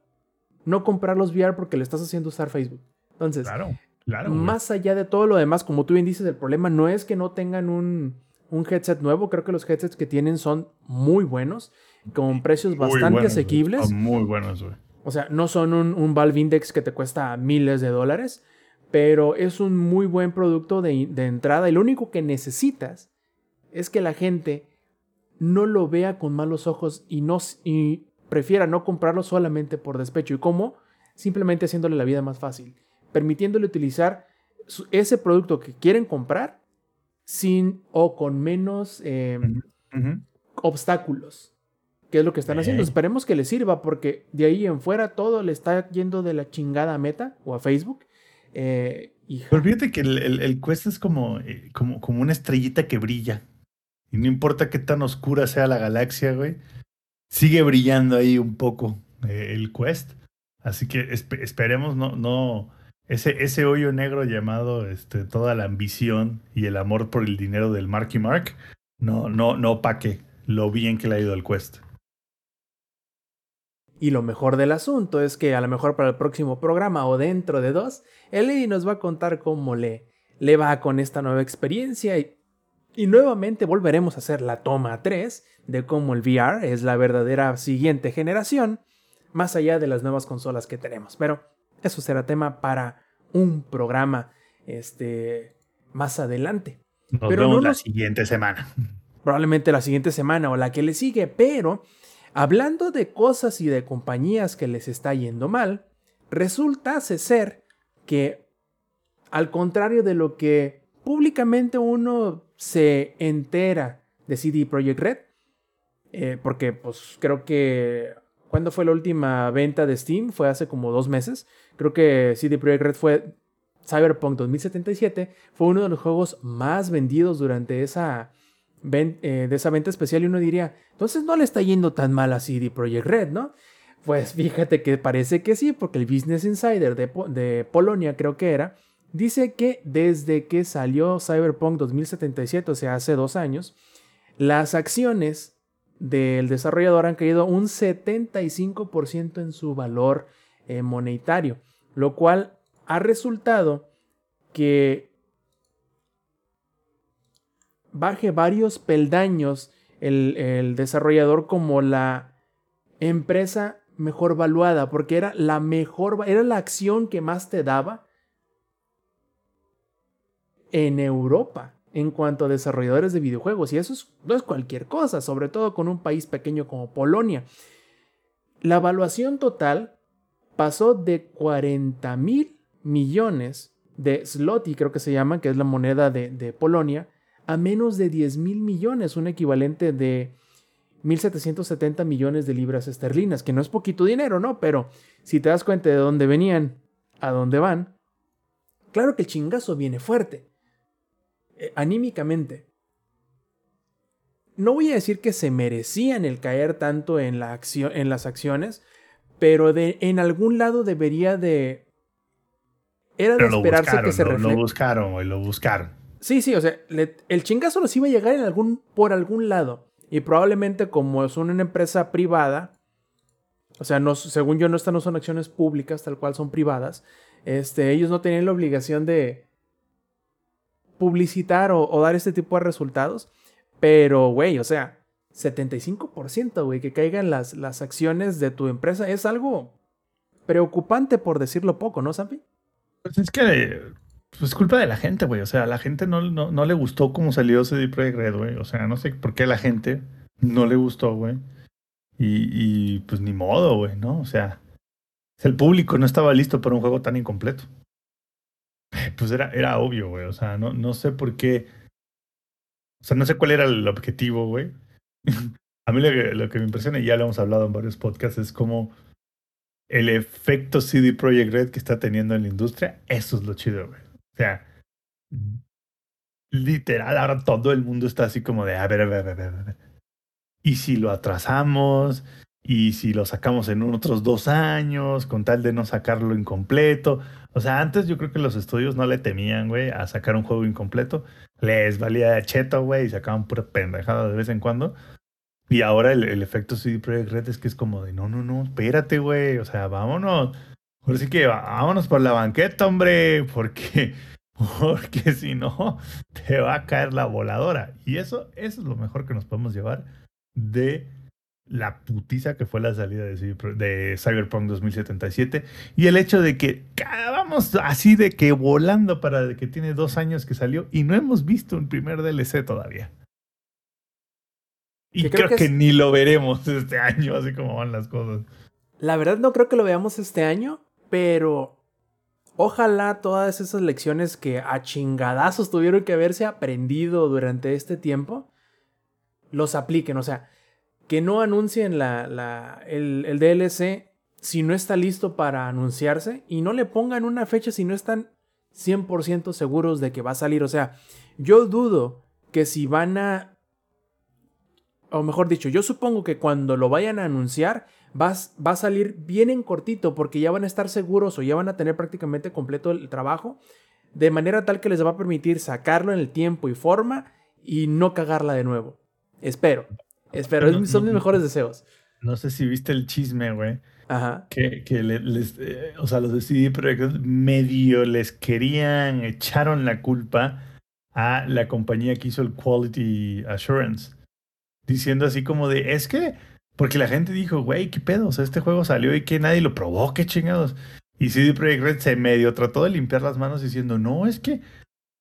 no comprar los VR porque le estás haciendo usar Facebook. Entonces, más allá de todo lo demás, como tú bien dices, el problema no es que no tengan un, un headset nuevo. Creo que los headsets que tienen son muy buenos, con precios bastante asequibles. muy buenos, güey. O sea, no son un, un Valve Index que te cuesta miles de dólares pero es un muy buen producto de, entrada y lo único que necesitas es que la gente no lo vea con malos ojos y, no, y prefiera no comprarlo solamente por despecho. ¿Y cómo? Simplemente haciéndole la vida más fácil, permitiéndole utilizar ese producto que quieren comprar sin o con menos em, obstáculos. ¿Qué es lo que están haciendo? Esperemos que les sirva porque de ahí en fuera todo le está yendo de la chingada a Meta o a Facebook eh, Pero fíjate que el, el, Quest es como, eh, como, como una estrellita que brilla. Y no importa qué tan oscura sea la galaxia, güey. Sigue brillando ahí un poco eh, el Quest. Así que esperemos no, no, ese, ese hoyo negro llamado este, toda la ambición y el amor por el dinero del Marky Mark, no, no, no opaque lo bien que le ha ido al Quest. Y lo mejor del asunto es que a lo mejor para el próximo programa o dentro de dos, Eli nos va a contar cómo le, le va con esta nueva experiencia y, y nuevamente volveremos a hacer la toma 3 de cómo el VR es la verdadera siguiente generación, más allá de las nuevas consolas que tenemos. Pero eso será tema para un programa este, más adelante. Nos vemos la siguiente semana. Probablemente la siguiente semana o la que le sigue, pero Hablando de cosas y de compañías que les está yendo mal, resulta ser que, al contrario de lo que públicamente uno se entera de CD Projekt Red, eh, porque pues creo que ¿Cuándo fue la última venta de Steam? Fue hace como dos meses. Creo que CD Projekt Red fue Cyberpunk 2077. Fue uno de los juegos más vendidos durante esa, eh, de esa venta especial y uno diría, entonces no le está yendo tan mal a CD Projekt Red, ¿no? Pues fíjate que parece que sí, porque el Business Insider de, de Polonia creo que era, dice que desde que salió Cyberpunk 2077, o sea, hace dos años, las acciones del desarrollador han caído un 75% en su valor eh, monetario, lo cual ha resultado que baje varios peldaños el, desarrollador como la empresa mejor valuada, porque era la mejor, era la acción que más te daba en Europa en cuanto a desarrolladores de videojuegos. Y eso no es cualquier cosa, sobre todo con un país pequeño como Polonia. La evaluación total pasó de 40 mil millones de zloty, creo que se llama, que es la moneda de, de Polonia, a menos de 10 mil millones, un equivalente de 1.770 millones de libras esterlinas, que no es poquito dinero, ¿no? Pero si te das cuenta de dónde venían, a dónde van, claro que el chingazo viene fuerte, eh, anímicamente. No voy a decir que se merecían el caer tanto en, la acción, en las acciones, pero de, en algún lado debería de... Era de esperarse que se lo, lo buscaron, güey, lo buscaron. Sí, sí, o sea, el chingazo nos iba a llegar en algún, por algún lado. Y probablemente como son una empresa privada, o sea, no, según yo no, estas no son acciones públicas, tal cual son privadas, Este, ellos no tenían la obligación de publicitar o, dar este tipo de resultados. Pero, güey, o sea, 75%, güey, que caigan las, las acciones de tu empresa es algo preocupante, por decirlo poco, ¿no, Sampi? Pues es que pues es culpa de la gente, güey. O sea, a la gente no, no, le gustó cómo salió CD Projekt Red, güey. O sea, no sé por qué a la gente no le gustó, güey. Y, y pues ni modo, güey, ¿no? O sea, el público no estaba listo para un juego tan incompleto. Pues era, era obvio, güey. O sea, no, no sé por qué. O sea, no sé cuál era el objetivo, güey. a mí lo que, lo que me impresiona, y ya lo hemos hablado en varios podcasts, es como el efecto CD Projekt Red que está teniendo en la industria. Eso es lo chido, güey. O sea, literal, ahora todo el mundo está así como de, a ver, a ver, a ver, a ver. Y si lo atrasamos, y si lo sacamos en otros dos años, con tal de no sacarlo incompleto. O sea, antes yo creo que los estudios no le temían, güey, a sacar un juego incompleto. Les valía cheto, güey, y sacaban pura pendejada de vez en cuando. Y ahora el, efecto CD Projekt Red es que es como de, no, no, no, espérate, güey, o sea, vámonos. Ahora sí que vámonos por la banqueta, hombre, porque, porque si no, te va a caer la voladora. Y eso, eso es lo mejor que nos podemos llevar de la putiza que fue la salida de, Cyberpunk 2077 y el hecho de que vamos así de que volando para que tiene dos años que salió y no hemos visto un primer DLC todavía. Y creo, que, ni lo veremos este año, así como van las cosas. La verdad no creo que lo veamos este año, pero ojalá todas esas lecciones que a chingadazos tuvieron que haberse aprendido durante este tiempo los apliquen. O sea, que no anuncien la, el, el, DLC si no está listo para anunciarse y no le pongan una fecha si no están 100% seguros de que va a salir. O sea, yo dudo que si van a... O mejor dicho, yo supongo que cuando lo vayan a anunciar va, va a salir bien en cortito porque ya van a estar seguros o ya van a tener prácticamente completo el trabajo. De manera tal que les va a permitir sacarlo en el tiempo y forma y no cagarla de nuevo. Espero. Espero, son mis mejores deseos. No sé si viste el chisme, güey. Ajá. Que, que les, eh, o sea, los de CD medio les querían, echaron la culpa a la compañía que hizo el Quality Assurance. Diciendo así como de, es que, porque la gente dijo, güey, ¿qué pedo? O sea, este juego salió y que nadie lo probó, qué chingados. Y CD Projekt Red se medio trató de limpiar las manos diciendo, no, es que,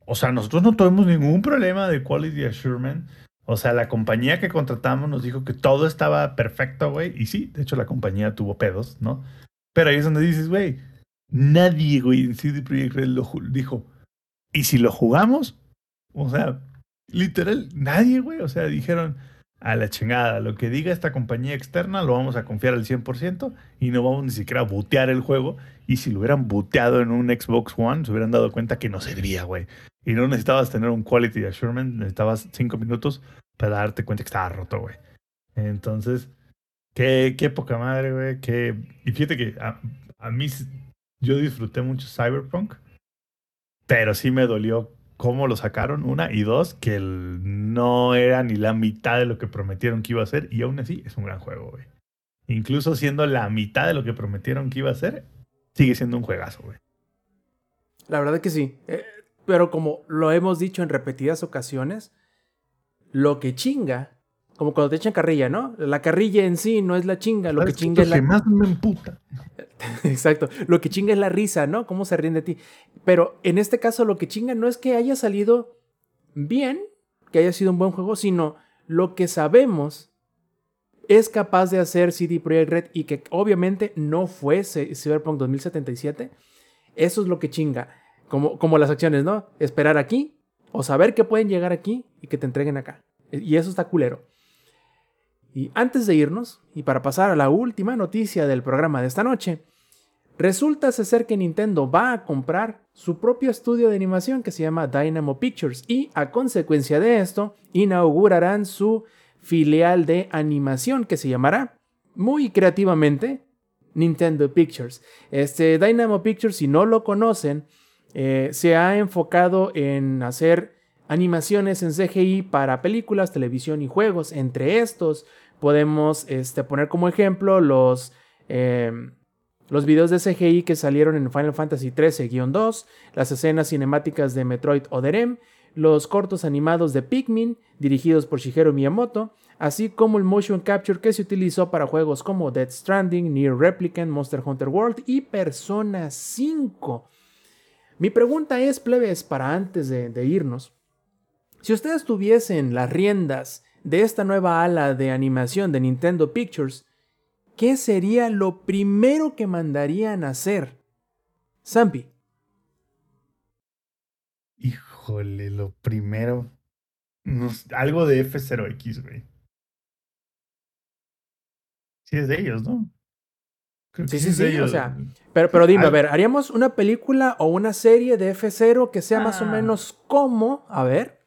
o sea, nosotros no tuvimos ningún problema de Quality Assurance o sea, la compañía que contratamos nos dijo que todo estaba perfecto, güey. Y sí, de hecho la compañía tuvo pedos, ¿no? Pero ahí es donde dices, güey, nadie, güey, en CD Projekt Red lo dijo. ¿Y si lo jugamos? O sea, literal, nadie, güey. O sea, dijeron, a la chingada, lo que diga esta compañía externa lo vamos a confiar al 100% y no vamos ni siquiera a bootear el juego. Y si lo hubieran booteado en un Xbox One, se hubieran dado cuenta que no servía, güey. Y no necesitabas tener un quality assurance, necesitabas cinco minutos para darte cuenta que estaba roto, güey. Entonces, qué, qué poca madre, güey. Qué... Y fíjate que a, a mí yo disfruté mucho Cyberpunk, pero sí me dolió cómo lo sacaron, una, y dos, que no era ni la mitad de lo que prometieron que iba a ser, y aún así es un gran juego, güey. Incluso siendo la mitad de lo que prometieron que iba a ser, sigue siendo un juegazo, güey. La verdad que sí. Eh, pero como lo hemos dicho en repetidas ocasiones, lo que chinga, como cuando te echan carrilla, ¿no? La carrilla en sí no es la chinga, lo que chinga es la... que más me emputa. Exacto, lo que chinga es la risa, ¿no? Cómo se ríen de ti. Pero en este caso lo que chinga no es que haya salido bien, que haya sido un buen juego, sino lo que sabemos es capaz de hacer CD Projekt Red y que obviamente no fue Cyberpunk 2077. Eso es lo que chinga. Como, como las acciones, ¿no? Esperar aquí o saber que pueden llegar aquí y que te entreguen acá. Y eso está culero. Y antes de irnos, y para pasar a la última noticia del programa de esta noche, resulta ser que Nintendo va a comprar su propio estudio de animación que se llama Dynamo Pictures y a consecuencia de esto inaugurarán su filial de animación que se llamará muy creativamente Nintendo Pictures. Este Dynamo Pictures, si no lo conocen, eh, se ha enfocado en hacer animaciones en CGI para películas, televisión y juegos. Entre estos podemos este, poner como ejemplo los, em, los videos de CGI que salieron en Final Fantasy XIII-2, las escenas cinemáticas de Metroid Oderem, los cortos animados de Pikmin, dirigidos por Shigeru Miyamoto, así como el motion capture que se utilizó para juegos como Dead Stranding, Near Replicant, Monster Hunter World y Persona 5. Mi pregunta es, plebes, para antes de, de irnos, si ustedes tuviesen las riendas de esta nueva ala de animación de Nintendo Pictures, ¿qué sería lo primero que mandarían a hacer? Zampi. Híjole, lo primero. algo de F0X, güey. Sí, es de ellos, ¿no? sí, sí, sí, o sea, pero, pero dime, a ver, ¿haríamos una película o una serie de F0 que sea más o ah. menos como, a ver?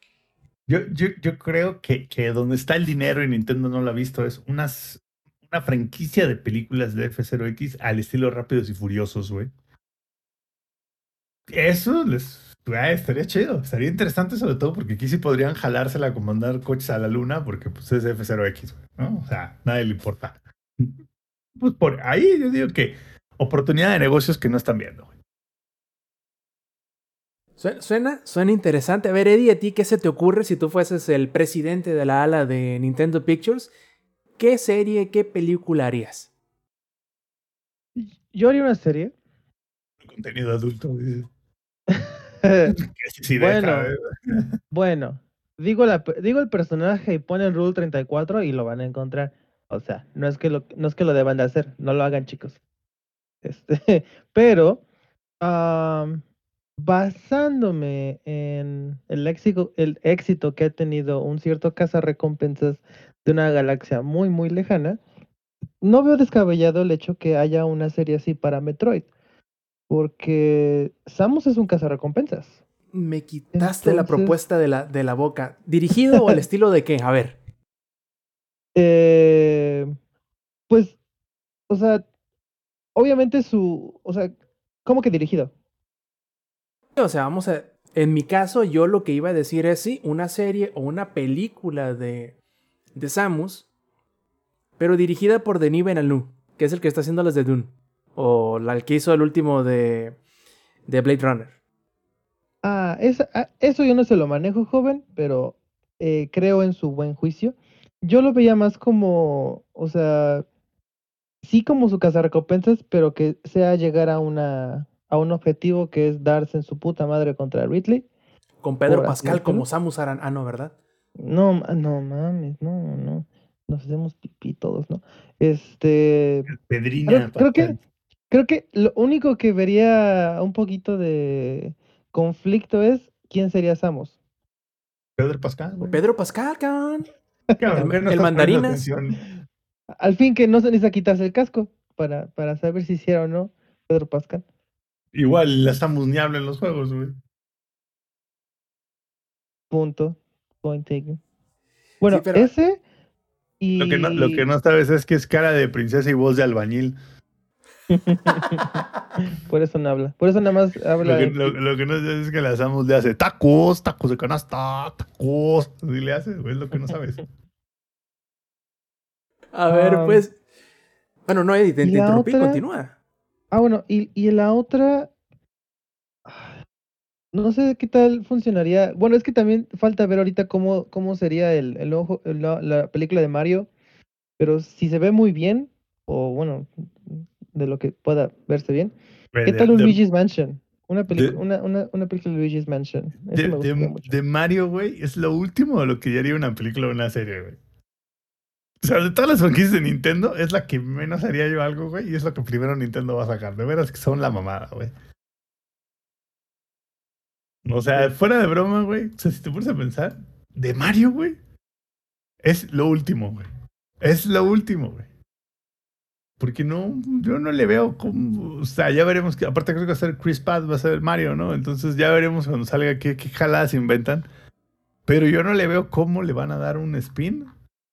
Yo, yo, yo creo que, que, donde está el dinero y Nintendo no lo ha visto es unas, una franquicia de películas de F0X al estilo Rápidos y Furiosos, güey. Eso les estaría chido, estaría interesante sobre todo porque aquí sí podrían jalársela a mandar coches a la luna porque pues es F0X, güey, ¿no? O sea, nadie le importa. Pues por ahí yo digo que oportunidad de negocios que no están viendo. Suena, suena interesante. A ver, Eddie, ¿a ti qué se te ocurre si tú fueses el presidente de la ala de Nintendo Pictures? ¿Qué serie, qué película harías? Yo haría una serie. Contenido adulto. bueno, bueno, digo, la, digo el personaje y ponen Rule 34 y lo van a encontrar. O sea, no es que lo, no es que lo deban de hacer, no lo hagan chicos. Este, pero basándome en el éxito, el éxito que ha tenido un cierto recompensas de una galaxia muy muy lejana, no veo descabellado el hecho que haya una serie así para Metroid. Porque Samus es un cazarrecompensas. Me quitaste la propuesta de la, de la boca. ¿Dirigido o al estilo de qué? A ver. Eh, pues, o sea, obviamente su, o sea, ¿cómo que dirigido? O sea, vamos a, en mi caso yo lo que iba a decir es sí, una serie o una película de, de Samus, pero dirigida por Denis Benalou, que es el que está haciendo las de Dune o la que hizo el último de, de Blade Runner. Ah, ah, eso yo no se lo manejo, joven, pero eh, creo en su buen juicio. Yo lo veía más como, o sea, sí como su casa recompensas, pero que sea llegar a una a un objetivo que es darse en su puta madre contra Ridley. Con Pedro Pascal como Samus Aran, ah, no, ¿verdad? No, no mames, no, no. Nos hacemos pipí todos, ¿no? Este. Pedrina. creo que Creo que lo único que vería un poquito de conflicto es quién sería Samos. Pedro Pascal. Pedro Pascal, cabrón. el, mandarinas. Al fin que no se necesita quitarse el casco para, para saber si hiciera o no Pedro Pascal. Igual la estamos ni en los juegos, güey. Punto. Point taken. Bueno, ese y... Lo que, no, lo que no sabes es que es cara de princesa y voz de albañil. Por eso no habla. Por eso nada más habla. Lo que, no sabes es que le hacemos le hace tacos, tacos de canasta, tacos. Así le hace, güey, es lo que no sabes. A ver, pues. Bueno, no, Eddie, te, interrumpí, continúa. Ah, bueno, y, y la otra. No sé qué tal funcionaría. Bueno, es que también falta ver ahorita cómo, cómo sería el, el ojo, la película de Mario. Pero si se ve muy bien, o bueno, de lo que pueda verse bien. ¿Qué tal un Luigi's Mansion? Una, una, una, una, película de Luigi's Mansion. de, Mario, güey, es lo último de lo que ya haría una película o una serie, güey. O sea, de todas las franquicias de Nintendo, es la que menos haría yo algo, güey, y es lo que primero Nintendo va a sacar. De veras que son la mamada, güey. O sea, fuera de broma, güey. O sea, si te pones a pensar, de Mario, güey, es lo último, güey. Es lo último, güey. Porque no, yo no le veo como, o sea, ya veremos que, aparte creo que va a ser Chris Pratt, va a ser Mario, ¿no? Entonces ya veremos cuando salga qué, qué jaladas inventan. Pero yo no le veo cómo le van a dar un spin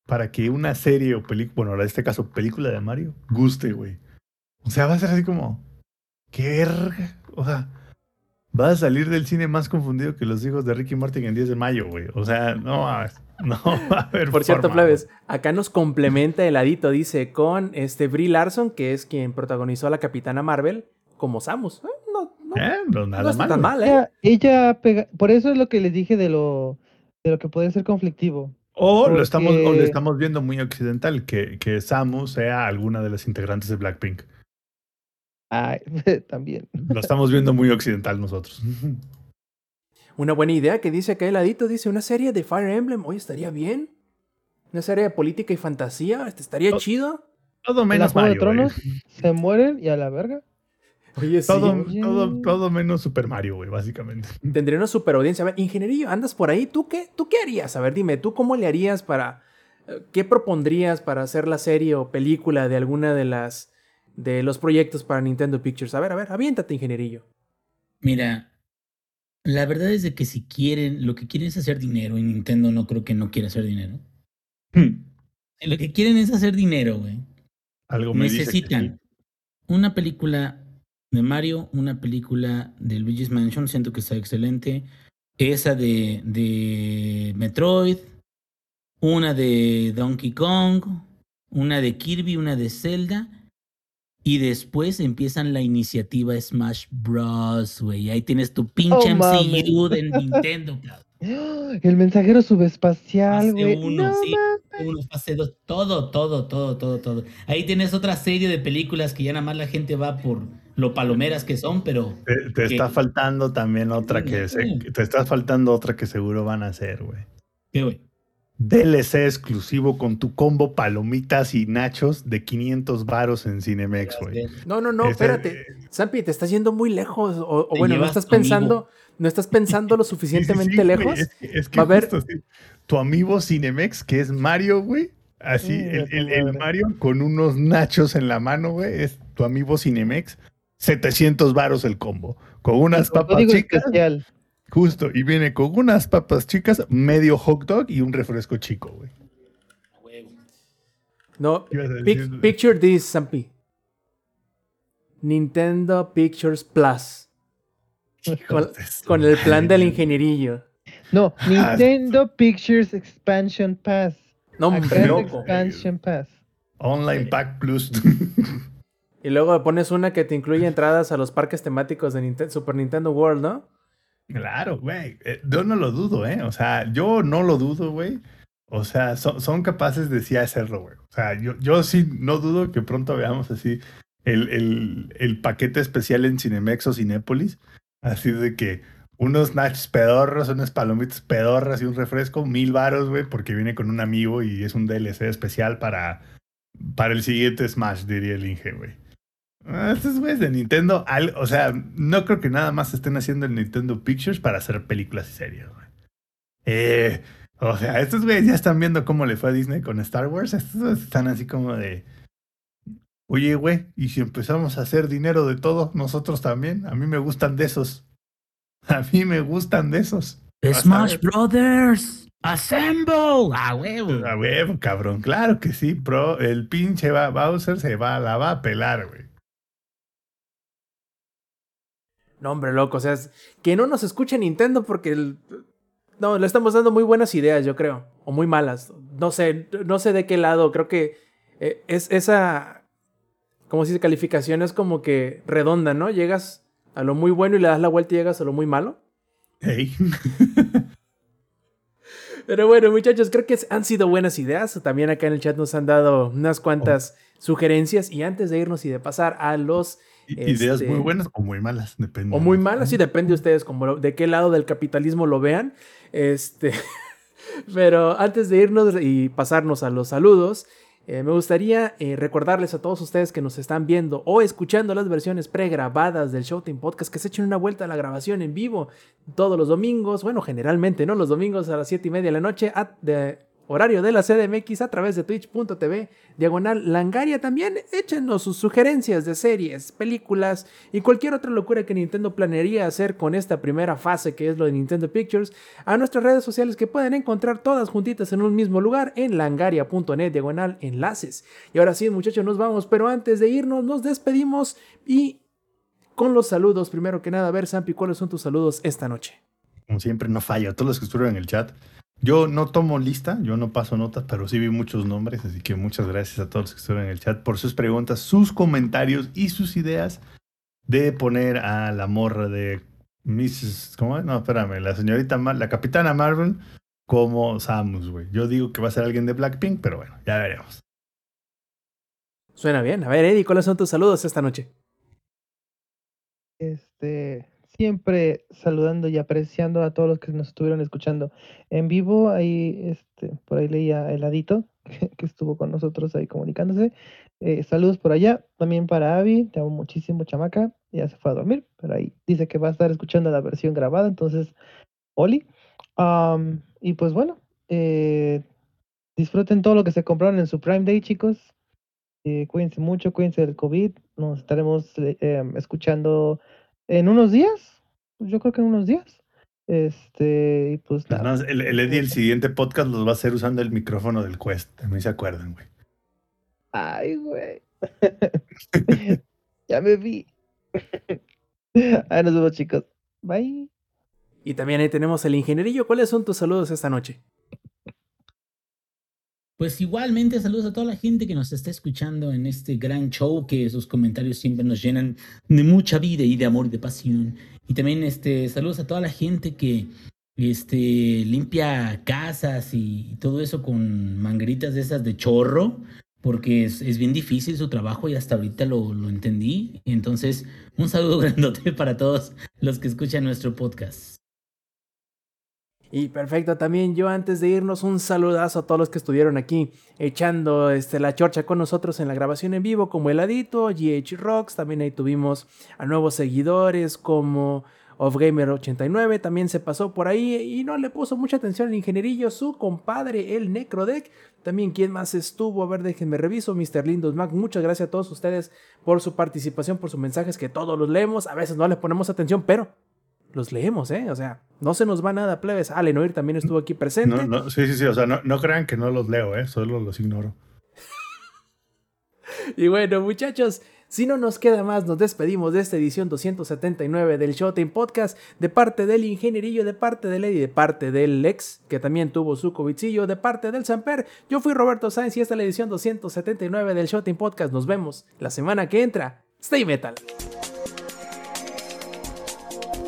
para que una serie o película, bueno, en este caso película de Mario, guste, güey. O sea, va a ser así como, qué verga, o sea, va a salir del cine más confundido que los hijos de Ricky Martin en 10 de mayo, güey. O sea, no, No, a ver. Por cierto, Flaves, acá nos complementa el ladito, dice, con este Brie Larson, que es quien protagonizó a la Capitana Marvel, como Samus. Eh, no, no, eh, no, nada está mal, tan mal, ¿eh? Ella, pega, por eso es lo que les dije de lo, de lo que puede ser conflictivo. O lo estamos, o lo Porque- estamos viendo muy occidental, que, que Samu sea alguna de las integrantes de Blackpink. Ay, también. Lo estamos viendo muy occidental nosotros. Una buena idea que dice acá el ladito, dice una serie de Fire Emblem, oye, estaría bien. Una serie de política y fantasía, este estaría chido. Todo menos de Mario. Tronos se mueren y a la verga. Oye, sí. Todo, Oye. todo, todo menos Super Mario, güey, básicamente. Tendría una super audiencia. A ver, ingenierillo, andas por ahí. ¿Tú qué, ¿Tú qué harías? A ver, dime, ¿tú cómo le harías para. eh, ¿Qué propondrías para hacer la serie o película de alguna de las. de los proyectos para Nintendo Pictures? A ver, a ver, aviéntate, ingenierillo. Mira, la verdad es de que si quieren, lo que quieren es hacer dinero y Nintendo no creo que no quiera hacer dinero. Lo que quieren es hacer dinero, güey. Algo me dice que Necesitan una película de Mario, una película de Luigi's Mansion, siento que está excelente. Esa de, de Metroid, una de Donkey Kong, una de Kirby, una de Zelda. Y después empiezan la iniciativa Smash Bros. güey. Ahí tienes tu pinche Oh. MCU de Nintendo, cabrón. El mensajero subespacial, Fase güey. uno, No, sí. ma- Uno, fase dos, todo, todo, todo, todo, todo. Ahí tienes otra serie de películas que ya nada más la gente va por lo palomeras que son, pero Te, te está faltando también otra que se- te está faltando otra que seguro van a hacer, güey. ¿qué, güey? DLC exclusivo con tu combo palomitas y nachos de 500 varos en Cinemex, güey. No, no, no, espérate. Zampi, te estás yendo muy lejos. O, bueno, no estás amigo. pensando. No estás pensando lo Sí, sí, suficientemente sí, lejos. Es que, es que Va a así, tu amigo Cinemex, que es Mario, güey. Así, el, el- el. Mario con unos nachos en la mano, güey. Es tu amigo Cinemex. 700 varos el combo. Con unas papas chicas. especial. Justo. Y viene con unas papas chicas, medio hot dog y un refresco chico, güey. No, picture this, Zampi. Nintendo Pictures Plus. Con, con el plan del ingenierillo. No, Ah. Nintendo Pictures Expansion Pass. No, hombre. Expansion Pass. Online Pack Plus. Y luego pones una que te incluye entradas a los parques temáticos de Ninten- Super Nintendo World, ¿no? Claro, güey. Eh, Yo no lo dudo, ¿eh? O sea, yo no lo dudo, güey. O sea, son, son capaces de sí hacerlo, güey. O sea, yo, yo sí no dudo que pronto veamos así el, el, el paquete especial en Cinemex o Cinépolis. Así de que unos nachos pedorros, unas palomitas pedorras y un refresco, mil varos, güey, porque viene con un amigo y es un DLC especial para, para el siguiente Smash, diría el Inge, güey. Ah, Estos güeyes de Nintendo, al- o sea, no creo que nada más estén haciendo el Nintendo Pictures para hacer películas y series, güey. Eh, o sea, estos güeyes ya están viendo cómo le fue a Disney con Star Wars. Estos güeyes están así como de. Oye, güey, ¿y si empezamos a hacer dinero de todo, nosotros también? A mí me gustan de esos. A mí me gustan de esos. A Smash. Brothers, assemble. Ah, huevo. A huevo, cabrón. Claro que sí, pro. El pinche Bowser se va, la va a pelar, güey. No, hombre, loco. O sea, es- que no nos escuche Nintendo porque el- no, le estamos dando muy buenas ideas, yo creo. O muy malas. No sé, no sé de qué lado. Creo que eh, es esa. Como si dice calificación es como que redonda, ¿no? Llegas a lo muy bueno y le das la vuelta y llegas a lo muy malo. Hey. Pero bueno, muchachos, creo que han sido buenas ideas. También acá en el chat nos han dado unas cuantas sugerencias. Y antes de irnos y de pasar a los Ideas Este- muy buenas o muy malas, depende. O muy malas, sí, depende de ustedes como lo- de qué lado del capitalismo lo vean. Este, pero antes de irnos y pasarnos a los saludos, eh, me gustaría eh, recordarles a todos ustedes que nos están viendo o escuchando las versiones pregrabadas del Showtime Podcast que se echen una vuelta a la grabación en vivo todos los domingos, bueno, generalmente, ¿no? Los domingos a las 7 y media de la noche, horario de la CDMX a través de twitch.tv, diagonal langaria. También échenos sus sugerencias de series, películas y cualquier otra locura que Nintendo planearía hacer con esta primera fase que es lo de Nintendo Pictures a nuestras redes sociales que pueden encontrar todas juntitas en un mismo lugar en langaria.net diagonal enlaces. Y ahora sí, muchachos, nos vamos, pero antes de irnos nos despedimos y con los saludos, primero que nada, a ver, Sampi, ¿cuáles son tus saludos esta noche? Como siempre, no fallo. Todos los que estuvieron en el chat, Yo no tomo lista, yo no paso notas, pero sí vi muchos nombres, así que muchas gracias a todos los que estuvieron en el chat por sus preguntas, sus comentarios y sus ideas de poner a la morra de Mrs. ¿Cómo es? No, espérame, la señorita, la capitana Marvel como Samus, güey. Yo digo que va a ser alguien de Blackpink, pero bueno, ya veremos. Suena bien. A ver, Eddie, ¿cuáles son tus saludos esta noche? Este, siempre saludando y apreciando a todos los que nos estuvieron escuchando en vivo. Ahí, este, por ahí leía Heladito, que estuvo con nosotros ahí comunicándose. Eh, saludos por allá. También para Avi, te amo muchísimo, chamaca. Ya se fue a dormir, pero ahí dice que va a estar escuchando la versión grabada. Entonces, Oli. y pues bueno, eh, disfruten todo lo que se compraron en su Prime Day, chicos. Eh, cuídense mucho, cuídense del COVID. Nos estaremos em, escuchando en unos días, yo creo que en unos días. Este, y pues nada. el, el Eddie, el siguiente podcast los va a hacer usando el micrófono del Quest. A mí se acuerdan, güey. Ay, güey. ya me vi. Ahí nos vemos, chicos. Bye. Y también ahí tenemos el ingenierillo. ¿Cuáles son tus saludos esta noche? Pues igualmente saludos a toda la gente que nos está escuchando en este gran show, que sus comentarios siempre nos llenan de mucha vida y de amor y de pasión. Y también este, saludos a toda la gente que este, limpia casas y todo eso con mangueritas de esas de chorro, porque es, es bien difícil su trabajo y hasta ahorita lo, lo entendí. Entonces, un saludo grandote para todos los que escuchan nuestro podcast. Y perfecto, también yo antes de irnos un saludazo a todos los que estuvieron aquí echando este, la chorcha con nosotros en la grabación en vivo, como Heladito, GH Rocks, también ahí tuvimos a nuevos seguidores como OffGamer89, también se pasó por ahí y no le puso mucha atención al ingenierillo, su compadre, el Necrodeck. También, ¿quién más estuvo? A ver, déjenme reviso. Mr. Lindos Mac, muchas gracias a todos ustedes por su participación, por sus mensajes, que todos los leemos. A veces no le ponemos atención, pero los leemos, ¿eh? O sea, no se nos va nada, plebes. Alenoir también estuvo aquí presente. No, sí, sí, sí. O sea, no, no crean que no los leo, ¿eh? Solo los ignoro. y bueno, muchachos, si no nos queda más, nos despedimos de esta edición 279 del Showtime Podcast, de parte del Ingenierillo, de parte de Lady, de parte del Lex, que también tuvo su covidcillo, de parte del Samper. Yo fui Roberto Sainz y esta es la edición 279 del Showtime Podcast. Nos vemos la semana que entra. Stay Metal.